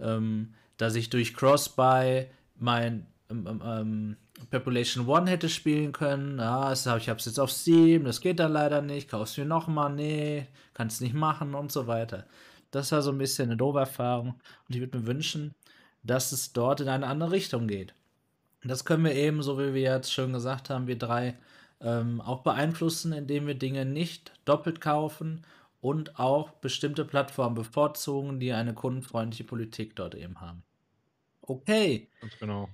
ähm, dass ich durch Cross-Buy mein ähm, ähm, ähm, Population One hätte spielen können. Ja, das hab, ich habe es jetzt auf Steam, das geht dann leider nicht. Kaufst du mir nochmal? Nee, kannst nicht machen und so weiter. Das war so ein bisschen eine doofe Erfahrung. Und ich würde mir wünschen, dass es dort in eine andere Richtung geht. Das können wir eben, so wie wir jetzt schon gesagt haben, wir drei, ähm, auch beeinflussen, indem wir Dinge nicht doppelt kaufen und auch bestimmte Plattformen bevorzugen, die eine kundenfreundliche Politik dort eben haben. Okay. Ganz genau.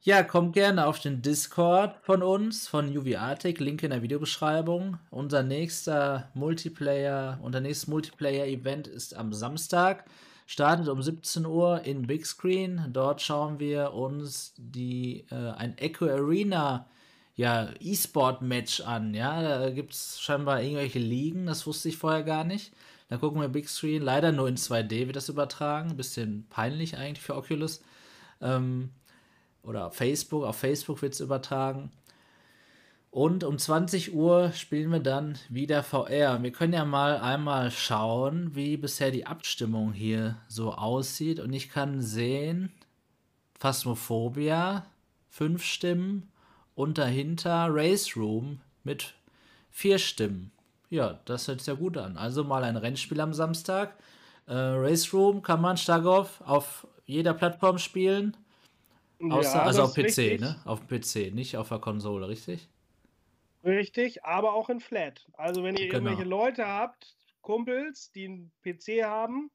Ja, kommt gerne auf den Discord von uns, von UV Arctic, Link in der Videobeschreibung. Unser nächster Multiplayer, unser nächstes Multiplayer-Event ist am Samstag. Startet um 17 Uhr in Big Screen. Dort schauen wir uns die, äh, ein Echo Arena ja, E-Sport-Match an. Ja, da gibt es scheinbar irgendwelche Ligen, das wusste ich vorher gar nicht. Da gucken wir Big Screen. Leider nur in 2D wird das übertragen. Bisschen peinlich eigentlich für Oculus. Ähm, oder Facebook. Auf Facebook wird es übertragen. Und um 20 Uhr spielen wir dann wieder VR. Wir können ja mal einmal schauen, wie bisher die Abstimmung hier so aussieht. Und ich kann sehen, Phasmophobia, fünf Stimmen. Und dahinter Race Room mit vier Stimmen. Ja, das hört sich ja gut an. Also mal ein Rennspiel am Samstag. Äh, Race Room kann man stark auf, auf jeder Plattform spielen. Außer, ja, also auf PC, richtig. ne? Auf PC, nicht auf der Konsole, richtig? Richtig, aber auch in Flat. Also wenn ihr genau. irgendwelche Leute habt, Kumpels, die einen PC haben,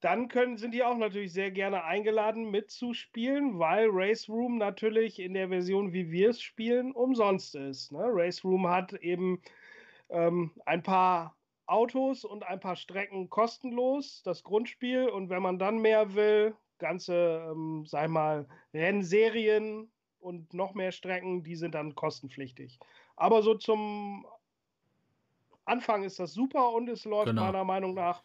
dann können, sind die auch natürlich sehr gerne eingeladen mitzuspielen, weil Race Room natürlich in der Version, wie wir es spielen, umsonst ist. Ne? Race Room hat eben ähm, ein paar Autos und ein paar Strecken kostenlos, das Grundspiel. Und wenn man dann mehr will, ganze, ähm, sag mal, Rennserien und noch mehr Strecken, die sind dann kostenpflichtig. Aber so zum Anfang ist das super und es läuft genau. meiner Meinung nach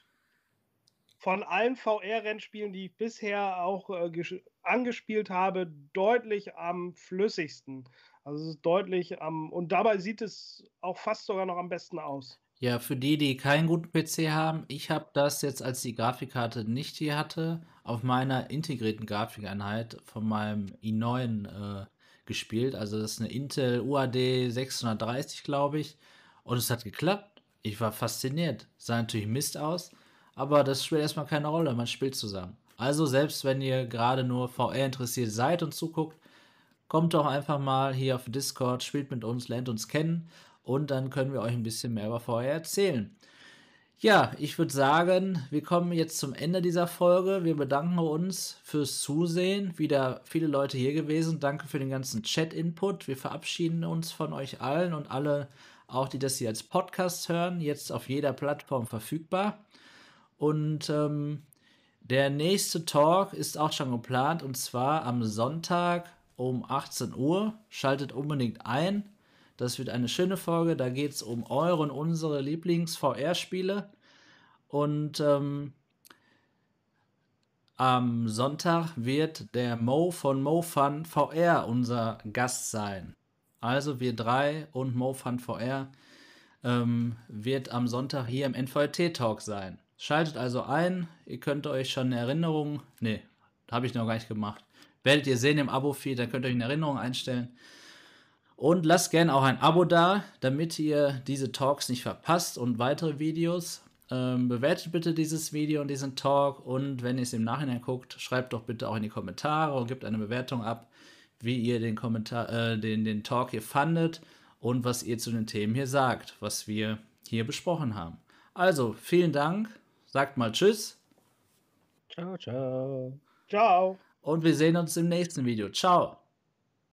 von allen VR-Rennspielen, die ich bisher auch äh, angespielt habe, deutlich am flüssigsten. Also es ist deutlich am und dabei sieht es auch fast sogar noch am besten aus. Ja, für die, die keinen guten PC haben, ich habe das jetzt, als die Grafikkarte nicht hier hatte, auf meiner integrierten Grafikeinheit von meinem i9 äh, gespielt. Also das ist eine Intel UAD 630, glaube ich. Und es hat geklappt. Ich war fasziniert. Sah natürlich Mist aus, aber das spielt erstmal keine Rolle. Man spielt zusammen. Also selbst wenn ihr gerade nur VR interessiert seid und zuguckt, kommt doch einfach mal hier auf Discord, spielt mit uns, lernt uns kennen und dann können wir euch ein bisschen mehr über VR erzählen. Ja, ich würde sagen, wir kommen jetzt zum Ende dieser Folge. Wir bedanken uns fürs Zusehen. Wieder viele Leute hier gewesen. Danke für den ganzen Chat-Input. Wir verabschieden uns von euch allen und alle, auch die das hier als Podcast hören, jetzt auf jeder Plattform verfügbar. Und ähm, der nächste Talk ist auch schon geplant und zwar am Sonntag um 18 Uhr. Schaltet unbedingt ein. Das wird eine schöne Folge. Da geht es um eure und unsere Lieblings-VR-Spiele. Und ähm, am Sonntag wird der Mo von MoFun VR unser Gast sein. Also wir drei und MoFun VR ähm, wird am Sonntag hier im NVT-Talk sein. Schaltet also ein. Ihr könnt euch schon eine Erinnerung. Ne, habe ich noch gar nicht gemacht. Werdet ihr sehen im Abo-Feed, dann könnt ihr euch eine Erinnerung einstellen. Und lasst gerne auch ein Abo da, damit ihr diese Talks nicht verpasst und weitere Videos. Ähm, bewertet bitte dieses Video und diesen Talk und wenn ihr es im Nachhinein guckt, schreibt doch bitte auch in die Kommentare und gebt eine Bewertung ab, wie ihr den, Kommentar, äh, den, den Talk hier fandet und was ihr zu den Themen hier sagt, was wir hier besprochen haben. Also, vielen Dank, sagt mal Tschüss. Ciao, ciao. Ciao. Und wir sehen uns im nächsten Video. Ciao.